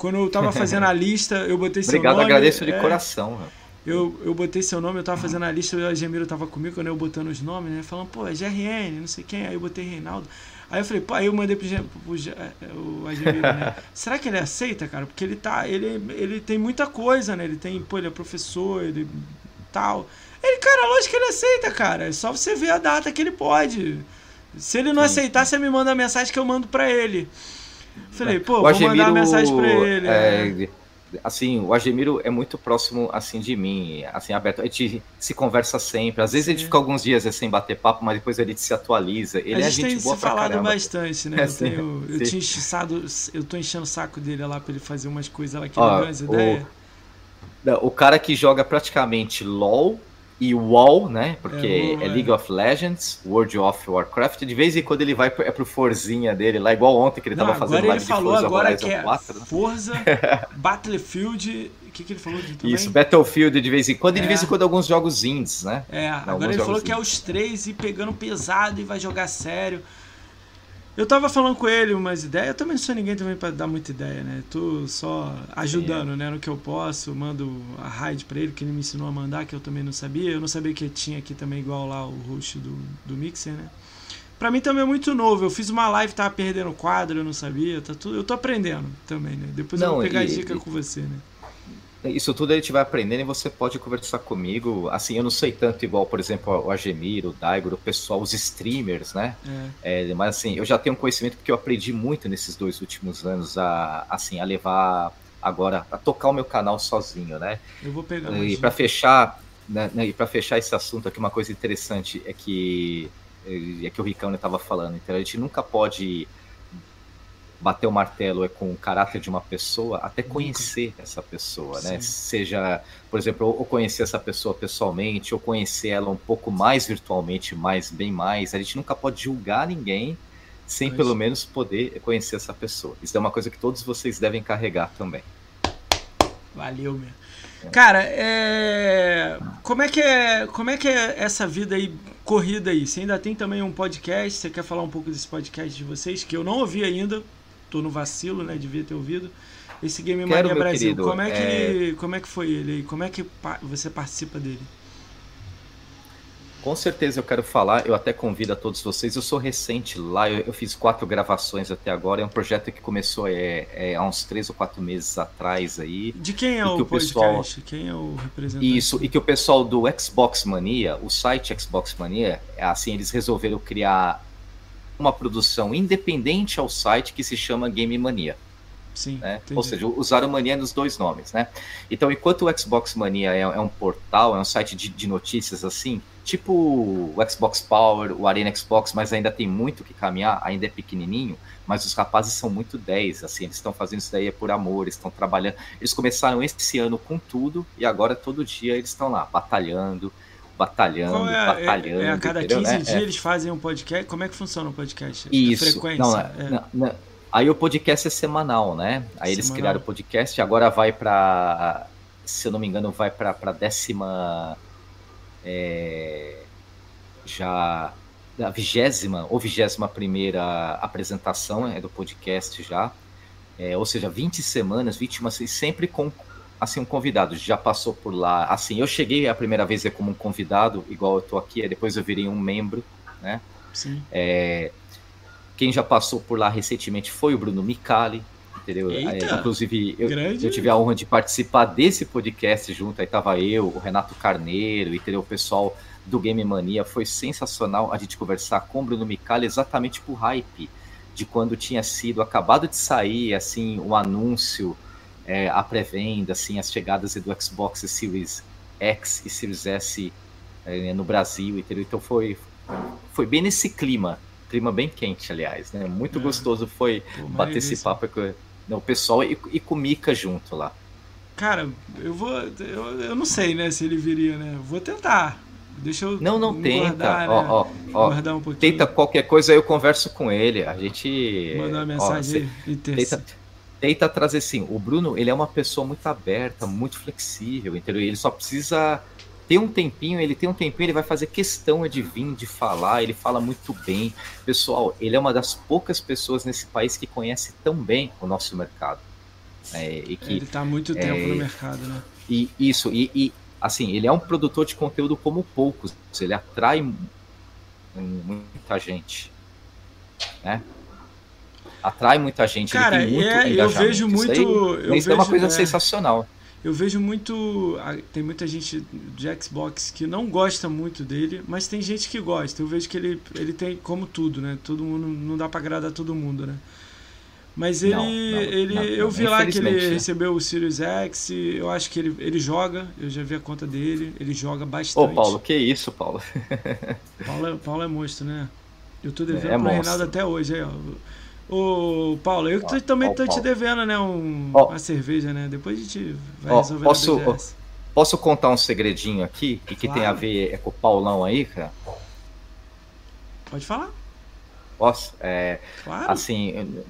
Speaker 1: Quando eu tava fazendo a lista, eu botei seu
Speaker 2: Obrigado,
Speaker 1: nome.
Speaker 2: agradeço de
Speaker 1: é,
Speaker 2: coração.
Speaker 1: Eu, eu botei seu nome, eu tava fazendo a lista, o Agemiro tava comigo, quando eu botando os nomes, né? Falando, pô, é GRN, não sei quem. Aí eu botei Reinaldo. Aí eu falei, pô, aí eu mandei pro, Ge- pro Ge- eh, o Agemiro, né? Será que ele aceita, cara? Porque ele tá. Ele, ele tem muita coisa, né? Ele tem, pô, ele é professor, ele tal. Ele, cara, lógico que ele aceita, cara. É só você ver a data que ele pode. Se ele não
Speaker 2: Sim.
Speaker 1: aceitar, você me manda a mensagem que eu mando pra ele. Falei, pô,
Speaker 2: o
Speaker 1: vou
Speaker 2: Agemiro,
Speaker 1: mandar mensagem pra ele. né?
Speaker 2: é, assim, o Agemiro é muito próximo, assim, de mim, assim, aberto. A gente se conversa sempre. Às vezes a gente
Speaker 1: Sim.
Speaker 2: fica alguns dias sem bater papo, mas depois gente se atualiza. Ele
Speaker 1: a
Speaker 2: é
Speaker 1: gente tem
Speaker 2: gente boa
Speaker 1: se
Speaker 2: pra
Speaker 1: falado
Speaker 2: caramba.
Speaker 1: bastante, né?
Speaker 2: É,
Speaker 1: eu
Speaker 2: sim,
Speaker 1: tenho, eu
Speaker 2: sim.
Speaker 1: tinha enchiçado, eu tô enchendo o saco dele lá pra ele fazer umas coisas lá que
Speaker 2: Ó,
Speaker 1: ele deu umas
Speaker 2: o-
Speaker 1: ideias.
Speaker 2: Não, O cara que joga praticamente LoL e WoW, né? Porque
Speaker 1: É,
Speaker 2: é,
Speaker 1: WoW, é.
Speaker 2: League of Legends, World of Warcraft. De vez em quando ele vai pro, é pro Forzinha dele, lá igual ontem que ele
Speaker 1: Não,
Speaker 2: tava fazendo
Speaker 1: agora ele
Speaker 2: live de
Speaker 1: falou
Speaker 2: Forza
Speaker 1: agora
Speaker 2: Horizon
Speaker 1: que é
Speaker 2: 4, né?
Speaker 1: Forza, Battlefield, o que, que ele falou de também?
Speaker 2: Isso, Battlefield de vez em quando, e de
Speaker 1: É.
Speaker 2: vez em quando alguns jogos indies, né?
Speaker 1: É, agora
Speaker 2: alguns
Speaker 1: ele falou
Speaker 2: jogos
Speaker 1: que é os três e pegando pesado e vai jogar sério. Eu tava falando com ele umas ideias, eu também não sou ninguém também pra dar muita ideia, né? Tô só ajudando, né, no que eu posso, mando a raid pra ele, que ele me ensinou a mandar, que eu também não sabia. Eu não sabia que tinha aqui também igual lá o host do, do Mixer, né? Pra mim também é muito novo. Eu fiz uma live, tava perdendo quadro, eu não sabia, tá tudo. Eu tô aprendendo também, né? Depois eu
Speaker 2: Não,
Speaker 1: vou pegar
Speaker 2: e-
Speaker 1: dica
Speaker 2: e-
Speaker 1: com você, né?
Speaker 2: Isso tudo a gente vai aprendendo e você pode conversar comigo. Assim, eu não sei tanto igual, por exemplo, o Agemir, o Daigor, o pessoal, os streamers, né? É. É, mas assim, eu já tenho conhecimento porque eu aprendi muito nesses dois últimos anos a, assim, a levar agora, a tocar o meu canal sozinho, né?
Speaker 1: Eu vou pegar.
Speaker 2: E para fechar, né, né e para fechar esse assunto aqui, uma coisa interessante é que é que o Ricão estava falando. Então a gente nunca pode bater o martelo é com o caráter de uma pessoa até conhecer essa pessoa, né? Seja, por exemplo, ou conhecer essa pessoa pessoalmente, ou conhecer ela um pouco mais virtualmente, mais bem mais. A gente nunca pode julgar ninguém sem pois. pelo menos poder conhecer essa pessoa. Isso é uma coisa que todos vocês devem carregar também.
Speaker 1: Valeu, meu. É. Cara, é... como é que é, como é que é essa vida aí corrida aí? Você ainda tem também um podcast? Você quer falar um pouco desse podcast de vocês que eu não ouvi ainda? Tô no vacilo, né? Devia ter ouvido. Esse Game Quero, Mania Brasil, querido, como é, que, é... como é que foi ele aí? Como é que você participa dele?
Speaker 2: Com certeza eu quero falar, eu até convido a todos vocês. Eu sou recente lá, eu, eu fiz quatro gravações até agora. É um projeto que começou é, é, há uns três ou quatro meses atrás aí.
Speaker 1: De quem é o, o pessoal... Quem é o representante?
Speaker 2: Isso, e que o pessoal do Xbox Mania, o site Xbox Mania, é assim, eles resolveram criar uma produção independente ao site que se chama Game Mania.
Speaker 1: Sim,
Speaker 2: né? Ou seja, usaram Mania nos dois nomes, né? Então, enquanto o Xbox Mania é, é um portal, é um site de, de, notícias assim, tipo o Xbox Power, o Arena Xbox, mas ainda tem muito que caminhar, ainda é pequenininho, mas os rapazes são muito 10, assim, eles estão fazendo isso daí é por amor, eles estão trabalhando. Eles começaram esse ano com tudo e agora todo dia eles estão lá batalhando, batalhando, é, batalhando.
Speaker 1: É, é, a cada 15 é, dias é. eles fazem um podcast. Como é que funciona o podcast?
Speaker 2: Isso. Frequência? Não, é. não, não, aí o podcast é semanal, né? Aí eles criaram o podcast, agora vai para, se eu não me engano, vai para a décima, é, já a vigésima ou vigésima primeira apresentação é do podcast já. É, ou seja, 20 semanas, 21, sempre com assim, um convidado, já passou por lá. Assim, eu cheguei a primeira vez é como um convidado, igual eu tô aqui, depois eu virei um membro, né?
Speaker 1: Sim.
Speaker 2: É, quem já passou por lá recentemente foi o Bruno Micali, entendeu? É, inclusive, eu, eu, tive a honra de participar desse podcast junto, aí tava eu, o Renato Carneiro, entendeu? O pessoal do Game Mania, foi sensacional a gente conversar com o Bruno Micali exatamente por hype de quando tinha sido acabado de sair, assim, o um anúncio é, a pré-venda, assim, as chegadas do Xbox Series X e Series S é, no Brasil, entendeu? Então foi, foi bem nesse clima, clima bem quente, aliás, né? Muito é. gostoso foi Pô, bater esse papo com né, o pessoal e, e com o Mika junto lá.
Speaker 1: Cara, eu vou. Eu, eu não sei, né, se ele viria, né? Vou tentar. Deixa eu.
Speaker 2: Não, não tenta. Ó, né? ó, ó, um pouquinho. Tenta qualquer coisa, eu converso com ele. A gente.
Speaker 1: Mandar uma mensagem
Speaker 2: ó, tenta, tenta trazer assim, o Bruno, ele é uma pessoa muito aberta, muito flexível, entendeu? Ele só precisa ter um tempinho, ele tem um tempinho, ele vai fazer questão de vir, de falar, ele fala muito bem. Pessoal, ele é uma das poucas pessoas nesse país que conhece tão bem o nosso mercado. É, e que,
Speaker 1: ele está há muito tempo é, no mercado, né?
Speaker 2: E isso, e, e, assim, ele é um produtor de conteúdo como poucos, ele atrai muita gente, né? Atrai muita gente.
Speaker 1: Cara,
Speaker 2: muito
Speaker 1: é, eu vejo muito. Isso, aí,
Speaker 2: eu isso vejo, é uma coisa é, sensacional.
Speaker 1: Eu vejo muito. Tem muita gente de Xbox que não gosta muito dele, mas tem gente que gosta. Eu vejo que ele, ele tem como tudo, né? Todo mundo não dá para agradar todo mundo, né? Mas ele, não, não, ele não, eu vi lá que ele né? recebeu o Sirius X, eu acho que ele, ele joga, eu já vi a conta dele, ele joga bastante.
Speaker 2: Ô Paulo, que isso, Paulo?
Speaker 1: Paulo, é, Paulo é monstro, né? Eu tô devendo é, é pro Reinaldo até hoje aí, ó. Ô, Paulo, eu ó, também ó, tô Paulo. te devendo, né? Um, ó, uma cerveja, né? Depois a gente vai resolver
Speaker 2: posso, posso contar um segredinho aqui? E que claro. tem a ver é com o Paulão aí, cara?
Speaker 1: Pode falar.
Speaker 2: Posso? É, claro. Assim,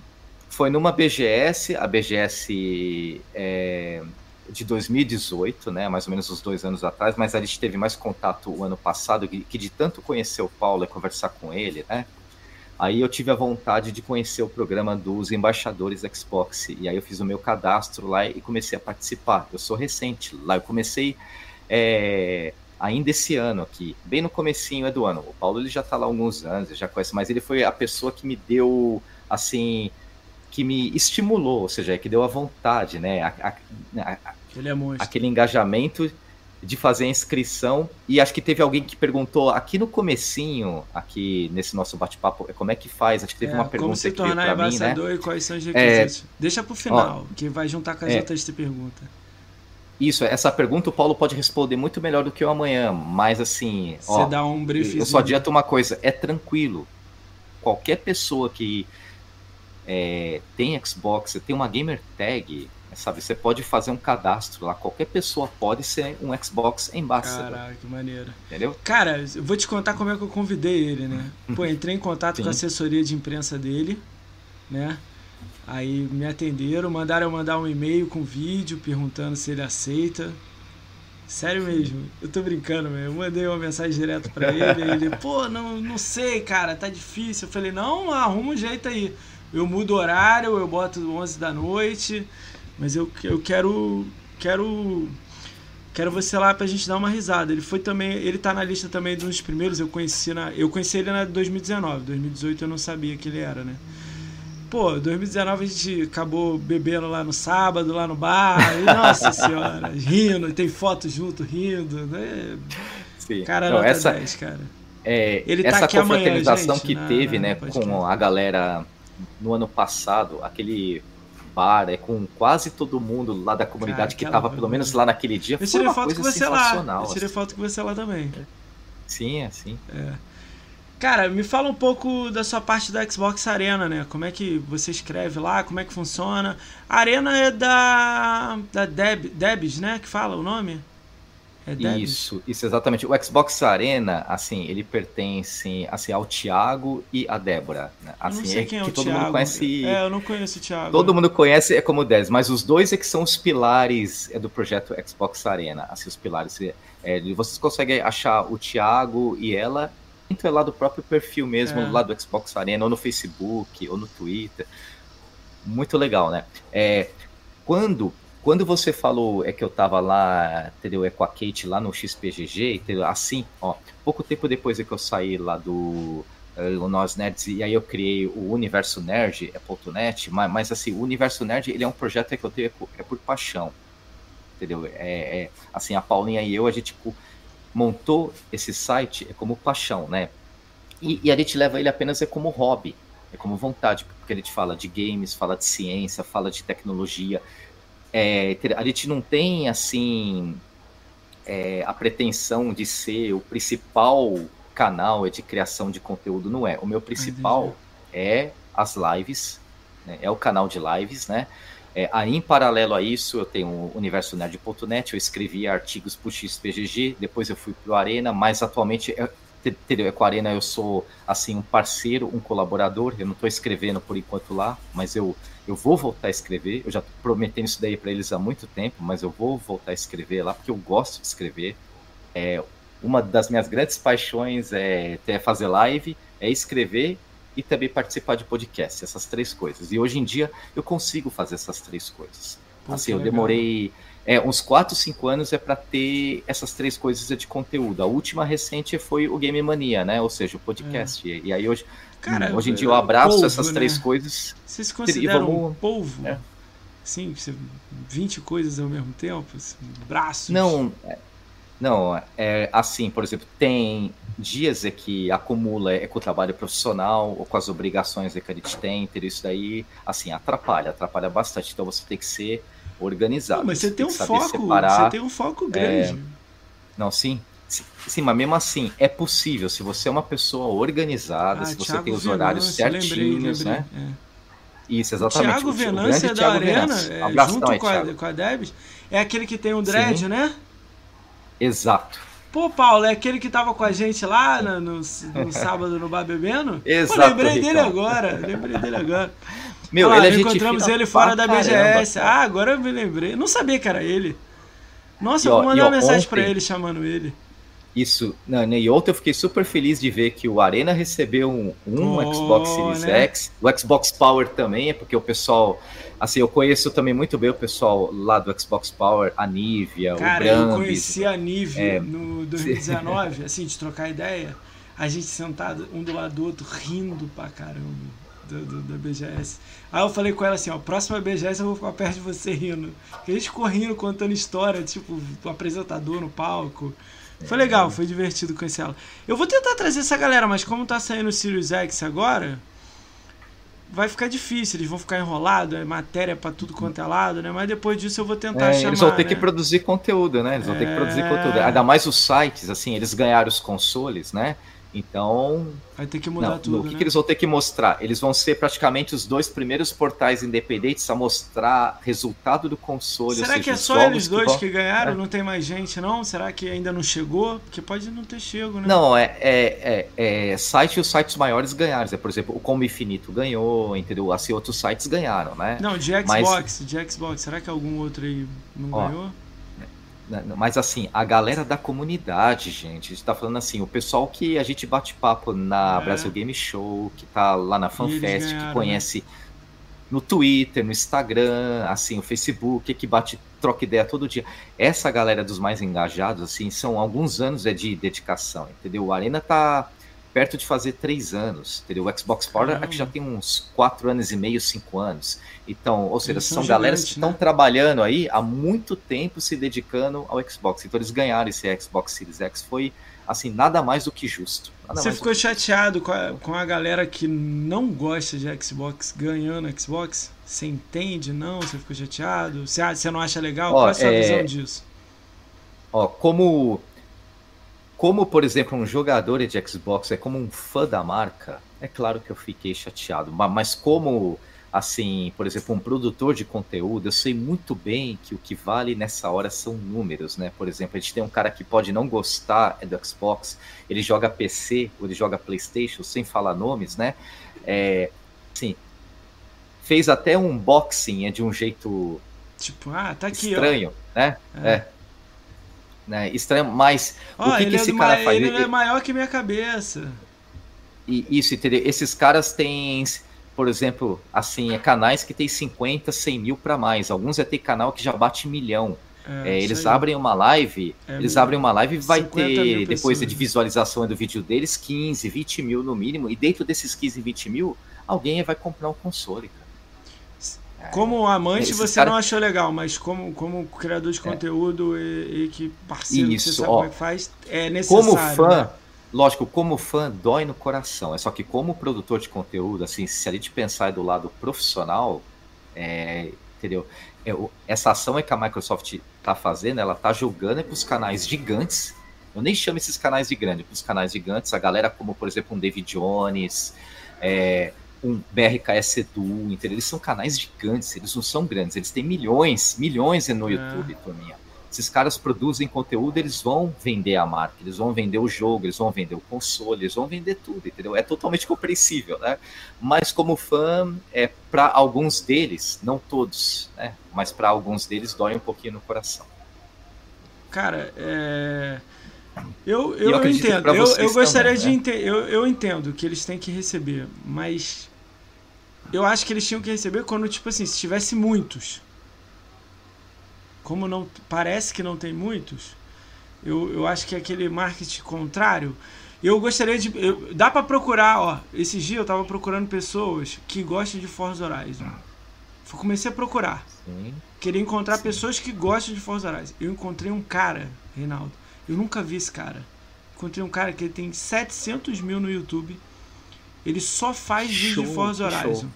Speaker 2: foi numa BGS, a BGS é, de 2018, né? Mais ou menos uns dois anos atrás, mas a gente teve mais contato o ano passado, que, que de tanto conhecer o Paulo e conversar com ele, né? Aí eu tive a vontade de conhecer o programa dos embaixadores Xbox. E aí eu fiz o meu cadastro lá e comecei a participar. Eu sou recente lá, eu comecei é, ainda esse ano aqui, bem no comecinho é do ano. O Paulo ele já está lá há alguns anos, já conhece, mas ele foi a pessoa que me deu, assim, que me estimulou, ou seja, que deu a vontade, né? A, a, a,
Speaker 1: Ele é monstro.
Speaker 2: Aquele engajamento de fazer a inscrição e acho que teve alguém que perguntou aqui no comecinho, aqui nesse nosso bate-papo, é como é que faz? Acho que teve
Speaker 1: é,
Speaker 2: uma pergunta
Speaker 1: como se
Speaker 2: aqui
Speaker 1: tornar
Speaker 2: para mim, né?
Speaker 1: e quais são os requisitos. É, Deixa pro final, ó, que vai juntar com as
Speaker 2: é,
Speaker 1: outras te pergunta.
Speaker 2: Isso, essa pergunta o Paulo pode responder muito melhor do que eu amanhã, mas assim,
Speaker 1: Você
Speaker 2: ó,
Speaker 1: dá um briefzinho.
Speaker 2: eu só adianto uma coisa, é tranquilo. Qualquer pessoa que é, tem Xbox, tem uma gamer tag, sabe? Você pode fazer um cadastro lá. Qualquer pessoa pode ser um Xbox Ambassador.
Speaker 1: Caraca, que maneiro.
Speaker 2: Entendeu?
Speaker 1: Cara, eu vou te contar como é que eu convidei ele, né? Pô, entrei em contato Sim. com a assessoria de imprensa dele, né? Aí me atenderam, mandaram eu mandar um e-mail com vídeo perguntando se ele aceita. Sério mesmo, eu tô brincando, meu. Eu mandei uma mensagem direto para ele, ele, pô, não, não sei, cara, tá difícil. Eu falei, não, arruma um jeito aí. Eu mudo o horário, eu boto 11 da noite, mas eu, eu quero quero quero você lá pra gente dar uma risada. Ele foi também, ele tá na lista também dos primeiros, eu conheci na, eu conheci ele na 2019, 2018 eu não sabia que ele era, né? Pô, 2019 a gente acabou bebendo lá no sábado, lá no bar, e, nossa senhora, rindo, tem foto junto, rindo, né?
Speaker 2: Sim.
Speaker 1: Cara,
Speaker 2: não,
Speaker 1: essa, 10, cara.
Speaker 2: É,
Speaker 1: ele
Speaker 2: essa
Speaker 1: tá aqui
Speaker 2: confraternização
Speaker 1: amanhã, gente,
Speaker 2: que
Speaker 1: na,
Speaker 2: teve,
Speaker 1: na,
Speaker 2: né, com a galera no ano passado, aquele bar é com quase todo mundo lá da comunidade Cara, que tava pelo menos lá naquele dia.
Speaker 1: Eu tirei foto com você lá. Eu tirei assim. foto com você lá também.
Speaker 2: Sim, é sim.
Speaker 1: É. Cara, me fala um pouco da sua parte da Xbox Arena, né? Como é que você escreve lá, como é que funciona. A Arena é da da Deb, Debs, né? Que fala o nome?
Speaker 2: É isso, isso exatamente. O Xbox Arena, assim, ele pertence assim ao Thiago e a Débora. Né? Assim,
Speaker 1: eu não sei quem é,
Speaker 2: que
Speaker 1: o
Speaker 2: todo
Speaker 1: Thiago.
Speaker 2: mundo conhece.
Speaker 1: É, eu não conheço o Thiago.
Speaker 2: Todo mundo conhece é como 10, mas os dois é que são os pilares é, do projeto Xbox Arena. Assim, os pilares. É, vocês conseguem achar o Thiago e ela entra lá do próprio perfil mesmo, é. lá do Xbox Arena, ou no Facebook, ou no Twitter. Muito legal, né? É, quando quando você falou é que eu tava lá, entendeu? É com a Kate lá no XPGG, entendeu? Assim, ó, pouco tempo depois é que eu saí lá do uh, Nós Nerds, e aí eu criei o Universo Nerd, é .net, mas, mas assim, o Universo Nerd, ele é um projeto que eu tenho, é por, é por paixão, entendeu? É, é, assim, a Paulinha e eu, a gente tipo, montou esse site é como paixão, né? E, e a gente leva ele apenas é como hobby, é como vontade, porque a gente fala de games, fala de ciência, fala de tecnologia, é, a gente não tem assim é, a pretensão de ser o principal canal de criação de conteúdo, não é. O meu principal é as lives, né? é o canal de lives, né? É, aí, em paralelo a isso, eu tenho o Universo Nerd.net, eu escrevi artigos para o XPGG, depois eu fui para o Arena, mas atualmente é, entendeu? É com a Arena eu sou assim um parceiro, um colaborador. Eu não estou escrevendo por enquanto lá, mas eu eu vou voltar a escrever. Eu já estou prometendo isso daí para eles há muito tempo, mas eu vou voltar a escrever lá porque eu gosto de escrever. É uma das minhas grandes paixões é, é fazer live, é escrever e também participar de podcast, essas três coisas. E hoje em dia eu consigo fazer essas três coisas. Pô, assim, eu legal. É, uns 4, 5 anos é para ter essas três coisas de conteúdo. A última recente foi o Game Mania, né? Ou seja, o podcast. É. E, aí hoje, Cara, hoje em dia eu abraço polvo, essas três né? coisas.
Speaker 1: Vocês consideram vamos... um polvo? É. Sim, 20 coisas ao mesmo tempo? Assim, braços?
Speaker 2: Não, é, não, é assim, por exemplo, tem dias é que acumula é com o trabalho profissional ou com as obrigações que a gente tem, ter isso daí, assim, atrapalha, atrapalha bastante. Então você tem que ser organizado. Não,
Speaker 1: mas você tem, um foco, separar, você tem um foco grande. É,
Speaker 2: não, sim. Sim, mas mesmo assim, é possível. Se você é uma pessoa organizada, ah, se você Thiago tem os horários certinhos, lembrei, lembrei. né? É. Isso, exatamente.
Speaker 1: Thiago Venâncio é da Thiago Arena, é, Abraço, junto com, a, com a Debs. É aquele que tem um dread, Sim. né?
Speaker 2: Exato.
Speaker 1: Pô, Paulo, é aquele que tava com a gente lá no, no, no sábado no bar bebendo?
Speaker 2: Exato.
Speaker 1: Pô, lembrei dele agora. Lembrei dele agora.
Speaker 2: Meu, ah, ele é
Speaker 1: encontramos ele fora da BGS. Caramba, ah, agora eu me lembrei. não sabia que era ele. Nossa, e, eu vou mandar uma mensagem para ele chamando ele.
Speaker 2: Isso, não, né, e ontem eu fiquei super feliz de ver que o Arena recebeu um, um oh, Xbox Series né? X, o Xbox Power também, é porque o pessoal, assim, eu conheço também muito bem o pessoal lá do Xbox Power, a Nívia,
Speaker 1: Cara,
Speaker 2: o Brambis.
Speaker 1: eu conheci a Nívia é... no 2019, assim, de trocar ideia, a gente sentado um do lado do outro, rindo pra caramba do, do, da BGS. Aí eu falei com ela assim, ó, próxima BGS eu vou ficar perto de você rindo. Porque a gente ficou rindo, contando história, tipo, o apresentador no palco. Foi legal, foi divertido conhecer ela. Eu vou tentar trazer essa galera, mas como tá saindo o Sirius X agora, vai ficar difícil, eles vão ficar enrolados, é matéria para tudo quanto é lado, né? Mas depois disso eu vou tentar é, chamar.
Speaker 2: Eles vão ter
Speaker 1: né?
Speaker 2: que produzir conteúdo, né? Eles vão é... ter que produzir conteúdo. Ainda mais os sites, assim, eles ganharam os consoles, né? Então.
Speaker 1: Vai ter que mudar
Speaker 2: não,
Speaker 1: tudo.
Speaker 2: O que,
Speaker 1: né?
Speaker 2: que, eles vão ter que mostrar? Eles vão ser praticamente os dois primeiros portais independentes a mostrar resultado do console.
Speaker 1: Será
Speaker 2: seja,
Speaker 1: que é só eles dois que, vão... que ganharam?
Speaker 2: É.
Speaker 1: Não tem mais gente, não? Será que ainda não chegou? Porque pode não ter chego, né?
Speaker 2: Não, é, é, é, é site e os sites maiores ganharam. É, por exemplo, o Como Infinito ganhou, entendeu? Assim, outros sites ganharam, né?
Speaker 1: Não, de Xbox, Mas... de Xbox. Será que algum outro aí não Ó, ganhou?
Speaker 2: Né, mas assim, a galera da comunidade, gente, a gente tá falando assim, o pessoal que a gente bate papo na é. Brasil Game Show, que tá lá na FanFest, que né? conhece no Twitter, no Instagram, assim, o Facebook, que bate, troca ideia todo dia. Essa galera dos mais engajados, assim, são alguns anos é de dedicação, entendeu? O Arena tá perto de fazer três anos, entendeu? O Xbox Power aqui já tem uns quatro anos e meio, cinco anos. Então, ou seja, eles são, são galeras que estão né? trabalhando aí há muito tempo se dedicando ao Xbox. Então eles ganharam esse Xbox Series X, foi assim, nada mais do que justo.
Speaker 1: Você ficou chateado com a, com a galera que não gosta de Xbox ganhando Xbox? Você entende? Não? Você ficou chateado? Você, você não acha legal? Ó, Qual é a sua é... visão disso?
Speaker 2: Ó, como como, por exemplo, um jogador de Xbox é como um fã da marca, é claro que eu fiquei chateado. Mas como, assim, por exemplo, um produtor de conteúdo, eu sei muito bem que o que vale nessa hora são números, né? Por exemplo, a gente tem um cara que pode não gostar do Xbox, ele joga PC ou ele joga PlayStation, sem falar nomes, né? É, assim, fez até um unboxing é de um jeito
Speaker 1: tipo, ah, tá aqui,
Speaker 2: estranho,
Speaker 1: ó.
Speaker 2: né? É. é né? Estranho, mas
Speaker 1: oh, o que, que é esse é cara faz? Ele, ele é maior que minha cabeça.
Speaker 2: E isso, entendeu? Esses caras têm, por exemplo, assim, é canais que tem 50, 100 mil para mais. Alguns já tem canal que já bate milhão. É, é, eles abrem uma live, é, eles abrem uma live e vai ter, depois de visualização do vídeo deles, 15, 20 mil no mínimo. E dentro desses 15, 20 mil, alguém vai comprar um console, cara.
Speaker 1: Como amante você cara... não achou legal, mas como, como criador de é. conteúdo é. e, e, que parceiro Isso, que você sabe ó, como é que faz, é necessário.
Speaker 2: Como fã,
Speaker 1: né?
Speaker 2: lógico, como fã dói no coração. É só que como produtor de conteúdo, assim, se a gente pensar do lado profissional, é, entendeu? É, essa ação é que a Microsoft está fazendo, ela está jogando para os canais gigantes. Eu nem chamo esses canais de grande, para os canais gigantes, a galera como, por exemplo, um David Jones, é, um BRKS Edu, entendeu? Eles são canais gigantes, eles não são grandes, eles têm milhões, milhões no é. YouTube, Toninha. Esses caras produzem conteúdo, eles vão vender a marca, eles vão vender o jogo, eles vão vender o console, eles vão vender tudo, entendeu? É totalmente compreensível, né? Mas como fã, é para alguns deles, não todos, né? Mas para alguns deles dói um pouquinho no coração.
Speaker 1: Cara, é... Eu, eu, eu entendo. Eu, eu gostaria também, de né? entender. Eu, eu entendo que eles têm que receber, mas eu acho que eles tinham que receber quando, tipo assim, se tivesse muitos. Como não parece que não tem muitos, eu, eu acho que é aquele marketing contrário. Eu gostaria de. Eu, dá para procurar, ó. Esses dias eu tava procurando pessoas que gostam de Forza Horizon. Comecei a procurar. Sim. Queria encontrar Sim. pessoas que gostam de Forza Horizon. Eu encontrei um cara, Reinaldo. Eu nunca vi esse cara. Encontrei um cara que tem 700 mil no YouTube ele só faz vídeo de Forza Horizon. Show.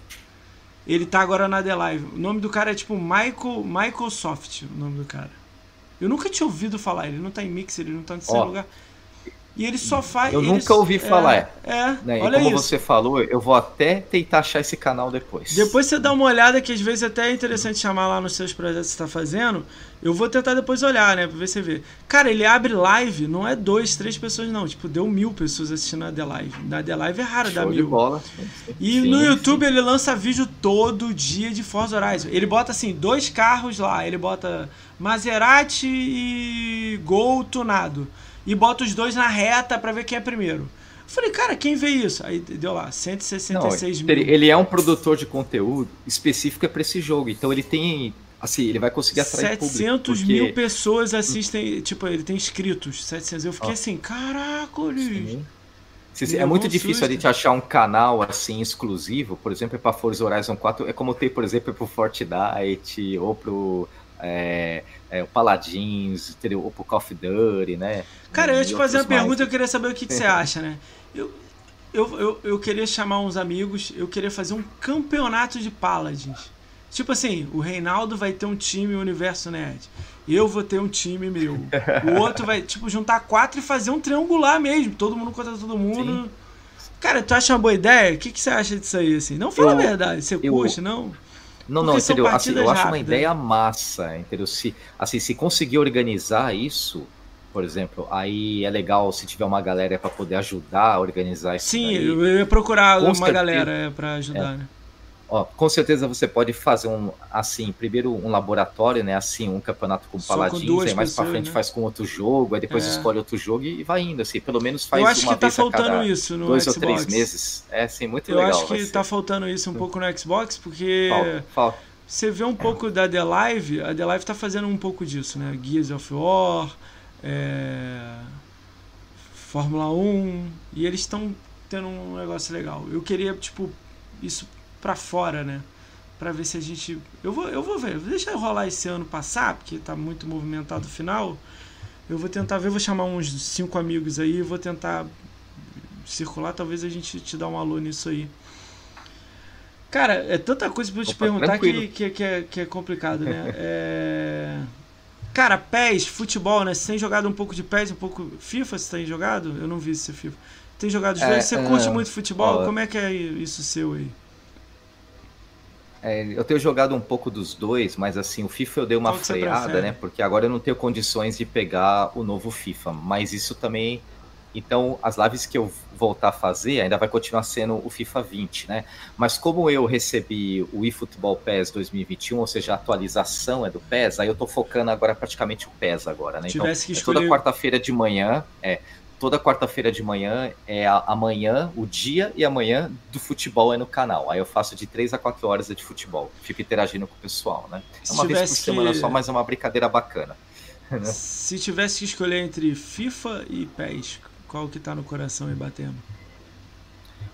Speaker 1: Ele tá agora na The Live. O nome do cara é tipo Michael, Michael Soft, o nome do cara. Eu nunca tinha ouvido falar, ele não tá em mix, ele não tá em oh, lugar. E ele só faz.
Speaker 2: Eu nunca ouvi falar.
Speaker 1: É, é
Speaker 2: né?
Speaker 1: olha
Speaker 2: e como
Speaker 1: isso.
Speaker 2: você falou, eu vou até tentar achar esse canal depois.
Speaker 1: Depois você dá uma olhada, que às vezes até é interessante chamar lá nos seus projetos que você está fazendo. Eu vou tentar depois olhar, né? Pra ver se você vê. Cara, ele abre live, não é dois, três pessoas, não. Tipo, deu mil pessoas assistindo a The Live. Na The Live é raro
Speaker 2: Show
Speaker 1: dar mil.
Speaker 2: De bola.
Speaker 1: E sim, no YouTube sim. ele lança vídeo todo dia de Forza Horizon. Ele bota assim, dois carros lá. Ele bota Maserati e Gol tunado e bota os dois na reta para ver quem é primeiro. Eu falei, cara, quem vê isso? Aí deu lá, 166 Não,
Speaker 2: mil. Ele é um produtor de conteúdo específico para esse jogo, então ele tem. Assim, ele vai conseguir atrair
Speaker 1: 700
Speaker 2: público,
Speaker 1: mil pessoas assistem, tipo, ele tem inscritos, 700. Eu fiquei assim, caraca,
Speaker 2: é muito difícil susto. a gente achar um canal assim exclusivo, por exemplo, para Forza Horizon 4, é como ter, por exemplo, para o Fortnite ou pro é, é, o Paladins, ou pro Call of Duty, né?
Speaker 1: Cara, eu ia te fazer uma mais. pergunta, eu queria saber o que, que você acha, né? Eu, eu, eu, eu queria chamar uns amigos, eu queria fazer um campeonato de Paladins. Tipo assim, o Reinaldo vai ter um time Universo Nerd. Eu vou ter um time meu. O outro vai, tipo, juntar quatro e fazer um triangular mesmo. Todo mundo contra todo mundo. Sim. Cara, tu acha uma boa ideia? O que, que você acha disso aí, assim? Não fala eu, a verdade, você eu, curte, não?
Speaker 2: Não, não, entendeu? Assim, eu acho uma ideia massa, entendeu? Se, assim, se conseguir organizar isso, por exemplo, aí é legal se tiver uma galera para poder ajudar a organizar isso.
Speaker 1: Sim, daí. eu ia procurar Com uma certeza, galera é, para ajudar, é. né?
Speaker 2: Ó, com certeza você pode fazer um assim, primeiro um laboratório, né? Assim, um campeonato com Só paladins, aí mais para frente né? faz com outro jogo, aí depois é. escolhe outro jogo e vai indo, assim, pelo menos faz
Speaker 1: Eu acho
Speaker 2: uma
Speaker 1: que tá faltando isso no
Speaker 2: dois
Speaker 1: Xbox.
Speaker 2: ou três meses. É, assim, muito
Speaker 1: Eu
Speaker 2: legal.
Speaker 1: Eu acho que tá faltando isso um pouco no Xbox, porque falta, falta. você vê um pouco da The Live, a The Live tá fazendo um pouco disso, né? Gears of War, é... Fórmula 1, e eles estão tendo um negócio legal. Eu queria, tipo, isso para fora, né? Para ver se a gente. Eu vou, eu vou ver. Deixa rolar esse ano passar, porque tá muito movimentado o final. Eu vou tentar ver, vou chamar uns cinco amigos aí, vou tentar circular, talvez a gente te dá um alô nisso aí. Cara, é tanta coisa pra eu te Opa, perguntar que, que, que, é, que é complicado, né? É... Cara, PES, futebol, né? Você tem jogado um pouco de PES, um pouco FIFA, você tem jogado? Eu não vi esse FIFA. Tem jogado de é, Você curte é, muito futebol? Como é que é isso seu aí?
Speaker 2: É, eu tenho jogado um pouco dos dois, mas assim, o FIFA eu dei uma freada, né? Porque agora eu não tenho condições de pegar o novo FIFA. Mas isso também. Então, as lives que eu voltar a fazer ainda vai continuar sendo o FIFA 20, né? Mas como eu recebi o eFootball PES 2021, ou seja, a atualização é do PES, aí eu tô focando agora praticamente o PES agora, né? Então, é toda quarta-feira de manhã, é, toda quarta-feira de manhã é amanhã, o dia e amanhã do futebol é no canal. Aí eu faço de 3 a 4 horas de futebol. Fico interagindo com o pessoal, né? É uma vez por semana que... só, mas é uma brincadeira bacana.
Speaker 1: Né? Se tivesse que escolher entre FIFA e PES, qual que tá no coração e batendo?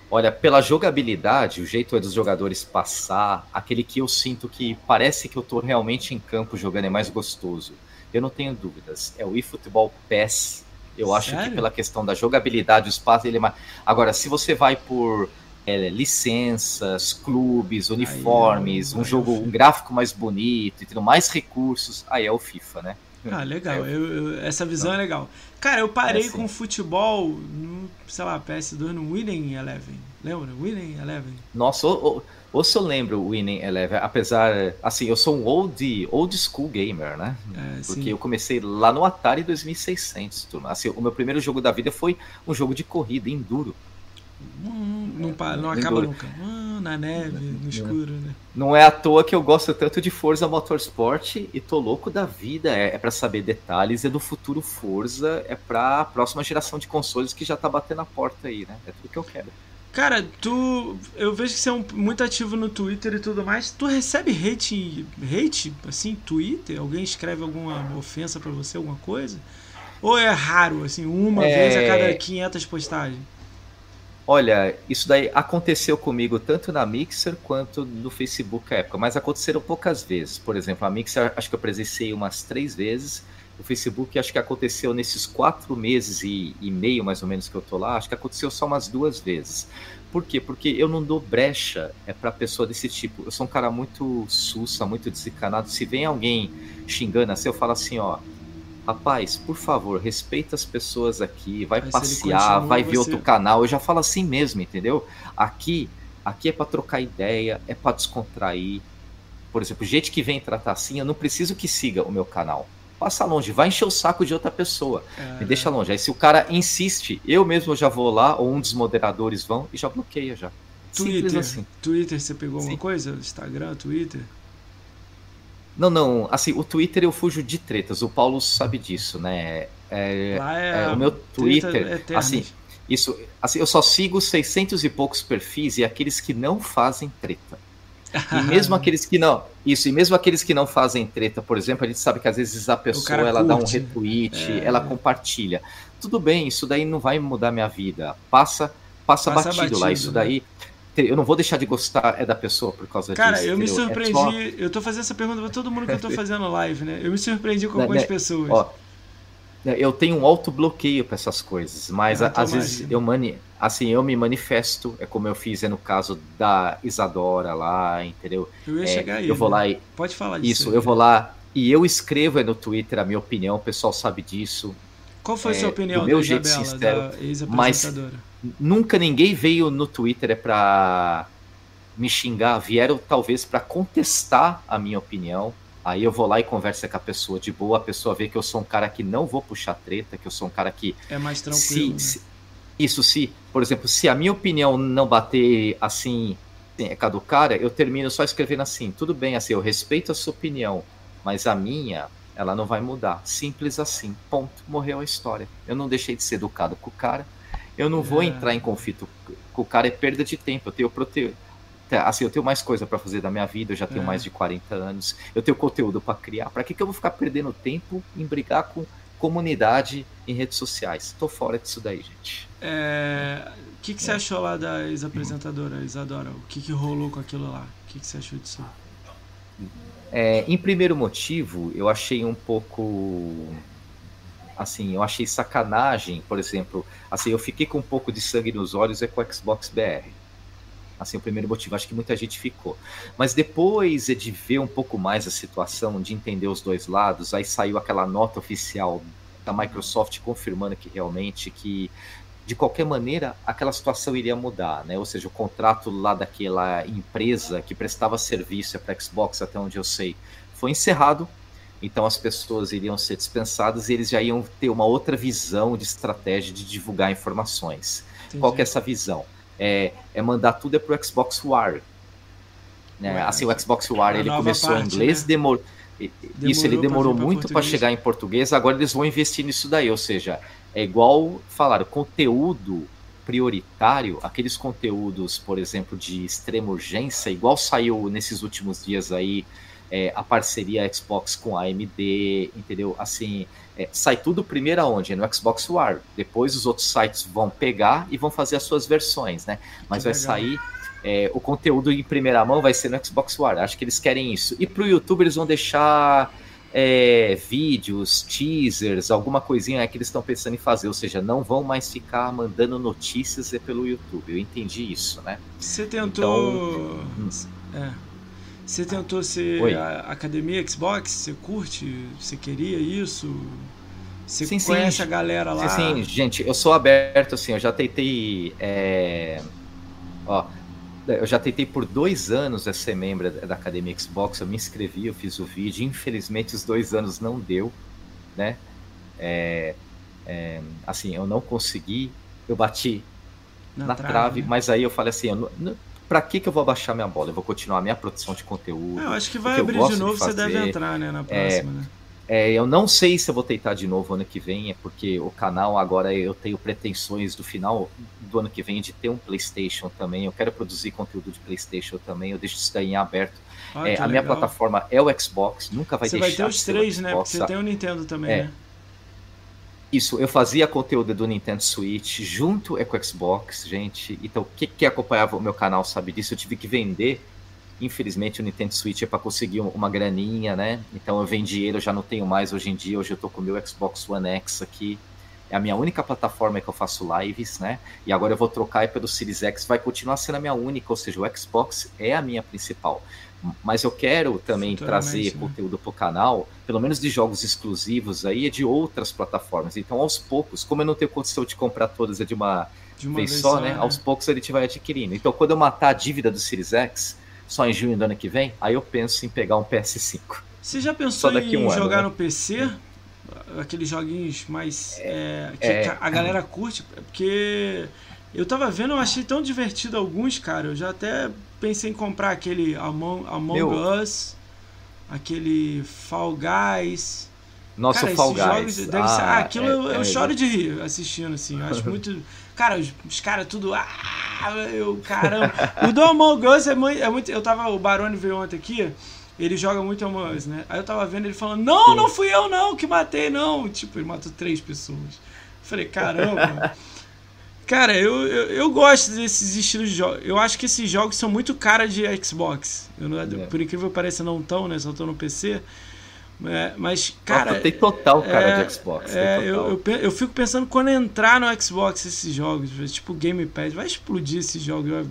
Speaker 2: Olha, pela jogabilidade, o jeito é dos jogadores passar, aquele que eu sinto que parece que eu tô realmente em campo jogando é mais gostoso. Eu não tenho dúvidas. É o eFootball PES eu acho Sério? que pela questão da jogabilidade, o espaço ele é mais. Agora, se você vai por é, licenças, clubes, uniformes, aí, um jogo, um gráfico mais bonito, tendo mais recursos, aí é o FIFA, né?
Speaker 1: Ah, legal. É, eu, eu, essa visão é legal. Cara, eu parei é assim. com futebol no, sei lá, PS2 no Winning Eleven. Lembra? Winning Eleven.
Speaker 2: Nossa, o, o ou se eu lembro o Winning Eleven, apesar, assim, eu sou um old, old school gamer, né? É, Porque sim. eu comecei lá no Atari 2600, turma. Assim, o meu primeiro jogo da vida foi um jogo de corrida, enduro.
Speaker 1: Hum, não, é, não acaba nunca. Hum, na neve, no escuro, né?
Speaker 2: Não é à toa que eu gosto tanto de Forza Motorsport e tô louco da vida. É, é para saber detalhes, é do futuro Forza, é pra próxima geração de consoles que já tá batendo a porta aí, né? É tudo que eu quero.
Speaker 1: Cara, tu. Eu vejo que você é um, muito ativo no Twitter e tudo mais. Tu recebe hate, hate, assim, Twitter? Alguém escreve alguma ofensa para você, alguma coisa? Ou é raro, assim, uma é... vez a cada 500 postagens?
Speaker 2: Olha, isso daí aconteceu comigo tanto na Mixer quanto no Facebook à época, mas aconteceram poucas vezes. Por exemplo, a Mixer acho que eu presenciei umas três vezes o Facebook, acho que aconteceu nesses quatro meses e, e meio, mais ou menos, que eu tô lá, acho que aconteceu só umas duas vezes. Por quê? Porque eu não dou brecha é para pessoa desse tipo. Eu sou um cara muito sussa, muito desencanado. Se vem alguém xingando assim, eu falo assim, ó, rapaz, por favor, respeita as pessoas aqui, vai Mas passear, vai ver você... outro canal. Eu já falo assim mesmo, entendeu? Aqui, aqui é para trocar ideia, é para descontrair. Por exemplo, gente que vem tratar assim, eu não preciso que siga o meu canal passa longe, vai encher o saco de outra pessoa. É. Me deixa longe. Aí se o cara insiste, eu mesmo já vou lá, ou um dos moderadores vão e já bloqueia já.
Speaker 1: Twitter, assim. Twitter, você pegou Sim. alguma coisa? Instagram, Twitter?
Speaker 2: Não, não. Assim, o Twitter eu fujo de tretas. O Paulo sabe disso, né? É, é, é o meu Twitter, assim, isso, assim, eu só sigo 600 e poucos perfis e aqueles que não fazem treta. E mesmo aqueles que não. Isso, e mesmo aqueles que não fazem treta, por exemplo, a gente sabe que às vezes a pessoa ela dá um retweet, é. ela compartilha. Tudo bem, isso daí não vai mudar minha vida. Passa, passa, passa batido, batido, lá. Isso né? daí eu não vou deixar de gostar é da pessoa por causa
Speaker 1: Cara,
Speaker 2: disso.
Speaker 1: Cara, eu me surpreendi. É só... Eu tô fazendo essa pergunta pra todo mundo que eu tô fazendo live, né? Eu me surpreendi com algumas né, pessoas. Ó,
Speaker 2: né, eu tenho um auto bloqueio para essas coisas, mas ah, às vezes eu mani assim, eu me manifesto, é como eu fiz é no caso da Isadora lá, entendeu?
Speaker 1: Eu ia
Speaker 2: é,
Speaker 1: chegar aí.
Speaker 2: Eu vou
Speaker 1: né?
Speaker 2: lá e
Speaker 1: Pode falar disso.
Speaker 2: Isso, aí, eu vou lá e eu escrevo é no Twitter a minha opinião, o pessoal sabe disso.
Speaker 1: Qual foi a sua
Speaker 2: é,
Speaker 1: opinião
Speaker 2: do meu jeito Isabela, sincero, mas nunca ninguém veio no Twitter é para me xingar, vieram talvez para contestar a minha opinião. Aí eu vou lá e converso com a pessoa de boa, a pessoa vê que eu sou um cara que não vou puxar treta, que eu sou um cara que.
Speaker 1: É mais tranquilo.
Speaker 2: Se, né? se, isso, se, por exemplo, se a minha opinião não bater assim, é com a do cara, eu termino só escrevendo assim: tudo bem, assim, eu respeito a sua opinião, mas a minha, ela não vai mudar. Simples assim. Ponto. Morreu a história. Eu não deixei de ser educado com o cara. Eu não é. vou entrar em conflito com o cara, é perda de tempo. Eu tenho proteína assim, eu tenho mais coisa para fazer da minha vida, eu já tenho é. mais de 40 anos, eu tenho conteúdo para criar. Para que, que eu vou ficar perdendo tempo em brigar com comunidade em redes sociais? Tô fora disso daí, gente.
Speaker 1: É... O que, que você é. achou lá da ex-apresentadora, Isadora? O que, que rolou com aquilo lá? O que, que você achou disso?
Speaker 2: É, em primeiro motivo, eu achei um pouco assim, eu achei sacanagem, por exemplo, assim, eu fiquei com um pouco de sangue nos olhos é com o Xbox BR assim, o primeiro motivo. Acho que muita gente ficou. Mas depois é de ver um pouco mais a situação, de entender os dois lados, aí saiu aquela nota oficial da Microsoft confirmando que realmente que de qualquer maneira aquela situação iria mudar, né? Ou seja, o contrato lá daquela empresa que prestava serviço para Xbox, até onde eu sei, foi encerrado. Então as pessoas iriam ser dispensadas e eles já iam ter uma outra visão de estratégia de divulgar informações. Entendi. Qual que é essa visão? é, é mandar tudo é pro Xbox One. Né? Ué, assim, o Xbox One ele começou parte, em inglês, né? demorou. Isso, ele demorou muito para chegar em português, agora eles vão investir nisso daí, ou seja, é igual falar, conteúdo prioritário, aqueles conteúdos, por exemplo, de extrema urgência, igual saiu nesses últimos dias aí é, a parceria Xbox com a AMD, entendeu? Assim, é, sai tudo primeiro aonde? No Xbox One. Depois os outros sites vão pegar e vão fazer as suas versões, né? Mas que vai legal. sair é, o conteúdo em primeira mão vai ser no Xbox One. Acho que eles querem isso. E para o YouTube eles vão deixar é, vídeos, teasers, alguma coisinha que eles estão pensando em fazer. Ou seja, não vão mais ficar mandando notícias pelo YouTube. Eu entendi isso, né?
Speaker 1: Você tentou. Então, hum. é. Você tentou ser Oi. academia Xbox? Você curte? Você queria isso? Você sim, conhece sim. a galera lá?
Speaker 2: Sim, sim, gente, eu sou aberto, assim, eu já tentei. É... Ó, eu já tentei por dois anos ser membro da Academia Xbox, eu me inscrevi, eu fiz o vídeo, infelizmente os dois anos não deu, né? É, é, assim, eu não consegui, eu bati na, na trave, trave né? mas aí eu falei assim, eu não, para que, que eu vou abaixar minha bola? Eu vou continuar a minha produção de conteúdo.
Speaker 1: É, eu acho que vai abrir de novo, de você deve entrar, né, na próxima,
Speaker 2: é,
Speaker 1: né?
Speaker 2: É, eu não sei se eu vou tentar de novo ano que vem, é porque o canal agora eu tenho pretensões do final do ano que vem de ter um PlayStation também. Eu quero produzir conteúdo de PlayStation também. Eu deixo isso daí em aberto. Ah, é, a minha plataforma é o Xbox, nunca vai
Speaker 1: você
Speaker 2: deixar.
Speaker 1: Você vai ter os três, né? Porque você tem o Nintendo também, é, né?
Speaker 2: Isso, eu fazia conteúdo do Nintendo Switch junto com o Xbox, gente. Então, quem que acompanhava o meu canal sabe disso. Eu tive que vender, infelizmente, o Nintendo Switch é para conseguir uma graninha, né? Então, eu vendi ele, eu já não tenho mais hoje em dia. Hoje eu tô com o meu Xbox One X aqui. É a minha única plataforma que eu faço lives, né? E agora eu vou trocar pelo Series X, vai continuar sendo a minha única, ou seja, o Xbox é a minha principal mas eu quero também trazer né? conteúdo para o canal, pelo menos de jogos exclusivos aí, de outras plataformas. Então, aos poucos, como eu não tenho condição de comprar todas de uma, de uma vez, vez, só, né? É. Aos poucos a gente vai adquirindo. Então, quando eu matar a dívida do Series X, só em junho do ano que vem, aí eu penso em pegar um PS5.
Speaker 1: Você já pensou em um jogar ano, né? no PC? Aqueles joguinhos mais. É, que é, a galera curte? Porque eu tava vendo, eu achei tão divertido alguns, cara. Eu já até pensei em comprar aquele Among, Among Us, aquele Fall Guys.
Speaker 2: Nosso cara, Fall Guys.
Speaker 1: Jogos, ah, ser, ah, aquilo é, eu, eu é, choro de rir assistindo, assim. Eu acho muito. Cara, os, os caras tudo. Ah, eu, caramba. o do Among Us é muito, é muito. Eu tava. O Barone veio ontem aqui. Ele joga muito Among Us, né? Aí eu tava vendo ele falando: Não, não fui eu, não, que matei, não. Tipo, ele matou três pessoas. Falei, caramba. Cara, eu, eu, eu, gosto desses estilos de jogos. Eu acho que esses jogos são muito cara de Xbox. Não, é. Por incrível que pareça, não tão, né? Só tô no PC. É, mas, cara.
Speaker 2: tem total cara é, de Xbox.
Speaker 1: É, eu, eu, eu, fico pensando quando entrar no Xbox esses jogos, tipo Game Pass, vai explodir esses jogos.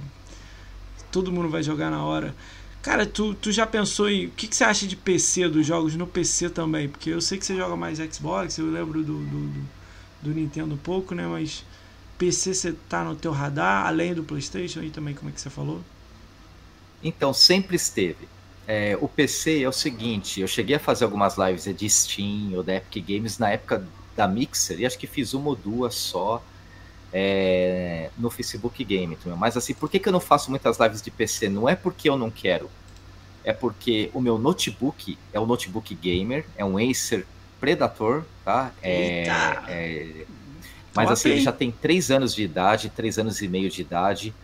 Speaker 1: Todo mundo vai jogar na hora. Cara, tu, tu já pensou em. O que, que você acha de PC, dos jogos no PC também? Porque eu sei que você joga mais Xbox, eu lembro do, do, do, do Nintendo um pouco, né? Mas PC você tá no teu radar, além do PlayStation e também, como é que você falou?
Speaker 2: Então, sempre esteve. É, o PC é o seguinte, eu cheguei a fazer algumas lives de Steam ou da Epic Games na época da Mixer e acho que fiz uma ou duas só é, no Facebook Game. Mas assim, por que, que eu não faço muitas lives de PC? Não é porque eu não quero, é porque o meu notebook é um notebook gamer, é um Acer Predator, tá? É, é mas assim, ele já tem três anos de idade, três anos e meio de idade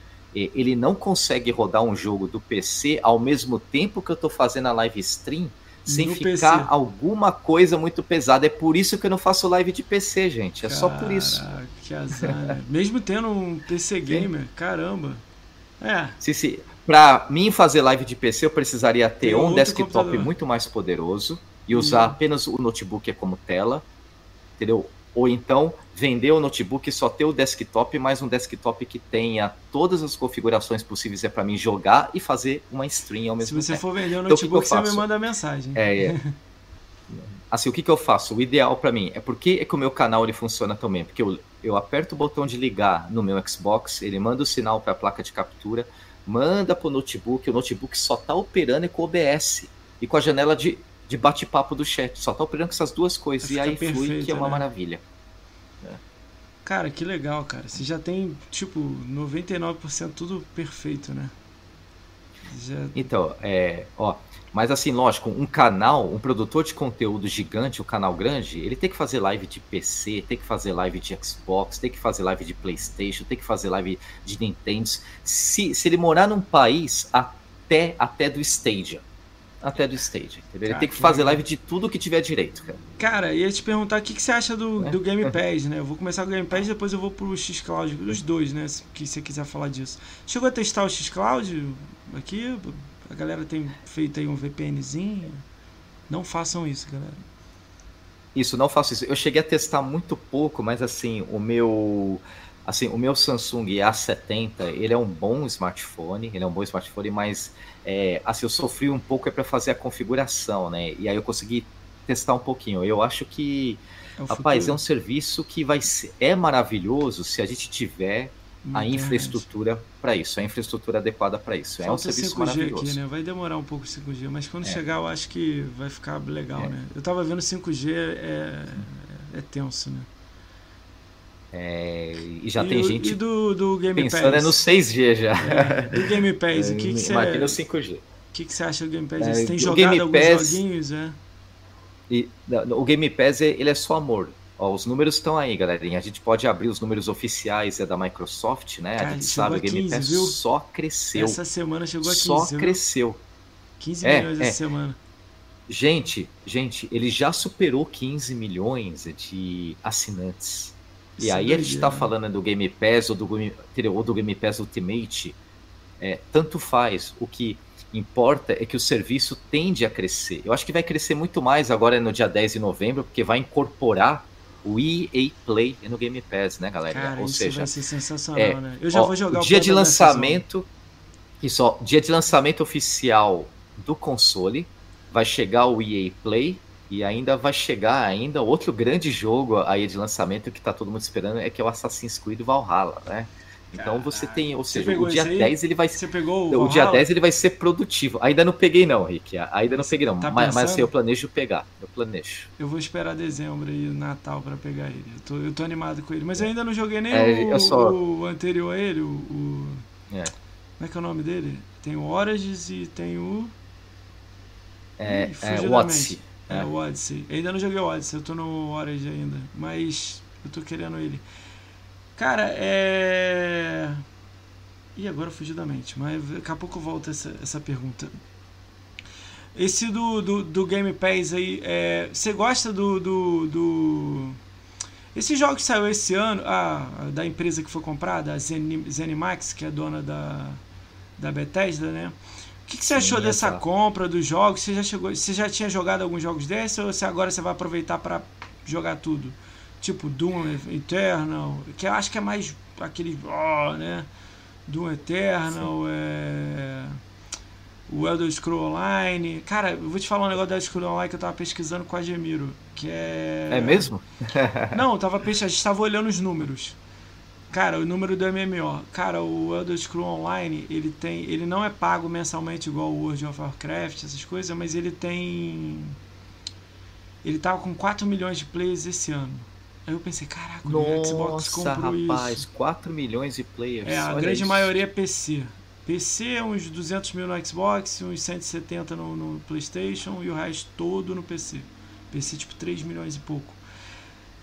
Speaker 2: ele não consegue rodar um jogo do PC ao mesmo tempo que eu estou fazendo a live stream sem no ficar PC. alguma coisa muito pesada. É por isso que eu não faço live de PC, gente. É Caraca, só por isso.
Speaker 1: Que azar. Mesmo tendo um PC gamer, Sim. caramba. É.
Speaker 2: Sim, sim. Para mim fazer live de PC, eu precisaria ter um desktop computador. muito mais poderoso e usar uhum. apenas o notebook como tela, entendeu? ou então vender o notebook e só ter o desktop, mais um desktop que tenha todas as configurações possíveis é para mim jogar e fazer uma stream ao mesmo
Speaker 1: tempo. Se você tempo. for vender o então, notebook, então, você me manda mensagem.
Speaker 2: É, é. assim, o que, que eu faço? O ideal para mim é porque é que o meu canal ele funciona também, porque eu, eu aperto o botão de ligar no meu Xbox, ele manda o sinal para a placa de captura, manda para o notebook, o notebook só está operando com o OBS e com a janela de de bate-papo do chat. Só tá operando com essas duas coisas. e aí perfeito, flui, que é uma né? maravilha.
Speaker 1: Cara, que legal, cara. Você já tem, tipo, 99% tudo perfeito, né?
Speaker 2: Já... Então, é, ó, mas assim, lógico, um canal, um produtor de conteúdo gigante, um canal grande, ele tem que fazer live de PC, tem que fazer live de Xbox, tem que fazer live de PlayStation, tem que fazer live de Nintendo. Se, se ele morar num país até, até do Stadia, até do stage. Entendeu? Ele tem que fazer live de tudo que tiver direito, cara.
Speaker 1: Cara, ia te perguntar o que, que você acha do, é. do Game Pass, né? Eu vou começar com o Game Pass depois eu vou pro Xcloud, os dois, né? Se você quiser falar disso. Chegou a testar o Xcloud aqui? A galera tem feito aí um VPNzinho. Não façam isso, galera.
Speaker 2: Isso, não faço isso. Eu cheguei a testar muito pouco, mas assim, o meu assim, o meu Samsung A70, ele é um bom smartphone, ele é um bom smartphone, mas é, assim, eu sofri um pouco é para fazer a configuração, né? E aí eu consegui testar um pouquinho. Eu acho que, é rapaz, futuro. é um serviço que vai ser, é maravilhoso se a gente tiver a infraestrutura para isso, a infraestrutura adequada para isso. Falta é um serviço 5G maravilhoso. Aqui,
Speaker 1: né? Vai demorar um pouco o 5G, mas quando é. chegar eu acho que vai ficar legal, é. né? Eu tava vendo 5G é, é tenso, né?
Speaker 2: É, e já e tem o, gente
Speaker 1: do, do Game
Speaker 2: pensando
Speaker 1: Pass?
Speaker 2: é no 6G já.
Speaker 1: É, do Game Pass, o que, que você...
Speaker 2: Imagina o 5G. O
Speaker 1: que, que você acha do Game Pass? É, você tem jogado Game alguns Pass, joguinhos, é?
Speaker 2: E, o Game Pass, ele é só amor. Ó, os números estão aí, galerinha. A gente pode abrir os números oficiais é da Microsoft, né? Cara, a gente sabe, o Game 15, Pass viu? só cresceu.
Speaker 1: Essa semana chegou a 15,
Speaker 2: Só
Speaker 1: viu?
Speaker 2: cresceu.
Speaker 1: 15 é, milhões essa é. semana.
Speaker 2: Gente, gente, ele já superou 15 milhões de assinantes. E aí a gente está falando do Game Pass ou do, ou do Game Pass Ultimate, é, tanto faz. O que importa é que o serviço tende a crescer. Eu acho que vai crescer muito mais agora no dia 10 de novembro, porque vai incorporar o EA Play no Game Pass, né, galera?
Speaker 1: Cara,
Speaker 2: Ou
Speaker 1: isso
Speaker 2: seja,
Speaker 1: vai ser sensacional, é, né? Eu já ó, vou jogar
Speaker 2: o dia de lançamento. Isso, ó, dia de lançamento oficial do console vai chegar o EA Play e ainda vai chegar ainda outro grande jogo aí de lançamento que tá todo mundo esperando, é que é o Assassin's Creed Valhalla, né? Então você tem, ou seja, o dia 10 ele vai
Speaker 1: Você pegou
Speaker 2: o, o dia 10 ele vai ser produtivo. Ainda não peguei não, Rick. Ainda não peguei não, tá mas, mas assim, eu planejo pegar. Eu planejo.
Speaker 1: Eu vou esperar dezembro e Natal para pegar ele. Eu tô, eu tô animado com ele, mas eu ainda não joguei nem é, o, só... o, anterior a ele, o, o... É. Como é que é o nome dele? Tem o Origins e tem o
Speaker 2: É, Ih, é Odyssey.
Speaker 1: É, o Odyssey. Eu ainda não joguei o Odyssey, eu tô no Orange ainda. Mas eu tô querendo ele. Cara, é. Ih, agora fugiu da mente, mas daqui a pouco volta essa, essa pergunta. Esse do, do, do Game Pass aí, é, você gosta do, do, do. Esse jogo que saiu esse ano, ah, da empresa que foi comprada, a Zenimax, que é dona da, da Bethesda, né? O que, que você Sim, achou dessa tá. compra dos jogos? Você já, chegou, você já tinha jogado alguns jogos desses ou você agora você vai aproveitar para jogar tudo? Tipo Doom Eternal, que eu acho que é mais aquele. Oh, né? Doom Eternal, Sim. é. O Elder Scroll Online. Cara, eu vou te falar um negócio do Elder Scroll Online que eu tava pesquisando com a Gemiro. Que é.
Speaker 2: É mesmo?
Speaker 1: Não, eu tava pesquisando, a gente tava olhando os números. Cara, o número do MMO. Cara, o Elder Scrolls Online, ele tem, ele não é pago mensalmente igual o World of Warcraft, essas coisas, mas ele tem ele tava com 4 milhões de players esse ano. Aí eu pensei, caraca, o Xbox comprou
Speaker 2: rapaz,
Speaker 1: isso.
Speaker 2: 4 milhões de players.
Speaker 1: É, a grande isso. maioria é PC. PC é uns 200 mil no Xbox, uns 170 no, no PlayStation e o resto todo no PC. PC tipo 3 milhões e pouco.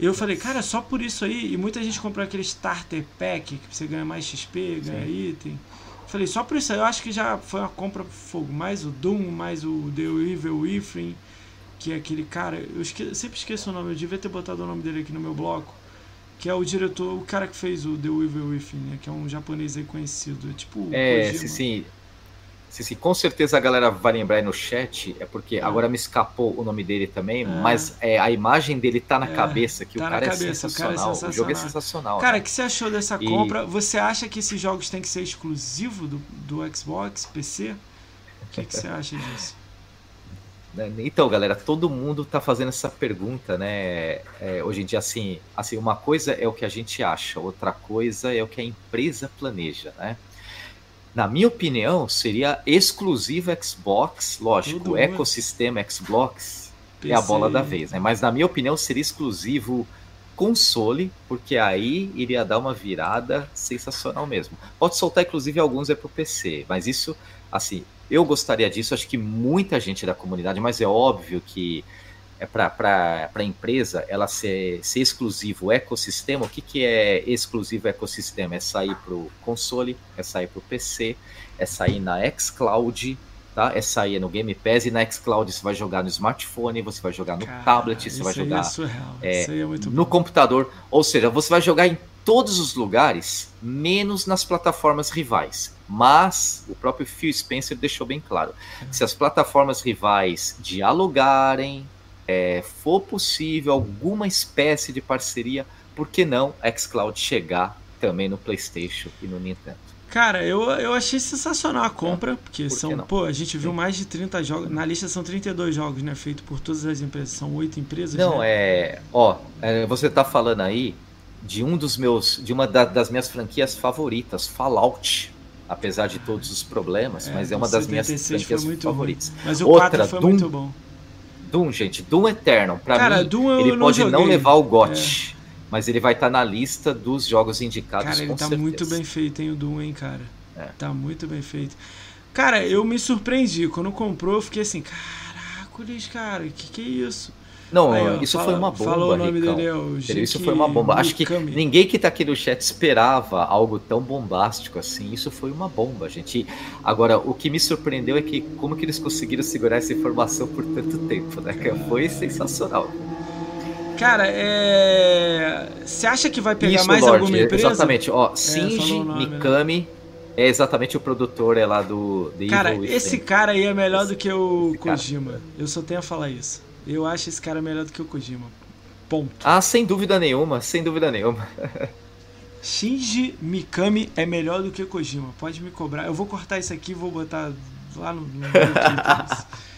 Speaker 1: Eu falei, cara, só por isso aí. E muita gente comprou aquele starter pack que você ganha mais XP, ganha Sim. item. Falei, só por isso aí eu acho que já foi uma compra fogo. Mais o Doom, mais o The Evil Ifrin, que é aquele cara. Eu esque, sempre esqueço o nome, eu devia ter botado o nome dele aqui no meu bloco. Que é o diretor, o cara que fez o The Evil Ifrin, né? Que é um japonês aí conhecido. É tipo.
Speaker 2: É, sim, sim. Sim, sim, com certeza a galera vai lembrar aí no chat, é porque é. agora me escapou o nome dele também, é. mas é, a imagem dele tá na é, cabeça, que tá o, cara é cabeça, o, cara é sensacional. O jogo é sensacional.
Speaker 1: Cara, o né? que você achou dessa e... compra? Você acha que esses jogos têm que ser exclusivos do, do Xbox, PC? O que, que você acha disso?
Speaker 2: Né, então, galera, todo mundo tá fazendo essa pergunta, né? É, hoje em dia, assim, assim, uma coisa é o que a gente acha, outra coisa é o que a empresa planeja, né? Na minha opinião, seria exclusivo Xbox, lógico, Tudo o ecossistema Xbox é a bola da vez, né? Mas na minha opinião seria exclusivo console, porque aí iria dar uma virada sensacional mesmo. Pode soltar inclusive alguns é pro PC, mas isso, assim, eu gostaria disso, acho que muita gente da comunidade, mas é óbvio que é para a empresa ela ser, ser exclusivo o ecossistema. O que, que é exclusivo ecossistema? É sair para o console, é sair para o PC, é sair na xCloud, tá? É sair no Game Pass e na xCloud você vai jogar no smartphone, você vai jogar no Cara, tablet, você vai jogar é é, é no computador. Ou seja, você vai jogar em todos os lugares, menos nas plataformas rivais. Mas o próprio Phil Spencer deixou bem claro: se as plataformas rivais dialogarem, é, for possível alguma espécie de parceria, por que não xCloud chegar também no PlayStation e no Nintendo?
Speaker 1: Cara, eu, eu achei sensacional a compra, porque por são, pô, a gente viu mais de 30 jogos, na lista são 32 jogos, né, feito por todas as empresas, são oito empresas,
Speaker 2: Não,
Speaker 1: né?
Speaker 2: é, ó, é, você tá falando aí de um dos meus, de uma da, das minhas franquias favoritas, Fallout, apesar de todos os problemas, é, mas é uma das minhas franquias favoritas.
Speaker 1: Ruim. Mas o Outra, 4 foi Doom, muito bom.
Speaker 2: Doom, gente, Doom Eternal, pra Cara, mim, Doom ele pode não, não levar o GOT, é. mas ele vai estar tá na lista dos jogos indicados
Speaker 1: Cara, ele
Speaker 2: tá
Speaker 1: certeza. muito bem feito, hein, o Doom, hein, cara. É. Tá muito bem feito. Cara, eu me surpreendi. Quando comprou, eu fiquei assim, caracoles, cara, que que é isso?
Speaker 2: Não, Aí, ó, isso fala, foi uma bomba. Falou o nome Ricão. dele, é o Isso foi uma bomba. Acho que ninguém que tá aqui no chat esperava algo tão bombástico assim. Isso foi uma bomba, gente. Agora, o que me surpreendeu é que como que eles conseguiram segurar essa informação por tanto tempo, né? Foi sensacional.
Speaker 1: Cara, é. Você acha que vai pegar Isso, mais Lord, alguma empresa?
Speaker 2: Exatamente, ó. Shinji é, né? Mikami. Né? É exatamente o produtor é lá do
Speaker 1: The Cara, Evil esse cara aí é melhor do que o Kojima. Eu só tenho a falar isso. Eu acho esse cara melhor do que o Kojima. Ponto.
Speaker 2: Ah, sem dúvida nenhuma, sem dúvida nenhuma.
Speaker 1: Shinji Mikami é melhor do que o Kojima. Pode me cobrar. Eu vou cortar isso aqui e vou botar lá no. no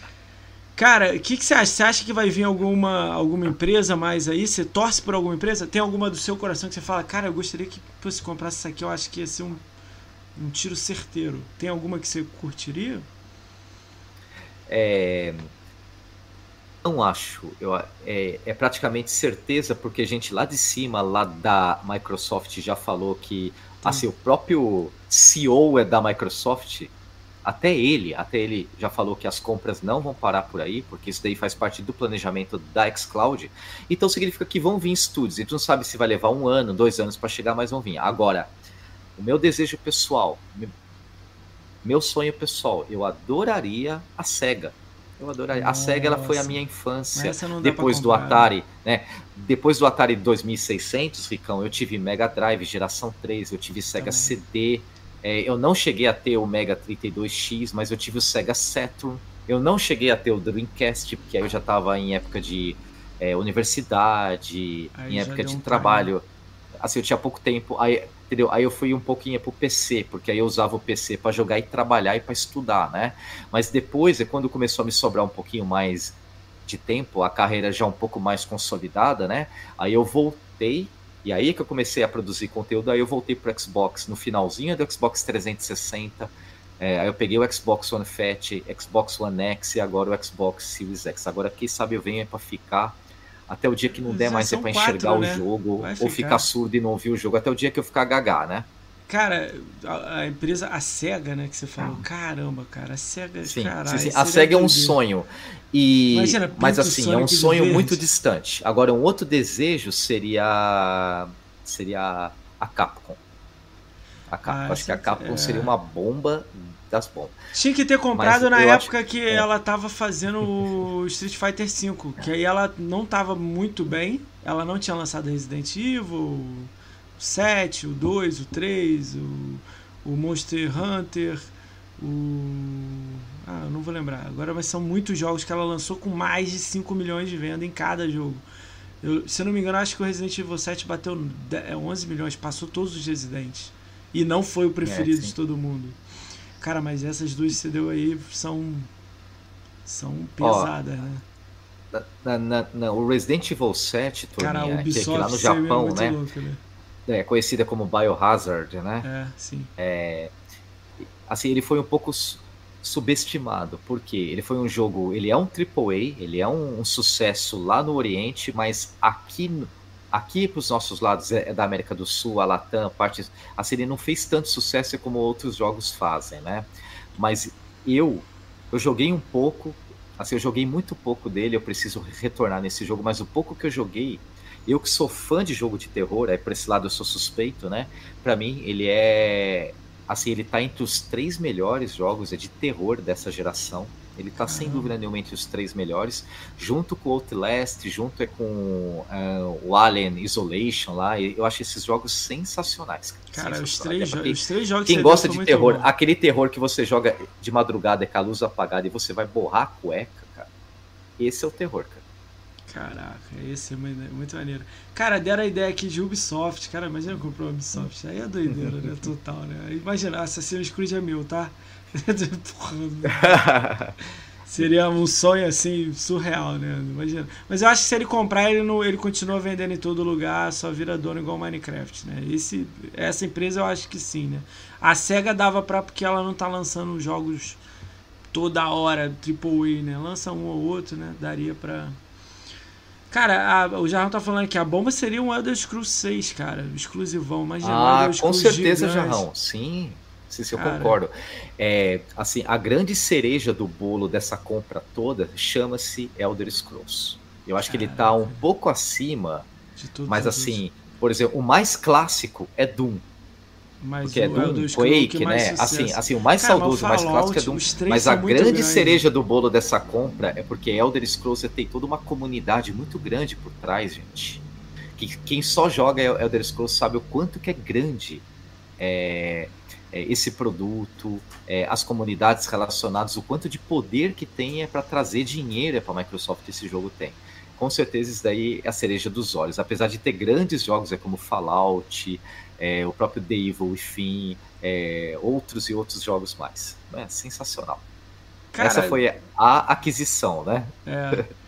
Speaker 1: Cara, o que, que você acha? Você acha que vai vir alguma, alguma empresa mais aí? Você torce por alguma empresa? Tem alguma do seu coração que você fala, cara, eu gostaria que você comprasse isso aqui, eu acho que ia ser um, um tiro certeiro. Tem alguma que você curtiria?
Speaker 2: É, não acho. Eu, é, é, praticamente certeza, porque a gente lá de cima, lá da Microsoft, já falou que assim, o próprio CEO é da Microsoft. até ele, até ele já falou que as compras não vão parar por aí, porque isso daí faz parte do planejamento da xCloud. Então significa que vão vir estúdios. A gente não sabe se vai levar um ano, dois anos para chegar, mas vão vir. Agora, o meu desejo pessoal, meu sonho pessoal, eu adoraria a Sega. Eu adoraria. Nossa. A Sega ela foi a minha infância. Depois do Atari, né? Depois do Atari 2600, Ricão, eu tive Mega Drive geração 3, eu tive Sega Também. CD. É, eu não cheguei a ter o Mega 32X, mas eu tive o Sega Saturn. Eu não cheguei a ter o Dreamcast, porque aí eu já estava em época de é, universidade, aí em época de trabalho. Assim, eu tinha pouco tempo. Aí, entendeu? Aí eu fui um pouquinho pro PC, porque aí eu usava o PC para jogar e trabalhar e para estudar, né? Mas depois, é quando começou a me sobrar um pouquinho mais de tempo, a carreira já um pouco mais consolidada, né? Aí eu voltei e aí que eu comecei a produzir conteúdo, aí eu voltei pro Xbox no finalzinho do Xbox 360. É, aí eu peguei o Xbox One Fat, Xbox One X e agora o Xbox Series X. Agora, quem sabe eu venho é para ficar até o dia que não der mais é para enxergar né? o jogo, Vai ou ficar. ficar surdo e não ouvir o jogo, até o dia que eu ficar gaga, né?
Speaker 1: Cara, a, a, empresa, a SEGA, né, que você falou, ah. caramba, cara, a SEGA,
Speaker 2: sim,
Speaker 1: caralho,
Speaker 2: sim, sim. A SEGA é um sonho. E, Imagina, mas assim, é um sonho muito distante. Agora, um outro desejo seria seria a Capcom. A Capcom. Ah, Acho que a Capcom é... seria uma bomba das bombas.
Speaker 1: Tinha que ter comprado mas na época acho... que é. ela tava fazendo o Street Fighter V, que aí ela não tava muito bem, ela não tinha lançado Resident Evil, 7, o 2, o 3, o, o Monster Hunter, o. Ah, eu não vou lembrar. Agora, mas são muitos jogos que ela lançou com mais de 5 milhões de venda em cada jogo. Eu, se eu não me engano, acho que o Resident Evil 7 bateu 11 é, milhões, passou todos os Residentes. E não foi o preferido é, de todo mundo. Cara, mas essas duas que você deu aí são. são pesadas, Ó, né?
Speaker 2: Na, na, na, o Resident Evil 7, Toninha, Cara, que, que lá no Japão, né? Louco, né? é, conhecida como Biohazard, né?
Speaker 1: É, sim.
Speaker 2: É, assim, ele foi um pouco subestimado, porque ele foi um jogo, ele é um AAA, ele é um, um sucesso lá no Oriente, mas aqui aqui para os nossos lados é, é, da América do Sul, a Latam, parte assim, ele não fez tanto sucesso como outros jogos fazem, né? Mas eu eu joguei um pouco, assim, eu joguei muito pouco dele, eu preciso retornar nesse jogo, mas o pouco que eu joguei eu que sou fã de jogo de terror, aí por esse lado eu sou suspeito, né? Para mim, ele é. Assim, ele tá entre os três melhores jogos de terror dessa geração. Ele tá sem dúvida nenhuma entre os três melhores, junto com o Outlast, junto é com uh, o Alien Isolation lá. Eu acho esses jogos sensacionais.
Speaker 1: Cara, Os, três é os três jogos
Speaker 2: Quem gosta de terror, aquele terror que você joga de madrugada com a luz apagada e você vai borrar a cueca, cara. Esse é o terror, cara.
Speaker 1: Caraca, esse é muito, maneiro. Cara, deram a ideia aqui de Ubisoft. Cara, imagina comprou Ubisoft. Aí é doideira, né? Total, né? Imagina, Assassin's Creed é meu, tá? Porra, Seria um sonho assim, surreal, né? Imagina. Mas eu acho que se ele comprar, ele, não, ele continua vendendo em todo lugar, só vira dono igual Minecraft, né? Esse, essa empresa eu acho que sim, né? A SEGA dava pra, porque ela não tá lançando jogos toda hora, AAA, né? Lança um ou outro, né? Daria pra Cara, a, o Jarrão tá falando que a bomba seria um Elder Scrolls 6, cara. Exclusivão. Imagina
Speaker 2: ah, com certeza, gigante. Jarrão. Sim, sim, sim eu concordo. É, assim, a grande cereja do bolo dessa compra toda chama-se Elder Scrolls. Eu acho que ele tá um pouco acima, mas assim, por exemplo, o mais clássico é Doom. Mas Porque é Doom, Quake, né? Assim, assim, o mais Cara, saudoso, o mais clássico é Doom. Mas a grande grande. cereja do bolo dessa compra é porque Elder Scrolls tem toda uma comunidade muito grande por trás, gente. Que quem só joga Elder Scrolls sabe o quanto que é grande é, é, esse produto, é, as comunidades relacionadas, o quanto de poder que tem é para trazer dinheiro para a Microsoft esse jogo tem com certeza isso daí é a cereja dos olhos. Apesar de ter grandes jogos é como Fallout, é, o próprio The Evil Within, é, outros e outros jogos mais. É sensacional. Cara, Essa foi a aquisição, né?
Speaker 1: É.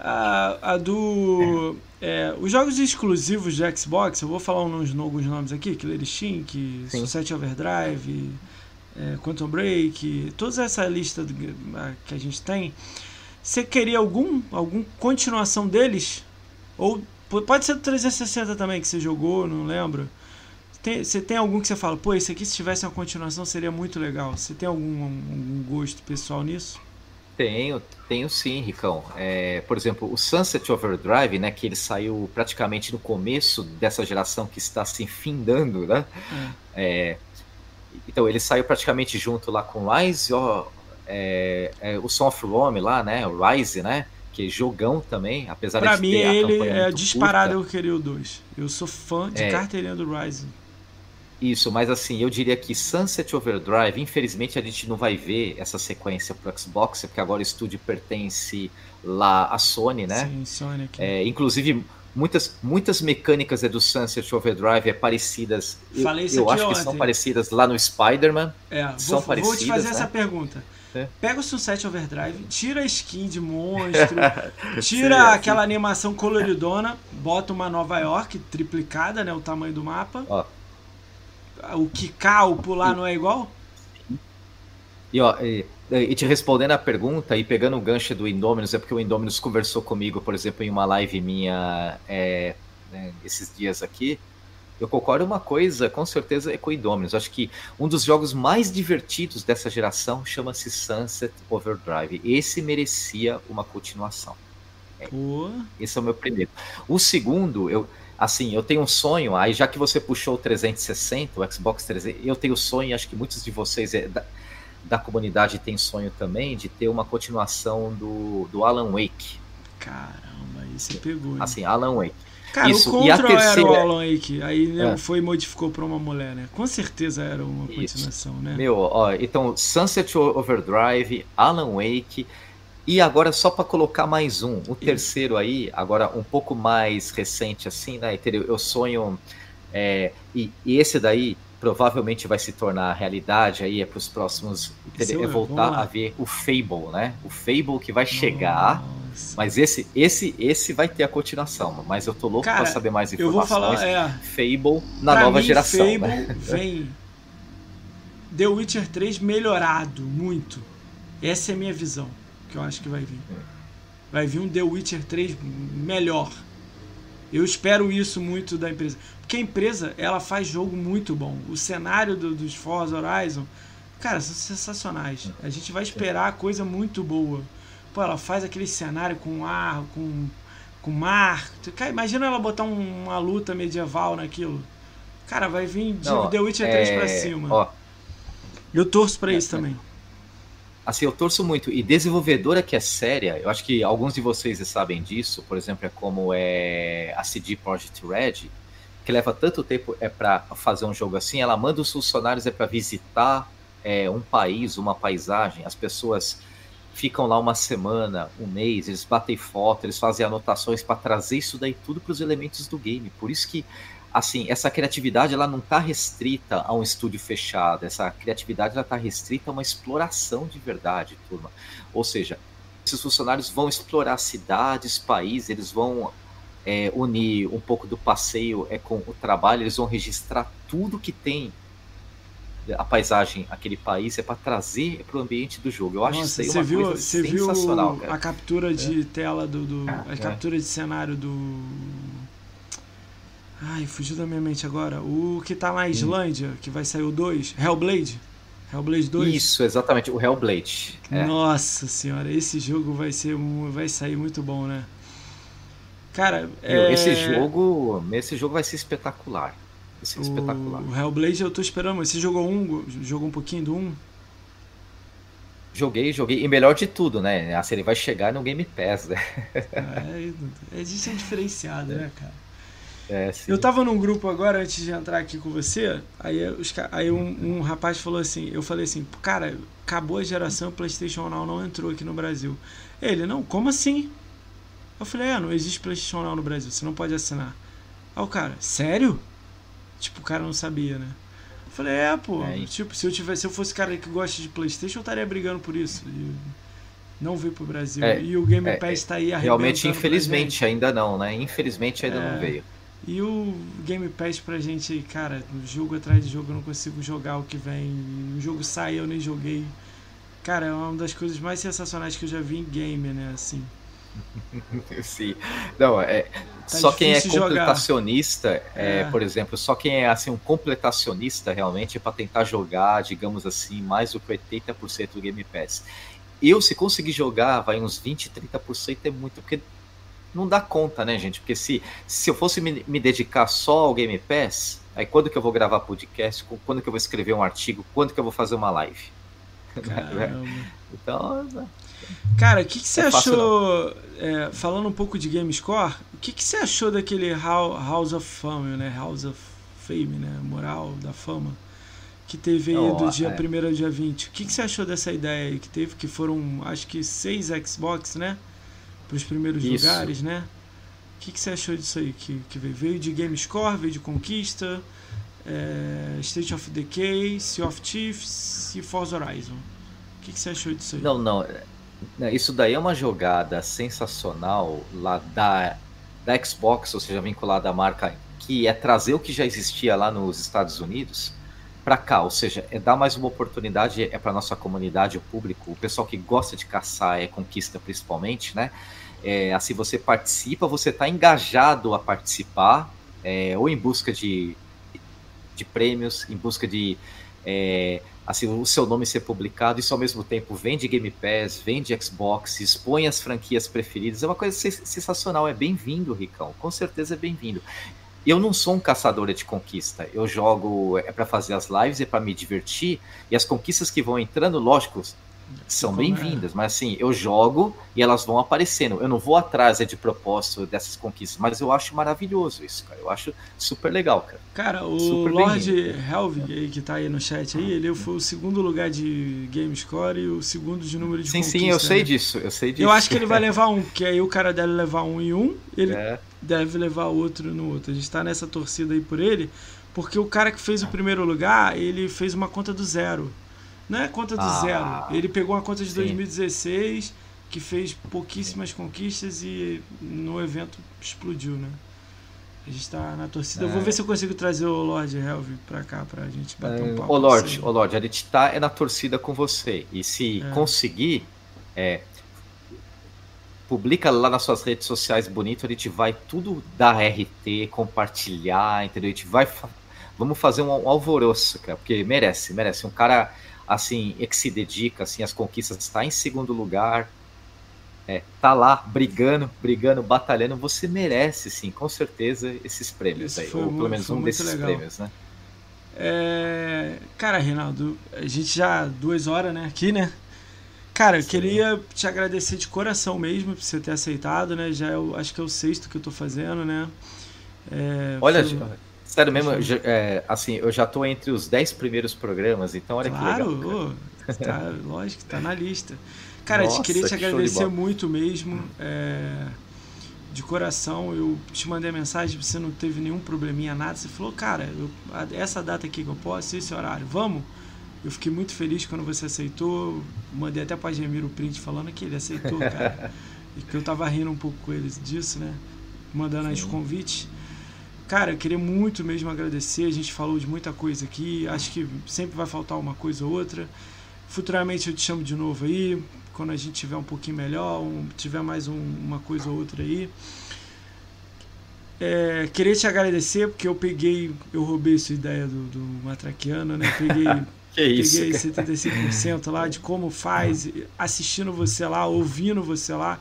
Speaker 1: A, a do. É, os jogos exclusivos de Xbox, eu vou falar uns, alguns nomes aqui: Killer Instinct, Sunset Overdrive, é, Quantum Break, toda essa lista que a gente tem. Você queria algum, algum continuação deles? Ou pode ser 360 também que você jogou, não lembro. tem, você tem algum que você fala, pô, esse aqui se tivesse uma continuação seria muito legal? Você tem algum, algum gosto pessoal nisso?
Speaker 2: Tenho, tenho sim, Ricão. É, por exemplo, o Sunset Overdrive, né, que ele saiu praticamente no começo dessa geração que está se findando, né? É. É, então, ele saiu praticamente junto lá com Rise, ó, é, é, o Song of Rome lá, né, o Rise, né? Que é jogão também, apesar
Speaker 1: pra
Speaker 2: de
Speaker 1: mim,
Speaker 2: ter a
Speaker 1: ele é disparado
Speaker 2: curta.
Speaker 1: eu queria o 2. Eu sou fã de
Speaker 2: É.
Speaker 1: carteirinha do Rise.
Speaker 2: Isso, mas assim, eu diria que Sunset Overdrive, infelizmente a gente não vai ver essa sequência pro Xbox, porque agora o estúdio pertence lá à Sony, né?
Speaker 1: Sim, Sonic.
Speaker 2: É, inclusive, muitas, muitas mecânicas é do Sunset Overdrive é parecidas. eu-
Speaker 1: Falei
Speaker 2: eu
Speaker 1: aqui
Speaker 2: acho que são
Speaker 1: ontem.
Speaker 2: parecidas lá no Spider-Man.
Speaker 1: É,
Speaker 2: são
Speaker 1: vou, vou te
Speaker 2: parecidas,
Speaker 1: fazer
Speaker 2: né?
Speaker 1: essa pergunta.
Speaker 2: É.
Speaker 1: Pega o Sunset Overdrive, tira a skin de monstro, tira
Speaker 2: é,
Speaker 1: aquela animação coloridona, bota uma Nova York triplicada, né? O tamanho do mapa.
Speaker 2: Ó.
Speaker 1: O quicar, o pular não é igual?
Speaker 2: E, ó, e, e te respondendo a pergunta e pegando o gancho do Indominus, é porque o Indominus conversou comigo, por exemplo, em uma live minha é, né, esses dias aqui. Eu concordo uma coisa, com certeza, é com o Indominus. Acho que um dos jogos mais divertidos dessa geração chama-se Sunset Overdrive. Esse merecia uma continuação.
Speaker 1: Pô,
Speaker 2: Esse é o meu primeiro. O segundo, eu, assim, eu tenho um sonho, aí já que você puxou o 360, o Xbox 360, eu tenho sonho, acho que muitos de vocês é, da, da comunidade têm sonho também, de ter uma continuação do, do Alan Wake.
Speaker 1: caramba, aí você pegou. hein?
Speaker 2: Assim, Alan Wake.
Speaker 1: Cara,
Speaker 2: isso,
Speaker 1: o Control era o
Speaker 2: terceira-
Speaker 1: Alan Wake, aí né,
Speaker 2: É.
Speaker 1: foi e modificou pra uma mulher, né? Com certeza era uma
Speaker 2: Isso.
Speaker 1: continuação, né?
Speaker 2: Meu, ó, então, Sunset Overdrive, Alan Wake, e agora só para colocar mais um, o terceiro aí, agora um pouco mais recente assim, né? entendeu? Eu sonho, é, e, e esse daí provavelmente vai se tornar realidade aí é para os próximos, é
Speaker 1: eu-
Speaker 2: voltar a ver o Fable, né? O Fable que vai chegar,
Speaker 1: Nossa.
Speaker 2: mas esse, esse, esse vai ter a continuação, mas eu tô louco para saber mais
Speaker 1: Eu vou
Speaker 2: informações.
Speaker 1: falar, é.
Speaker 2: Fable na nova
Speaker 1: mim,
Speaker 2: geração,
Speaker 1: Fable
Speaker 2: né?
Speaker 1: vem The Witcher 3 melhorado muito. Essa é a minha visão, que eu acho que vai vir. Vai vir um The Witcher 3 melhor. Eu espero isso muito da empresa. Porque a empresa, ela faz jogo muito bom. O cenário do- dos Forza Horizon, cara, são sensacionais. A gente vai esperar coisa muito boa. Pô, ela faz aquele cenário com ar, com, com mar. Cara, imagina ela botar um- uma luta medieval naquilo. Cara, vai vir de
Speaker 2: Não,
Speaker 1: The Witcher 3 pra
Speaker 2: é,
Speaker 1: cima.
Speaker 2: Ó,
Speaker 1: Eu torço pra
Speaker 2: É,
Speaker 1: isso
Speaker 2: é.
Speaker 1: também.
Speaker 2: Assim, eu torço muito. E desenvolvedora que é séria, eu acho que alguns de vocês sabem disso, por exemplo, é como é a CD Projekt Red, que leva tanto tempo é para fazer um jogo assim, ela manda os funcionários é para visitar é, um país, uma paisagem, as pessoas ficam lá uma semana, um mês, eles batem foto, eles fazem anotações para trazer isso daí tudo para os elementos do game. Por isso que assim, essa criatividade ela não está restrita a um estúdio fechado, essa criatividade ela está restrita a uma exploração de verdade, turma. Ou seja, esses funcionários vão explorar cidades, países, eles vão é, unir um pouco do passeio é, com o trabalho, eles vão registrar tudo que tem a paisagem, aquele país, é para trazer para o ambiente do jogo. Eu acho
Speaker 1: Nossa,
Speaker 2: isso aí uma
Speaker 1: viu,
Speaker 2: coisa
Speaker 1: você viu
Speaker 2: sensacional, cara.
Speaker 1: a captura de tela do, do- a
Speaker 2: É.
Speaker 1: captura de cenário do Ai, fugiu da minha mente agora. O que tá na Islândia, que vai sair o 2, Hellblade. Hellblade 2.
Speaker 2: Isso, exatamente, o Hellblade. É.
Speaker 1: Nossa senhora, esse jogo vai ser vai sair muito bom, né? Cara, é...
Speaker 2: Esse jogo, esse jogo vai ser espetacular. Vai ser espetacular.
Speaker 1: o Hellblade eu tô esperando. Você jogou um, jogou um pouquinho do um?
Speaker 2: Joguei, joguei. E melhor de tudo, né? Assim, ele vai chegar no Game Pass, né?
Speaker 1: É, é, é diferenciado, né, cara?
Speaker 2: É.
Speaker 1: Eu tava num grupo agora, antes de entrar aqui com você, aí, os, aí um, um rapaz falou assim, eu falei assim, cara, acabou a geração, o Playstation Now não entrou aqui no Brasil. Ele, não, como assim? Eu falei, é, não existe Playstation Now no Brasil, você não pode assinar. Aí o cara, sério? Tipo, o cara não sabia, né? Eu falei, é, pô,
Speaker 2: É,
Speaker 1: tipo, se eu, tivesse, se eu fosse cara que gosta de Playstation, eu estaria brigando por isso. E não veio pro Brasil.
Speaker 2: É,
Speaker 1: e o Game
Speaker 2: é,
Speaker 1: Pass tá aí
Speaker 2: Realmente, infelizmente, ainda não, né? Infelizmente ainda
Speaker 1: É.
Speaker 2: não veio.
Speaker 1: E o Game Pass pra gente, cara, jogo atrás de jogo eu não consigo jogar o que vem. O jogo sai eu nem joguei. Cara, é uma das coisas mais sensacionais que eu já vi em game, né? Assim.
Speaker 2: Sim. Não, é, tá só quem é completacionista, é, é. por exemplo, só quem é assim um completacionista realmente é para tentar jogar, digamos assim, mais do que 80% do Game Pass. Eu, se conseguir jogar, vai uns 20, 30% é muito, porque não dá conta, né, gente? Porque se, se eu fosse me, me dedicar só ao Game Pass, aí quando que eu vou gravar podcast, quando que eu vou escrever um artigo, quando que eu vou fazer uma live?
Speaker 1: então, né? Cara, o que, que você é achou, é, falando um pouco de GameScore, o que, que você achou daquele House of Fame, né? House of Fame, né? Moral da Fama, que teve aí do dia é. 1 ao dia 20. O que, que você achou dessa ideia aí que teve? Que foram, acho que, seis Xbox, né? Para os primeiros Isso. lugares, né? O que, que você achou disso aí? Que, que veio? veio de GameScore, veio de Conquista, é, State of Decay, Sea of Chiefs e Forza Horizon. O que, que você achou disso aí?
Speaker 2: Não, não. Né, isso daí é uma jogada sensacional lá da, da Xbox, ou seja, vinculada à marca, que é trazer o que já existia lá nos Estados Unidos para cá, ou seja, é dar mais uma oportunidade é para nossa comunidade, o público, o pessoal que gosta de caçar, é conquista principalmente, né? É, assim você participa, você está engajado a participar, é, ou em busca de, de prêmios, em busca de é, assim, o seu nome ser publicado, isso ao mesmo tempo vende Game Pass, vende Xbox, expõe as franquias preferidas, é uma coisa sensacional, é bem-vindo, Ricão, com certeza é bem-vindo. Eu não sou um caçador de conquista, eu jogo é para fazer as lives, é para me divertir, e as conquistas que vão entrando, lógico, são bem-vindas, mas assim, eu jogo e elas vão aparecendo. Eu não vou atrás é de propósito dessas conquistas, mas eu acho maravilhoso isso, cara. Eu acho super legal, cara.
Speaker 1: Cara, o super Lord Helvig aí que tá aí no chat aí, ele foi o segundo lugar de game score e o segundo de número de
Speaker 2: Sim, sim, eu sei né? disso, eu sei disso.
Speaker 1: Eu acho que ele vai levar um, porque aí o cara deve levar um em um, ele é. Deve levar outro no outro. A gente tá nessa torcida aí por ele, porque o cara que fez o primeiro lugar, ele fez uma conta do zero. Não é conta do ah, zero. Ele pegou uma conta de sim. 2016 que fez pouquíssimas conquistas e no evento explodiu, né? A gente tá na torcida. É. Eu vou é. ver se eu consigo trazer o Lord Helve pra cá pra gente bater um é, papo.
Speaker 2: Ô Lord, ô Lord, a gente tá é na torcida com você. E se é. conseguir, é, publica lá nas suas redes sociais bonito, a gente vai tudo dar RT, compartilhar, entendeu? A gente vai. Vamos fazer um alvoroço, cara, porque merece, merece. Um cara assim, que se dedica assim às conquistas, está em segundo lugar, é, tá lá brigando, brigando, batalhando, você merece sim, com certeza esses prêmios Isso aí, ou pelo menos um desses legal. prêmios, né?
Speaker 1: É... Cara, Reinaldo, a gente já duas horas, né, aqui, né? Cara, eu sim. queria te agradecer de coração mesmo por você ter aceitado, né? Já é o, acho que é o sexto que eu tô fazendo, né?
Speaker 2: É, Olha, foi... Sério mesmo, é, assim, eu já tô entre os 10 primeiros programas, então olha claro, que legal.
Speaker 1: Claro, tá, lógico, tá na lista. Cara, Nossa, queria te agradecer muito mesmo. É, de coração, eu te mandei a mensagem, você não teve nenhum probleminha, nada. Você falou, cara, eu, essa data aqui que eu posso, esse horário, vamos? Eu fiquei muito feliz quando você aceitou. Mandei até pra Gemir o print falando que ele aceitou, cara. e que eu tava rindo um pouco com eles disso, né? Mandando Sim. os convites. Cara, eu queria muito mesmo agradecer. A gente falou de muita coisa aqui. Acho que sempre vai faltar uma coisa ou outra. Futuramente eu te chamo de novo aí. Quando a gente tiver um pouquinho melhor, um, tiver mais um, uma coisa ou outra aí. É, queria te agradecer porque eu peguei, eu roubei sua ideia do, do Matraquiano, né? Peguei, peguei isso, 75% lá de como faz, assistindo você lá, ouvindo você lá.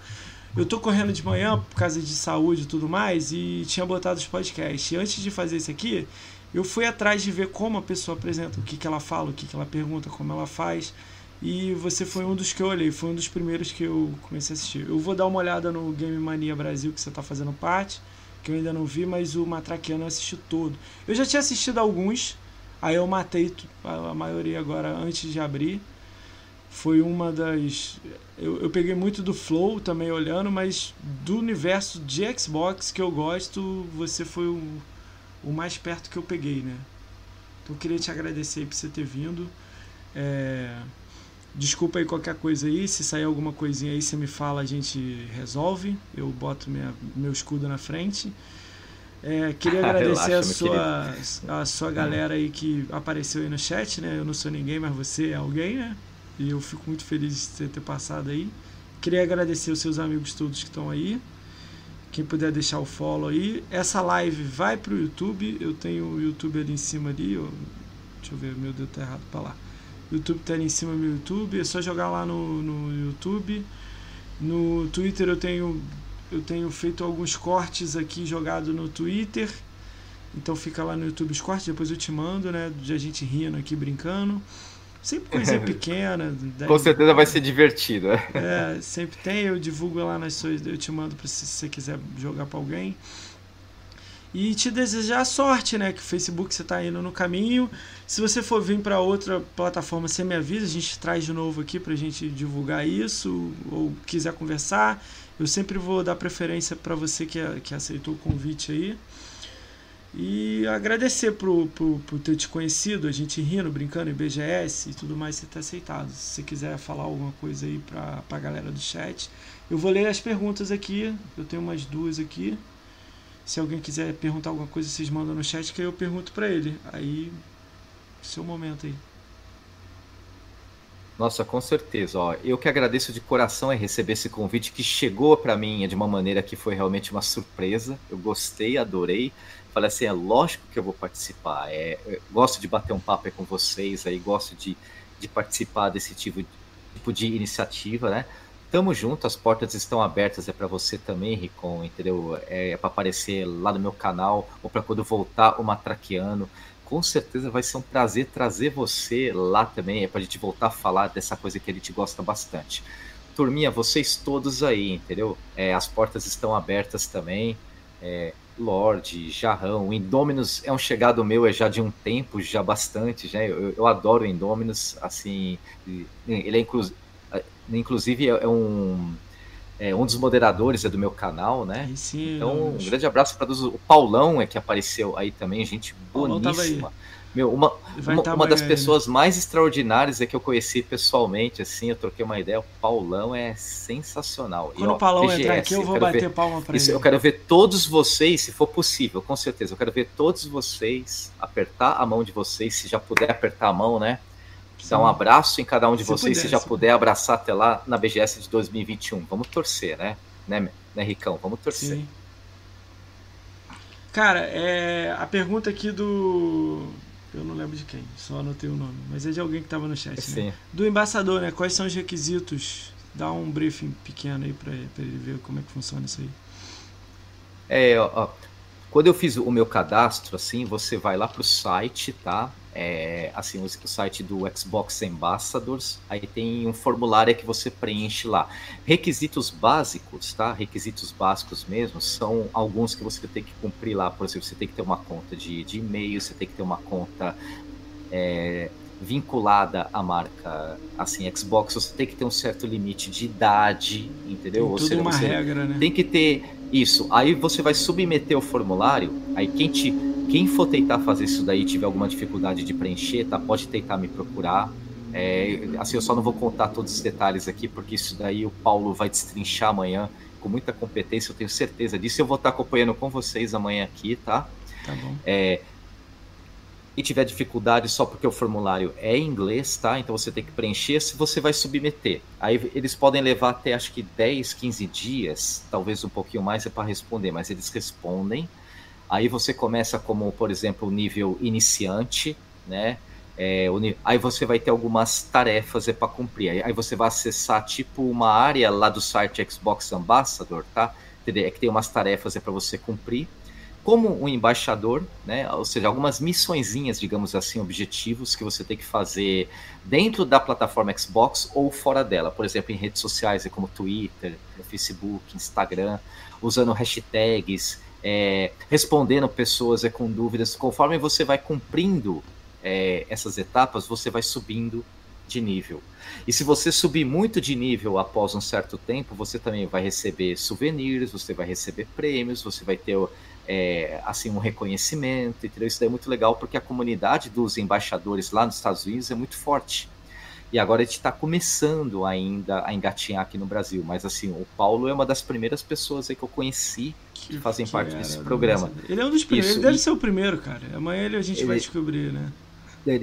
Speaker 1: Eu tô correndo de manhã por causa de saúde e tudo mais e tinha botado os podcasts. E antes de fazer isso aqui, eu fui atrás de ver como a pessoa apresenta, o que, que ela fala, o que, que ela pergunta, como ela faz. E você foi um dos que eu olhei, foi um dos primeiros que eu comecei a assistir. Eu vou dar uma olhada no Game Mania Brasil que você está fazendo parte, que eu ainda não vi, mas o Matraquiano eu assisti todo. Eu já tinha assistido alguns, aí eu matei a maioria agora antes de abrir foi uma das. Eu, eu peguei muito do Flow também olhando, mas do universo de Xbox que eu gosto, você foi o, o mais perto que eu peguei, né? Então eu queria te agradecer por você ter vindo. É, desculpa aí qualquer coisa aí, se sair alguma coisinha aí, você me fala, a gente resolve. Eu boto minha, meu escudo na frente. É, queria agradecer Relaxa, a, sua, a sua galera aí que apareceu aí no chat, né? Eu não sou ninguém, mas você é alguém, né? E eu fico muito feliz de você ter passado aí. Queria agradecer os seus amigos todos que estão aí. Quem puder deixar o follow aí. Essa live vai pro YouTube. Eu tenho o YouTube ali em cima ali. Eu, deixa eu ver, meu Deus, tá errado para lá. YouTube tá ali em cima do meu YouTube. É só jogar lá no, no YouTube. No Twitter eu tenho eu tenho feito alguns cortes aqui jogado no Twitter. Então fica lá no YouTube os cortes, depois eu te mando, né? De a gente rindo aqui, brincando. Sempre coisinha pequena.
Speaker 2: Com certeza vai ser divertido.
Speaker 1: É, sempre tem, eu divulgo lá nas suas. Eu te mando pra se você quiser jogar para alguém. E te desejar sorte, né? Que o Facebook você tá indo no caminho. Se você for vir para outra plataforma, você me avisa, a gente traz de novo aqui pra gente divulgar isso. Ou quiser conversar. Eu sempre vou dar preferência para você que, que aceitou o convite aí. E agradecer por, por, por ter te conhecido, a gente rindo, brincando em BGS e tudo mais, você ter aceitado. Se você quiser falar alguma coisa aí pra, pra galera do chat. Eu vou ler as perguntas aqui, eu tenho umas duas aqui. Se alguém quiser perguntar alguma coisa, vocês mandam no chat que eu pergunto para ele. Aí, seu momento aí.
Speaker 2: Nossa, com certeza. Ó, eu que agradeço de coração em receber esse convite que chegou para mim de uma maneira que foi realmente uma surpresa. Eu gostei, adorei falei assim, é lógico que eu vou participar. É, gosto de bater um papo com vocês aí, gosto de, de participar desse tipo, tipo de iniciativa, né? Tamo junto, as portas estão abertas, é para você também, Ricon, entendeu? É, é para aparecer lá no meu canal, ou para quando voltar o Matraquiano. Com certeza vai ser um prazer trazer você lá também, é pra gente voltar a falar dessa coisa que a gente gosta bastante. Turminha, vocês todos aí, entendeu? É, as portas estão abertas também. É, Lorde, Jarrão, Indominus é um chegado meu é já de um tempo, já bastante, já eu, eu adoro Indominus, assim, ele é inclu, inclusive é, é um é um dos moderadores é do meu canal, né?
Speaker 1: Sim,
Speaker 2: então, um grande abraço para todos. O Paulão é que apareceu aí também, gente boníssima. Meu, uma, uma, tá uma das pessoas mais extraordinárias é que eu conheci pessoalmente, assim, eu troquei uma ideia. O Paulão é sensacional.
Speaker 1: Quando e, ó, o Paulão entrar aqui, eu vou bater ver, palma pra isso, ele.
Speaker 2: Eu quero ver todos vocês, se for possível, com certeza. Eu quero ver todos vocês, apertar a mão de vocês, se já puder apertar a mão, né? Dar um abraço em cada um de se vocês, se já puder abraçar até lá na BGS de 2021. Vamos torcer, né? Né, né Ricão? Vamos torcer. Sim.
Speaker 1: Cara, é, a pergunta aqui do eu não lembro de quem, só anotei o nome. Mas é de alguém que estava no chat, né? Sim. né? Do embaixador, né? Quais são os requisitos? Dá um briefing pequeno aí para ele ver como é que funciona isso aí.
Speaker 2: É, ó, quando eu fiz o meu cadastro, assim, você vai lá pro site, tá? É, assim, o site do Xbox Ambassadors, aí tem um formulário que você preenche lá. Requisitos básicos, tá? Requisitos básicos mesmo, são alguns que você tem que cumprir lá. Por exemplo, você tem que ter uma conta de, de e-mail, você tem que ter uma conta é, vinculada à marca, assim, Xbox, você tem que ter um certo limite de idade, entendeu?
Speaker 1: Tem Ou seja, uma regra, né?
Speaker 2: Tem que ter isso. Aí você vai submeter o formulário, aí quem te quem for tentar fazer isso daí tiver alguma dificuldade de preencher, tá? Pode tentar me procurar. É, assim, eu só não vou contar todos os detalhes aqui, porque isso daí o Paulo vai destrinchar amanhã com muita competência, eu tenho certeza disso. Eu vou estar acompanhando com vocês amanhã aqui, tá?
Speaker 1: Tá bom.
Speaker 2: É, e tiver dificuldade só porque o formulário é em inglês, tá? Então você tem que preencher se você vai submeter. Aí eles podem levar até acho que 10, 15 dias, talvez um pouquinho mais é para responder, mas eles respondem. Aí você começa como, por exemplo, nível iniciante, né? É, aí você vai ter algumas tarefas é para cumprir. Aí você vai acessar tipo uma área lá do site Xbox Ambassador, tá? É que tem umas tarefas é para você cumprir. Como um embaixador, né? Ou seja, algumas missõezinhas, digamos assim, objetivos que você tem que fazer dentro da plataforma Xbox ou fora dela. Por exemplo, em redes sociais como Twitter, Facebook, Instagram, usando hashtags, é, respondendo pessoas é, com dúvidas. Conforme você vai cumprindo é, essas etapas, você vai subindo de nível. E se você subir muito de nível após um certo tempo, você também vai receber souvenirs, você vai receber prêmios, você vai ter é, assim um reconhecimento, entendeu? Isso é muito legal porque a comunidade dos embaixadores lá nos Estados Unidos é muito forte. E agora a gente está começando ainda a engatinhar aqui no Brasil. Mas assim, o Paulo é uma das primeiras pessoas aí que eu conheci que fazem que parte era, desse programa.
Speaker 1: Ele é um dos primeiros, Isso, ele deve e... ser o primeiro, cara. Amanhã ele, a gente ele... vai descobrir, né?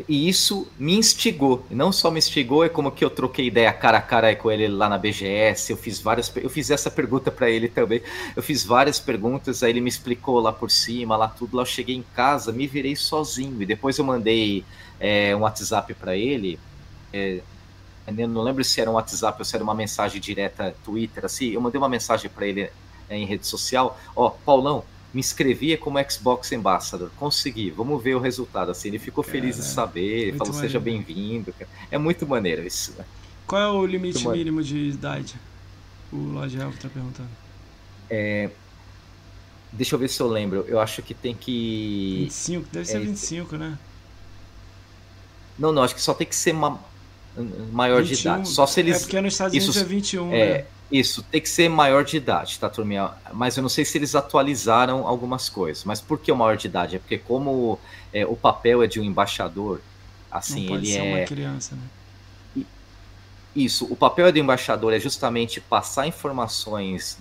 Speaker 2: E isso me instigou. E não só me instigou, é como que eu troquei ideia cara a cara com ele lá na BGS. Eu fiz várias, eu fiz essa pergunta para ele também. Eu fiz várias perguntas, aí ele me explicou lá por cima, lá tudo. Lá eu cheguei em casa, me virei sozinho e depois eu mandei é, um WhatsApp para ele. É, eu não lembro se era um WhatsApp ou se era uma mensagem direta Twitter, assim. Eu mandei uma mensagem para ele é, em rede social. Ó, Paulão, me inscrevia como Xbox Ambassador. Consegui, vamos ver o resultado. Assim, ele ficou feliz de saber, falou seja bem-vindo. É muito maneiro isso.
Speaker 1: Qual é o limite muito mínimo de idade? O Lodge está perguntando.
Speaker 2: É, deixa eu ver se eu lembro. Eu acho que tem que.
Speaker 1: 25, deve ser é, 25, né?
Speaker 2: Não, não, acho que só tem que ser ma... maior 21, de idade. Só se eles.
Speaker 1: É porque nos Estados Unidos isso, é 21,
Speaker 2: é,
Speaker 1: né?
Speaker 2: Isso, tem que ser maior de idade, tá, turminha? Mas eu não sei se eles atualizaram algumas coisas. Mas por que o maior de idade? É porque como é, o papel é de um embaixador, assim,
Speaker 1: não
Speaker 2: pode ele
Speaker 1: ser
Speaker 2: é...
Speaker 1: uma criança, né?
Speaker 2: Isso, o papel do embaixador é justamente passar informações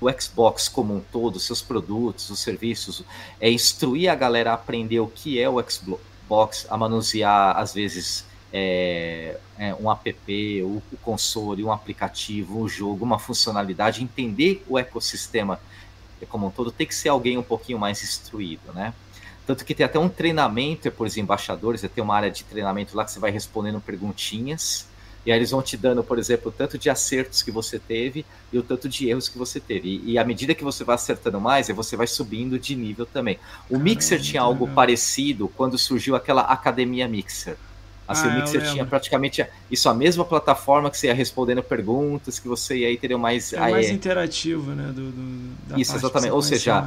Speaker 2: do Xbox como um todo, seus produtos, os serviços, é instruir a galera a aprender o que é o Xbox, a manusear, às vezes, é, é, um app, o, o console, um aplicativo, um jogo, uma funcionalidade, entender o ecossistema como um todo, tem que ser alguém um pouquinho mais instruído, né? Tanto que tem até um treinamento por os embaixadores, tem uma área de treinamento lá que você vai respondendo perguntinhas, e aí eles vão te dando, por exemplo, o tanto de acertos que você teve e o tanto de erros que você teve. E, e à medida que você vai acertando mais, você vai subindo de nível também. O Caramba, Mixer tinha algo legal. parecido quando surgiu aquela Academia Mixer. Assim, ah, o Mixer tinha praticamente isso, a mesma plataforma que você ia respondendo perguntas, que você ia aí ter mais.
Speaker 1: É mais interativo, né? Do, do
Speaker 2: isso, exatamente. Ou seja,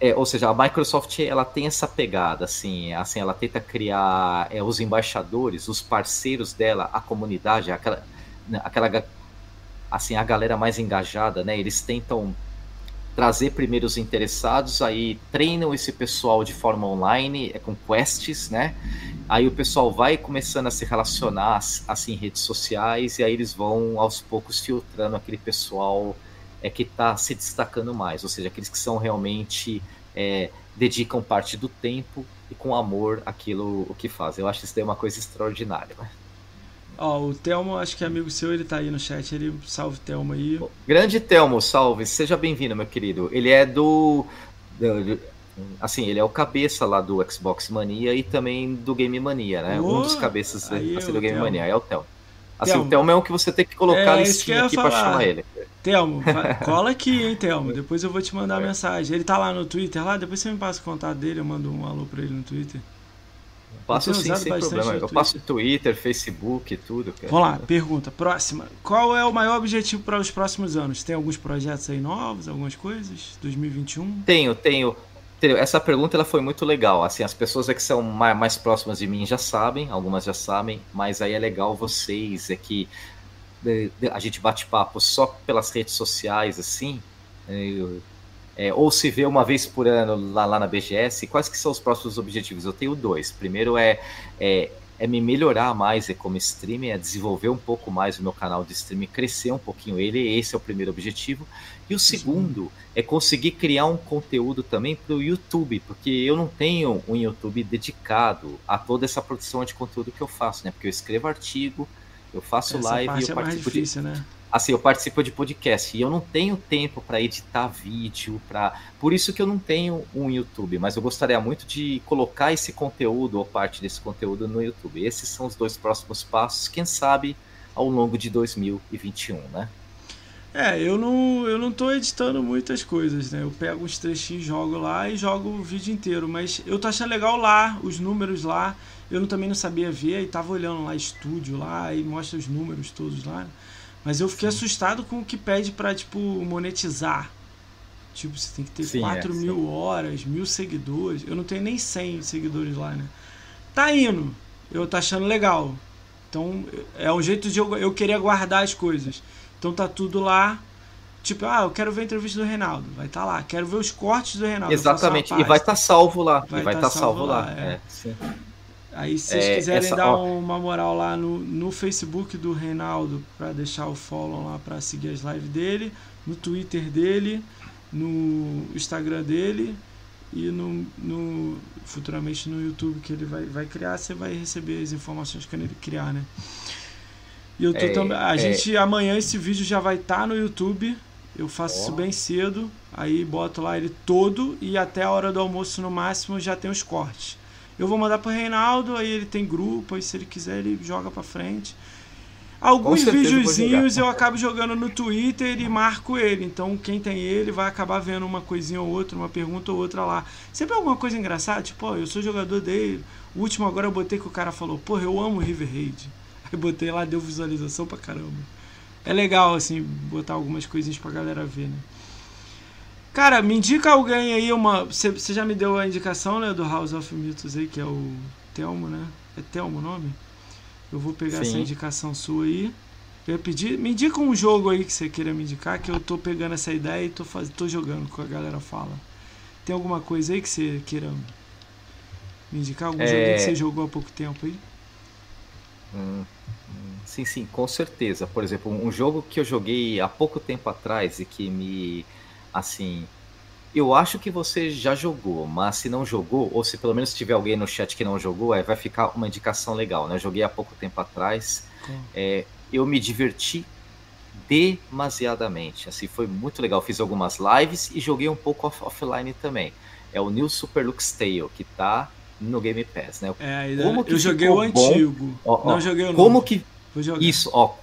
Speaker 2: é, ou seja, a Microsoft ela tem essa pegada, assim, assim ela tenta criar é, os embaixadores, os parceiros dela, a comunidade, aquela, né, aquela assim, a galera mais engajada, né? Eles tentam trazer primeiro os interessados, aí treinam esse pessoal de forma online, é com quests, né? Aí o pessoal vai começando a se relacionar assim em redes sociais e aí eles vão aos poucos filtrando aquele pessoal é que está se destacando mais, ou seja, aqueles que são realmente é, dedicam parte do tempo e com amor aquilo o que fazem. Eu acho isso daí uma coisa extraordinária. Né?
Speaker 1: Ó, o Telmo, acho que é amigo seu, ele tá aí no chat, ele salve Telmo aí.
Speaker 2: Grande Telmo, salve, seja bem-vindo, meu querido. Ele é do, do, assim, ele é o cabeça lá do Xbox Mania e também do Game Mania, né? Oh, um dos cabeças assim, do Game Telmo. Mania, é o Telmo. Assim, Telmo. o Telmo é um que você tem que colocar é, listinha aqui falar. pra chamar ele.
Speaker 1: Telmo, cola aqui, hein, Telmo. Depois eu vou te mandar é. mensagem. Ele tá lá no Twitter, lá, depois você me passa o contato dele, eu mando um alô pra ele no Twitter.
Speaker 2: Passo sim, sem problema. Eu passo Twitter, Facebook, tudo.
Speaker 1: Cara. Vamos lá, pergunta. Próxima. Qual é o maior objetivo para os próximos anos? Tem alguns projetos aí novos, algumas coisas? 2021?
Speaker 2: Tenho, tenho. Essa pergunta ela foi muito legal. Assim, as pessoas é que são mais, mais próximas de mim já sabem, algumas já sabem, mas aí é legal vocês, é que a gente bate papo só pelas redes sociais, assim. Eu, é, ou se vê uma vez por ano lá, lá na BGS, quais que são os próximos objetivos? Eu tenho dois. Primeiro é, é, é me melhorar mais como streamer, é desenvolver um pouco mais o meu canal de streaming, crescer um pouquinho ele, esse é o primeiro objetivo. E o segundo é conseguir criar um conteúdo também para o YouTube, porque eu não tenho um YouTube dedicado a toda essa produção de conteúdo que eu faço, né? Porque eu escrevo artigo, eu faço essa live e eu
Speaker 1: é participo difícil,
Speaker 2: de...
Speaker 1: né?
Speaker 2: Assim, eu participo de podcast e eu não tenho tempo para editar vídeo, para por isso que eu não tenho um YouTube, mas eu gostaria muito de colocar esse conteúdo ou parte desse conteúdo no YouTube. Esses são os dois próximos passos, quem sabe ao longo de 2021, né?
Speaker 1: É, eu não, eu não tô editando muitas coisas, né? Eu pego uns trechinhos, jogo lá e jogo o vídeo inteiro. Mas eu tô achando legal lá, os números lá. Eu também não sabia ver e tava olhando lá estúdio lá e mostra os números todos lá. Né? Mas eu fiquei sim. assustado com o que pede pra, tipo, monetizar. Tipo, você tem que ter sim, 4 é, mil sim. horas, mil seguidores. Eu não tenho nem 100 seguidores lá, né? Tá indo. Eu tô achando legal. Então, é um jeito de eu, eu querer guardar as coisas. Então tá tudo lá. Tipo, ah, eu quero ver a entrevista do Reinaldo. Vai estar tá lá. Quero ver os cortes do Reinaldo.
Speaker 2: Exatamente. E vai estar tá salvo lá. Vai e vai estar tá, tá salvo, salvo, lá. lá. É. É,
Speaker 1: Aí se vocês é, quiserem essa, dar ó, uma moral lá no, no Facebook do Reinaldo para deixar o follow lá para seguir as lives dele, no Twitter dele, no Instagram dele e no, no, futuramente no YouTube que ele vai, vai criar, você vai receber as informações que ele criar, né? E eu tô é, também. A é... gente amanhã esse vídeo já vai estar tá no YouTube. Eu faço oh. isso bem cedo, aí boto lá ele todo e até a hora do almoço no máximo já tem os cortes. Eu vou mandar pro Reinaldo, aí ele tem grupo, aí se ele quiser ele joga para frente. Alguns videozinhos eu acabo jogando no Twitter e marco ele. Então quem tem ele vai acabar vendo uma coisinha ou outra, uma pergunta ou outra lá. Sempre alguma coisa engraçada, tipo, ó, eu sou jogador dele. O último agora eu botei que o cara falou, porra, eu amo River Raid. Aí botei lá, deu visualização pra caramba. É legal, assim, botar algumas coisinhas pra galera ver, né? Cara, me indica alguém aí, uma. Você já me deu a indicação, né, do House of Mythos aí, que é o Telmo, né? É Telmo o nome? Eu vou pegar Sim. essa indicação sua aí. Eu ia pedir, me indica um jogo aí que você queira me indicar, que eu tô pegando essa ideia e tô, faz, tô jogando com a galera fala. Tem alguma coisa aí que você queira me indicar? Algum é... jogo que você jogou há pouco tempo aí?
Speaker 2: Hum, sim, sim, com certeza. Por exemplo, um jogo que eu joguei há pouco tempo atrás e que me, assim, eu acho que você já jogou, mas se não jogou, ou se pelo menos tiver alguém no chat que não jogou, aí vai ficar uma indicação legal, né? Eu joguei há pouco tempo atrás, é, eu me diverti demasiadamente, assim, foi muito legal. Fiz algumas lives e joguei um pouco off offline também. É o New Super Lux Tale, que tá no Game Pass, né?
Speaker 1: É, como que eu joguei o antigo,
Speaker 2: ó, ó, não joguei o Como novo. que... Isso, ó.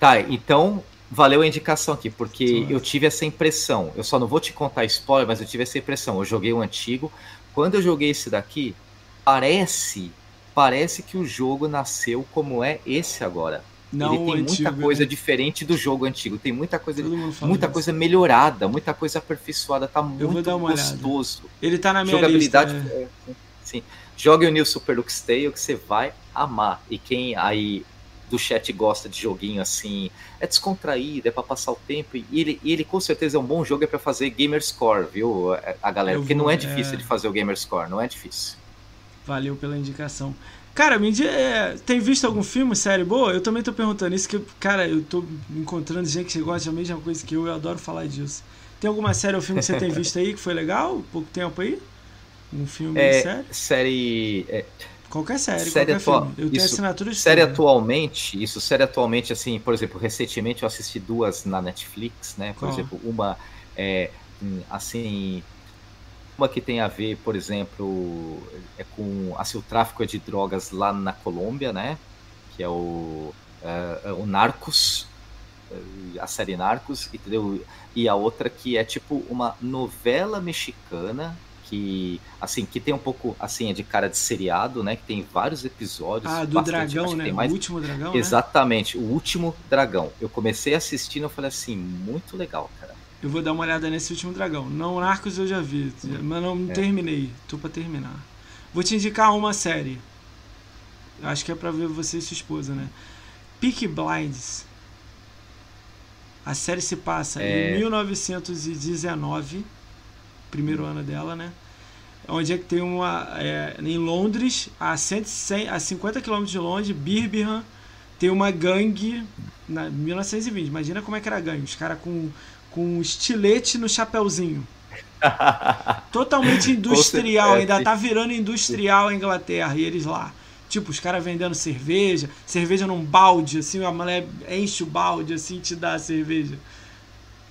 Speaker 2: Tá, então valeu a indicação aqui, porque eu tive essa impressão. Eu só não vou te contar spoiler, mas eu tive essa impressão. Eu joguei o antigo. Quando eu joguei esse daqui, parece, parece que o jogo nasceu como é esse agora. Não, ele tem muita coisa né? diferente do jogo antigo. Tem muita coisa, muita coisa melhorada, muita coisa aperfeiçoada. Tá muito gostoso. Olhada.
Speaker 1: Ele tá na minha Jogabilidade, lista.
Speaker 2: É, sim. Jogue o New Super Lux Tale que você vai amar. E quem aí do chat gosta de joguinho assim, é descontraído, é para passar o tempo. E ele, e ele com certeza é um bom jogo é para fazer gamer score, viu, a galera? Porque não é difícil é... de fazer o gamer score, não é difícil.
Speaker 1: Valeu pela indicação. Cara, me diz, é, tem visto algum filme, série boa? Eu também tô perguntando isso, que, cara, eu tô encontrando gente que gosta da mesma coisa que eu, eu adoro falar disso. Tem alguma série ou filme que você tem visto aí que foi legal? Pouco tempo aí? Um filme,
Speaker 2: é,
Speaker 1: série?
Speaker 2: Série. É,
Speaker 1: Qualquer série, série qualquer atua... filme. Eu tenho isso, assinatura de
Speaker 2: Série atualmente, isso, série atualmente, assim, por exemplo, recentemente eu assisti duas na Netflix, né? Por exemplo, uma é, assim, uma que tem a ver, por exemplo, é com assim, o tráfico de drogas lá na Colômbia, né? Que é o, é, o Narcos, a série Narcos, entendeu? E a outra que é tipo uma novela mexicana que assim que tem um pouco assim é de cara de seriado, né? Que tem vários episódios.
Speaker 1: Ah, do bastante, dragão, né? Mais... O último dragão.
Speaker 2: Né? Exatamente, né? o último dragão. Eu comecei assistindo, eu falei assim, muito legal, cara.
Speaker 1: Eu vou dar uma olhada nesse último dragão. Não Narcos eu já vi, mas não é. terminei. Tô para terminar. Vou te indicar uma série. Acho que é para ver você e sua esposa, né? Peak Blinds. A série se passa é... em 1919 primeiro ano dela, né? Onde é que tem uma. É, em Londres, a, 100, 100, a 50 km de Londres, Birmingham, tem uma gangue. Na 1920, imagina como é que era a gangue. Os caras com, com estilete no chapéuzinho. Totalmente industrial, ainda tá virando industrial a Inglaterra, e eles lá. Tipo, os caras vendendo cerveja, cerveja num balde, assim, a mulher enche o balde, assim, te dá a cerveja.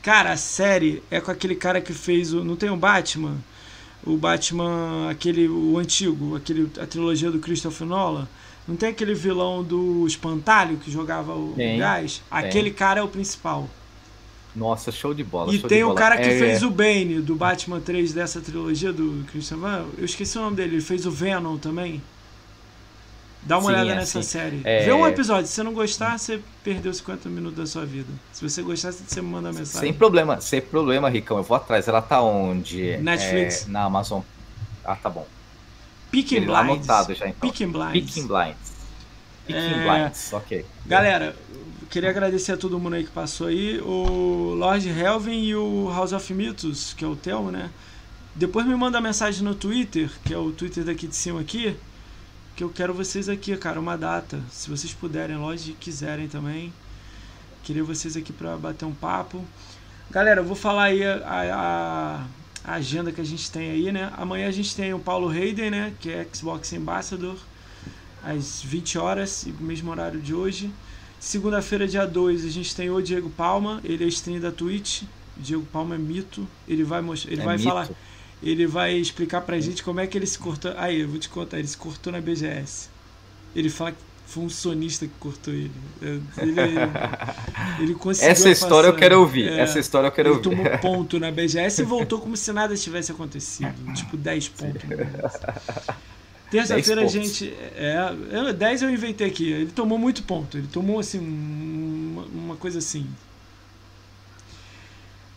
Speaker 1: Cara, a série é com aquele cara que fez o. Não tem o Batman? O Batman, aquele. O antigo, aquele, a trilogia do Christopher Nolan. Não tem aquele vilão do Espantalho que jogava o tem, gás? Aquele tem. cara é o principal.
Speaker 2: Nossa, show de bola.
Speaker 1: E tem o cara que é, fez é. o Bane do Batman 3 dessa trilogia do Christopher Eu esqueci o nome dele, ele fez o Venom também. Dá uma sim, olhada é, nessa sim. série. É... Vê um episódio. Se você não gostar, você perdeu 50 minutos da sua vida. Se você gostar, você me manda mensagem.
Speaker 2: Sem problema, sem problema, Ricão. Eu vou atrás. Ela tá onde?
Speaker 1: Netflix.
Speaker 2: É, na Amazon. Ah, tá bom.
Speaker 1: Picking Blinds.
Speaker 2: anotado já, então.
Speaker 1: Picking Blinds.
Speaker 2: Picking Blinds. Picking é... Blinds, ok.
Speaker 1: Galera, queria agradecer a todo mundo aí que passou aí. O Lord Helvin e o House of Mythos, que é o Telmo, né? Depois me manda mensagem no Twitter, que é o Twitter daqui de cima aqui que eu quero vocês aqui, cara, uma data. Se vocês puderem, lógico, quiserem também. Queria vocês aqui para bater um papo. Galera, eu vou falar aí a, a, a agenda que a gente tem aí, né? Amanhã a gente tem o Paulo Hayden, né? Que é Xbox Ambassador, às 20 horas, mesmo horário de hoje. Segunda-feira, dia 2, a gente tem o Diego Palma, ele é stream da Twitch. O Diego Palma é mito. Ele vai mostrar, ele é vai mito. falar, ele vai explicar pra gente como é que ele se cortou. Aí, eu vou te contar, ele se cortou na BGS. Ele fala que foi um sonista que cortou ele. Ele, ele conseguiu.
Speaker 2: Essa história eu quero ouvir. É, Essa história eu quero
Speaker 1: ele
Speaker 2: ouvir.
Speaker 1: Ele tomou ponto na BGS e voltou como se nada tivesse acontecido. Tipo, 10 pontos. Terça-feira a gente. É, 10 eu inventei aqui. Ele tomou muito ponto. Ele tomou assim. Uma, uma coisa assim.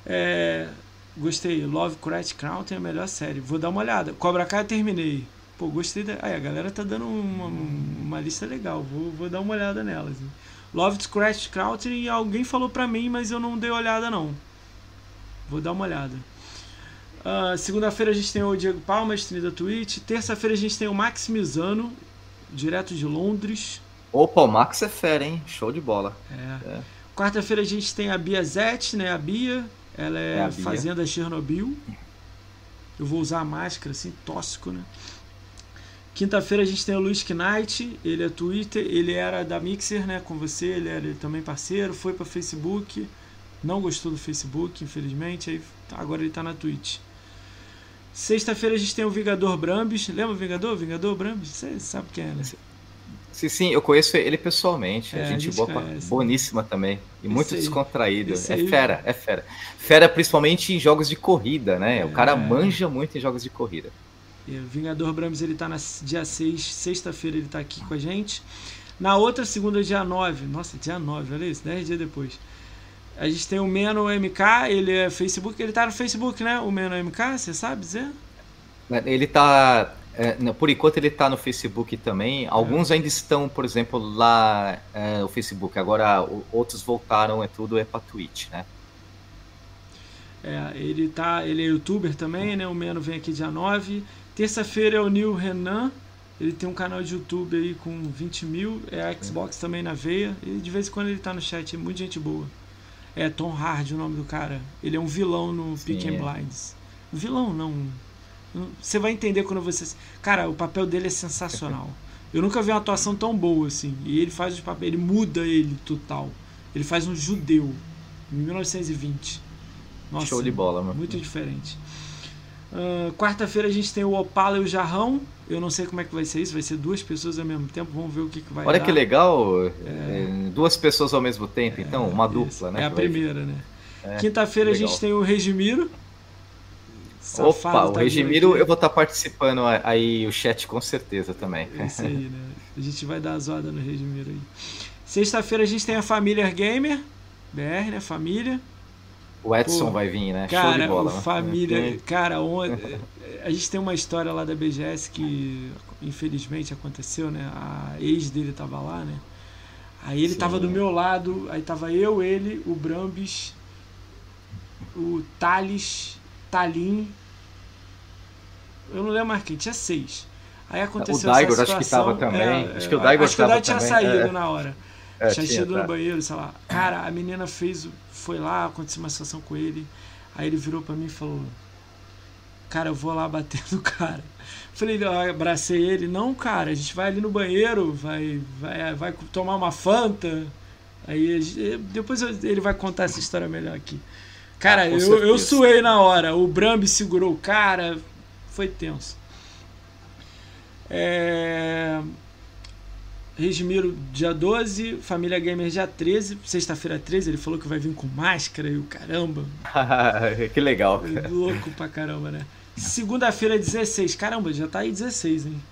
Speaker 1: É, gostei. Lovecraft Crown tem a melhor série. Vou dar uma olhada. Cobra Kai eu terminei. Pô, gostei da. Aí, a galera tá dando uma, uma lista legal. Vou, vou dar uma olhada nelas. Assim. Lovecraft Country, alguém falou pra mim, mas eu não dei olhada não. Vou dar uma olhada. Uh, Segunda-feira a gente tem o Diego Palma, stream da Twitch. Terça-feira a gente tem o Max Mizano, direto de Londres.
Speaker 2: Opa, o Max é fera, hein? Show de bola.
Speaker 1: É. é. Quarta-feira a gente tem a Bia Zete, né? A Bia. Ela é, é. Fazenda Chernobyl. Eu vou usar a máscara, assim, tóxico, né? Quinta-feira a gente tem o Luiz Knight, ele é Twitter, ele era da Mixer, né, com você, ele era também parceiro, foi para Facebook, não gostou do Facebook, infelizmente, aí agora ele está na Twitch. Sexta-feira a gente tem o Vingador Brambis, lembra o Vingador? Vingador Brambis? Você sabe quem é, né?
Speaker 2: Sim, sim, eu conheço ele pessoalmente. É, a gente, gente boa, conhece, boníssima né? também. E muito aí, descontraído. É fera, é fera. Fera principalmente em jogos de corrida, né? É, o cara manja muito em jogos de corrida.
Speaker 1: Vingador Brams ele tá na dia 6, sexta-feira ele tá aqui com a gente. Na outra segunda, dia 9, nossa, dia 9, olha isso, 10 dias depois. A gente tem o Meno MK, ele é Facebook, ele tá no Facebook, né? O Meno MK, você sabe dizer?
Speaker 2: É, ele tá. É, por enquanto ele tá no Facebook também. Alguns é. ainda estão, por exemplo, lá é, no Facebook. Agora outros voltaram, é tudo é pra Twitch, né?
Speaker 1: É, ele tá. Ele é youtuber também, né? O Meno vem aqui dia 9. Terça-feira é o Neil Renan. Ele tem um canal de YouTube aí com 20 mil. É a Xbox também na veia. E de vez em quando ele tá no chat. É muito gente boa. É Tom Hardy o nome do cara. Ele é um vilão no Sim, Pick and Blinds. Vilão não. Você vai entender quando você. Cara, o papel dele é sensacional. Eu nunca vi uma atuação tão boa assim. E ele faz os papéis. Ele muda ele total. Ele faz um judeu. Em 1920. Nossa,
Speaker 2: Show de bola, mano.
Speaker 1: Muito diferente. Uh, Quarta-feira a gente tem o Opala e o Jarrão. Eu não sei como é que vai ser isso, vai ser duas pessoas ao mesmo tempo. Vamos ver o que, que vai
Speaker 2: Olha
Speaker 1: dar.
Speaker 2: que legal, é... É, duas pessoas ao mesmo tempo, então, uma dupla, né?
Speaker 1: É a primeira, né? É, Quinta-feira a gente tem o Regimiro.
Speaker 2: Safado Opa, o tá Regimiro, eu vou estar tá participando aí, o chat com certeza também.
Speaker 1: É isso aí, né? A gente vai dar a zoada no Regimiro aí. Sexta-feira a gente tem a Família Gamer, BR, né? Família.
Speaker 2: O Edson Pô, vai vir, né?
Speaker 1: Cara, Show de bola. Né? família. É. Cara, a gente tem uma história lá da BGS que infelizmente aconteceu, né? A ex dele tava lá, né? Aí ele Sim. tava do meu lado, aí tava eu, ele, o Brambis, o Thales, Talim. Eu não lembro mais quem, tinha seis. Aí aconteceu
Speaker 2: o Daigor, acho que tava também. É, acho que o Daigor acho que o Daigor
Speaker 1: tinha
Speaker 2: também.
Speaker 1: saído é. na hora. É, tinha, tinha ido tá. no banheiro, sei lá. Cara, a menina fez foi lá, aconteceu uma situação com ele. Aí ele virou para mim e falou: Cara, eu vou lá bater no cara. Falei, eu abracei ele. Não, cara, a gente vai ali no banheiro, vai, vai, vai tomar uma Fanta. Aí depois ele vai contar essa história melhor aqui. Cara, ah, eu, eu suei na hora. O Brambi segurou o cara. Foi tenso. É... Regimiro dia 12, Família Gamer dia 13, sexta-feira 13, ele falou que vai vir com máscara e o caramba.
Speaker 2: que legal.
Speaker 1: Cara. Louco pra caramba, né? Segunda-feira 16, caramba, já tá aí 16, hein?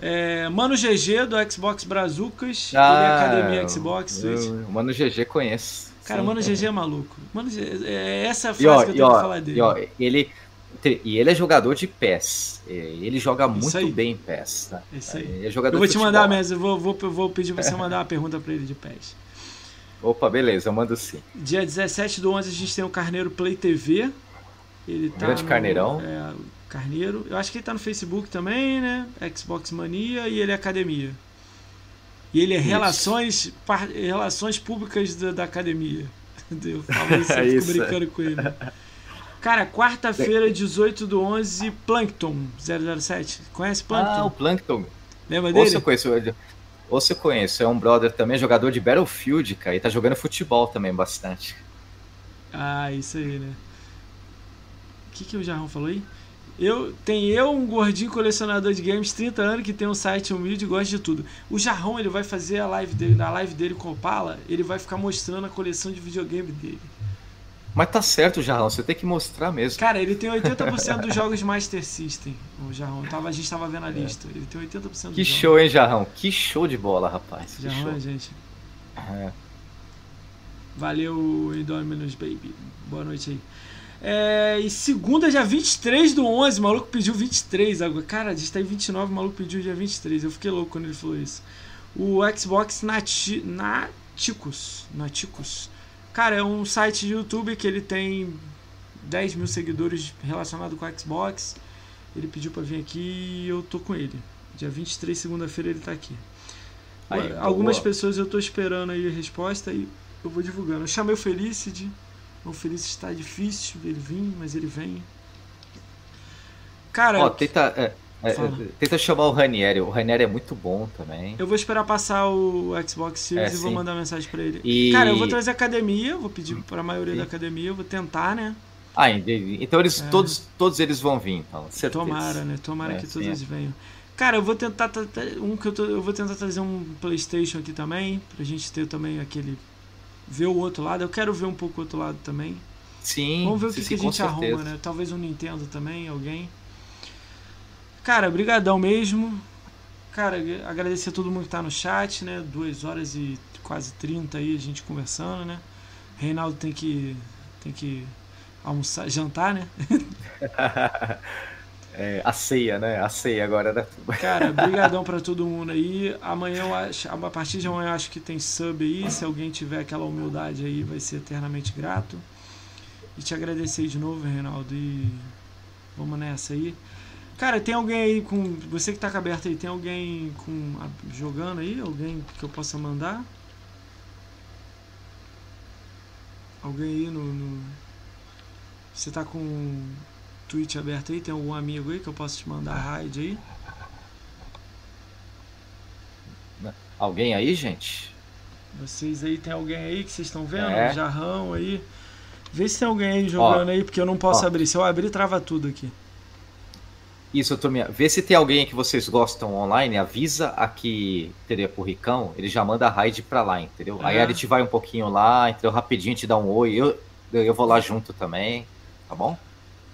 Speaker 1: É, Mano GG do Xbox Brazucas, ah, é Academia Xbox.
Speaker 2: Eu, Mano GG conheço.
Speaker 1: Cara, Sim, Mano GG é maluco. Mano, é essa frase ó, que eu tenho ó, que falar dele.
Speaker 2: E, ó, ele, e ele é jogador de PES. Ele joga muito bem PES. Tá?
Speaker 1: Isso aí. Ele é jogador eu vou te mandar mesmo, eu vou, vou, vou pedir você mandar uma pergunta para ele de PES.
Speaker 2: Opa, beleza, eu mando sim.
Speaker 1: Dia 17 do 11 a gente tem o Carneiro Play TV. Ele tá
Speaker 2: Grande
Speaker 1: no,
Speaker 2: Carneirão.
Speaker 1: É, Carneiro. Eu acho que ele tá no Facebook também, né? Xbox Mania e ele é Academia. E ele é relações, par, relações públicas da, da academia. Eu falo isso, eu fico brincando com ele. Cara, quarta-feira, 18 do 11, Plankton 007. Conhece Plankton?
Speaker 2: Ah, o Plankton.
Speaker 1: Lembra dele?
Speaker 2: Ou se eu conheço, ou se eu conheço, é um brother também, jogador de Battlefield, cara, e tá jogando futebol também bastante.
Speaker 1: Ah, isso aí, né? O que, que o Jarrão falou aí? Eu, tem eu, um gordinho colecionador de games, 30 anos, que tem um site humilde e gosta de tudo. O Jarrão, ele vai fazer a live dele, na live dele com o Opala, ele vai ficar mostrando a coleção de videogame dele.
Speaker 2: Mas tá certo, Jarrão, você tem que mostrar mesmo.
Speaker 1: Cara, ele tem 80% dos jogos Master System, o Jarrão. Tava, a gente tava vendo a é. lista. Ele tem 80% dos
Speaker 2: Que show, hein, Jarrão? Que show de bola, rapaz.
Speaker 1: Jarrão, gente. É. Valeu, Indominus Baby. Boa noite aí. É, e segunda, dia 23 do 11, o maluco pediu 23 agora. Cara, a gente tá em 29, o maluco pediu dia 23. Eu fiquei louco quando ele falou isso. O Xbox Nati Naticus. Naticus Cara, é um site de YouTube que ele tem 10 mil seguidores relacionado com o Xbox. Ele pediu para vir aqui e eu tô com ele. Dia 23, segunda-feira, ele tá aqui. Aí, Algumas boa. pessoas eu tô esperando aí a resposta e eu vou divulgando. Eu chamei o Felicity. O Felicity está difícil ele vir, mas ele vem.
Speaker 2: Cara. Ó, tenta, é, é, é, tenta chamar o Ranieri. O Ranieri é muito bom também.
Speaker 1: Eu vou esperar passar o Xbox Series é, e vou mandar mensagem para ele. E... Cara, eu vou trazer academia, vou pedir para a maioria sim. da academia, eu vou tentar, né?
Speaker 2: Ah, então eles é. todos, todos eles vão vir, então. Certeza.
Speaker 1: Tomara, né? Tomara é, que todos eles venham. Cara, eu vou tentar um que eu, tô, eu vou tentar trazer um PlayStation aqui também, pra gente ter também aquele ver o outro lado. Eu quero ver um pouco o outro lado também.
Speaker 2: Sim.
Speaker 1: Vamos ver o que, sim, que a gente arruma, né? Talvez um Nintendo também, alguém. Cara, brigadão mesmo. Cara, agradecer a todo mundo que tá no chat, né? Duas horas e quase 30 aí a gente conversando, né? Reinaldo tem que tem que almoçar, jantar, né?
Speaker 2: é, a ceia, né? A ceia agora, né?
Speaker 1: Cara, brigadão para todo mundo aí. Amanhã eu acho, a partir de amanhã eu acho que tem sub aí. Se alguém tiver aquela humildade aí, vai ser eternamente grato. E te agradecer de novo, Reinaldo. E vamos nessa aí. Cara, tem alguém aí com. Você que tá aberto aí, tem alguém com. jogando aí? Alguém que eu possa mandar? Alguém aí no. no... Você tá com Twitch aberto aí? Tem algum amigo aí que eu possa te mandar raid aí?
Speaker 2: Alguém aí, gente?
Speaker 1: Vocês aí, tem alguém aí que vocês estão vendo? É. Jarrão aí. Vê se tem alguém aí jogando ó, aí, porque eu não posso ó. abrir. Se eu abrir, trava tudo aqui.
Speaker 2: Isso, turminha. Vê se tem alguém que vocês gostam online, avisa aqui, entendeu? Pro Ricão, ele já manda a raid pra lá, entendeu? É. Aí a gente vai um pouquinho lá, entendeu? Rapidinho, te dá um oi. Eu, eu vou lá junto também, tá bom?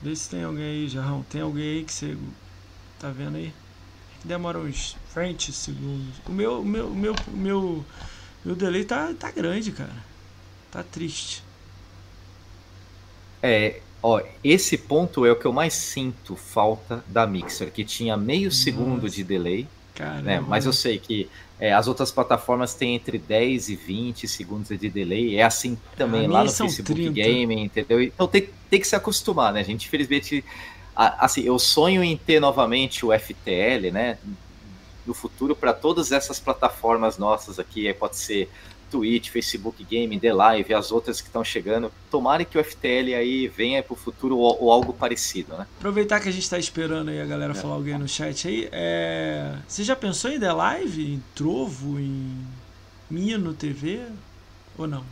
Speaker 1: Vê se tem alguém aí, Jarrão. Tem alguém aí que você tá vendo aí? Demora uns 20 segundos. O meu, o meu, meu, meu, meu delay tá, tá grande, cara. Tá triste.
Speaker 2: É, Ó, esse ponto é o que eu mais sinto falta da Mixer, que tinha meio Nossa. segundo de delay. Né? Mas eu sei que é, as outras plataformas têm entre 10 e 20 segundos de delay. É assim também lá no Facebook 30. Gaming, entendeu? Então tem, tem que se acostumar, né? A gente, infelizmente, assim, eu sonho em ter novamente o FTL, né? No futuro para todas essas plataformas nossas aqui, pode ser Twitch, Facebook Game, The Live, as outras que estão chegando. Tomara que o FTL aí venha para o futuro ou, ou, algo parecido, né?
Speaker 1: Aproveitar que a gente está esperando aí a galera é. falar alguém no chat aí. É... Você já pensou em The Live, em Trovo, em Mino TV ou não?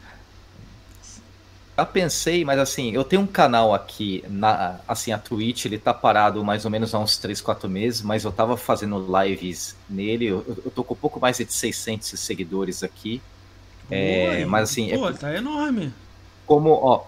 Speaker 2: Já pensei, mas assim, eu tenho um canal aqui, na, assim, a Twitch, ele tá parado mais ou menos há uns 3, 4 meses, mas eu tava fazendo lives nele, eu, eu tô com um pouco mais de 600 seguidores aqui, é, mas assim.
Speaker 1: Pô,
Speaker 2: é,
Speaker 1: tá enorme.
Speaker 2: Como, ó,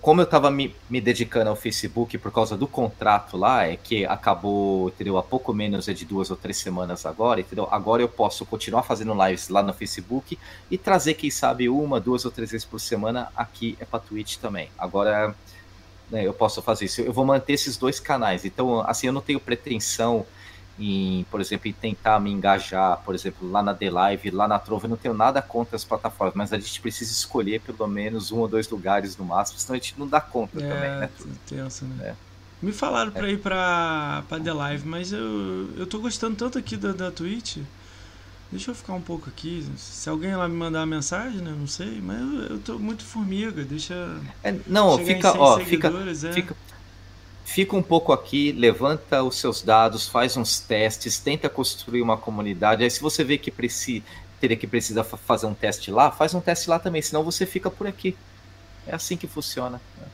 Speaker 2: como eu estava me, me, dedicando ao Facebook por causa do contrato lá, é que acabou, entendeu? Há pouco menos é de duas ou três semanas agora, entendeu? Agora eu posso continuar fazendo lives lá no Facebook e trazer, quem sabe, uma, duas ou três vezes por semana aqui é para Twitch também. Agora né, eu posso fazer isso. Eu vou manter esses dois canais. Então, assim, eu não tenho pretensão em, por exemplo, em tentar me engajar, por exemplo, lá na The Live, lá na Trova, eu não tenho nada contra as plataformas, mas a gente precisa escolher pelo menos um ou dois lugares no máximo, senão a gente não dá conta é, também, né?
Speaker 1: Tenso, né? É. Me falaram pra é. ir pra, pra The Live, mas eu, eu tô gostando tanto aqui da, da Twitch. Deixa eu ficar um pouco aqui. Se alguém lá me mandar uma mensagem, né? Não sei, mas eu, eu tô muito formiga. Deixa.
Speaker 2: É, não, fica, ó, fica, é. fica, fica um pouco aqui, levanta os seus dados, faz uns testes, tenta construir uma comunidade. Aí se você vê que precisa, teria que precisar fazer um teste lá, faz um teste lá também, senão você fica por aqui. É assim que funciona. Né?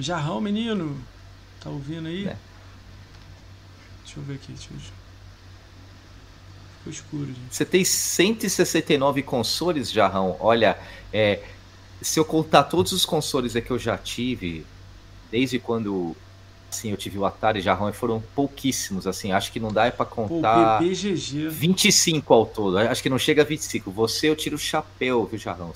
Speaker 1: Jarrão, menino, tá ouvindo aí? É. Deixa eu ver aqui, deixa eu. Ficou escuro, gente.
Speaker 2: Você tem 169 consoles, Jarrão. Olha, é, se eu contar todos os consoles que eu já tive, desde quando assim, eu tive o Atari Jarrão e foram pouquíssimos, assim, acho que não dá para contar
Speaker 1: Pô, BBGG.
Speaker 2: 25 ao todo, acho que não chega a 25. Você eu tiro o chapéu, viu, Jarrão?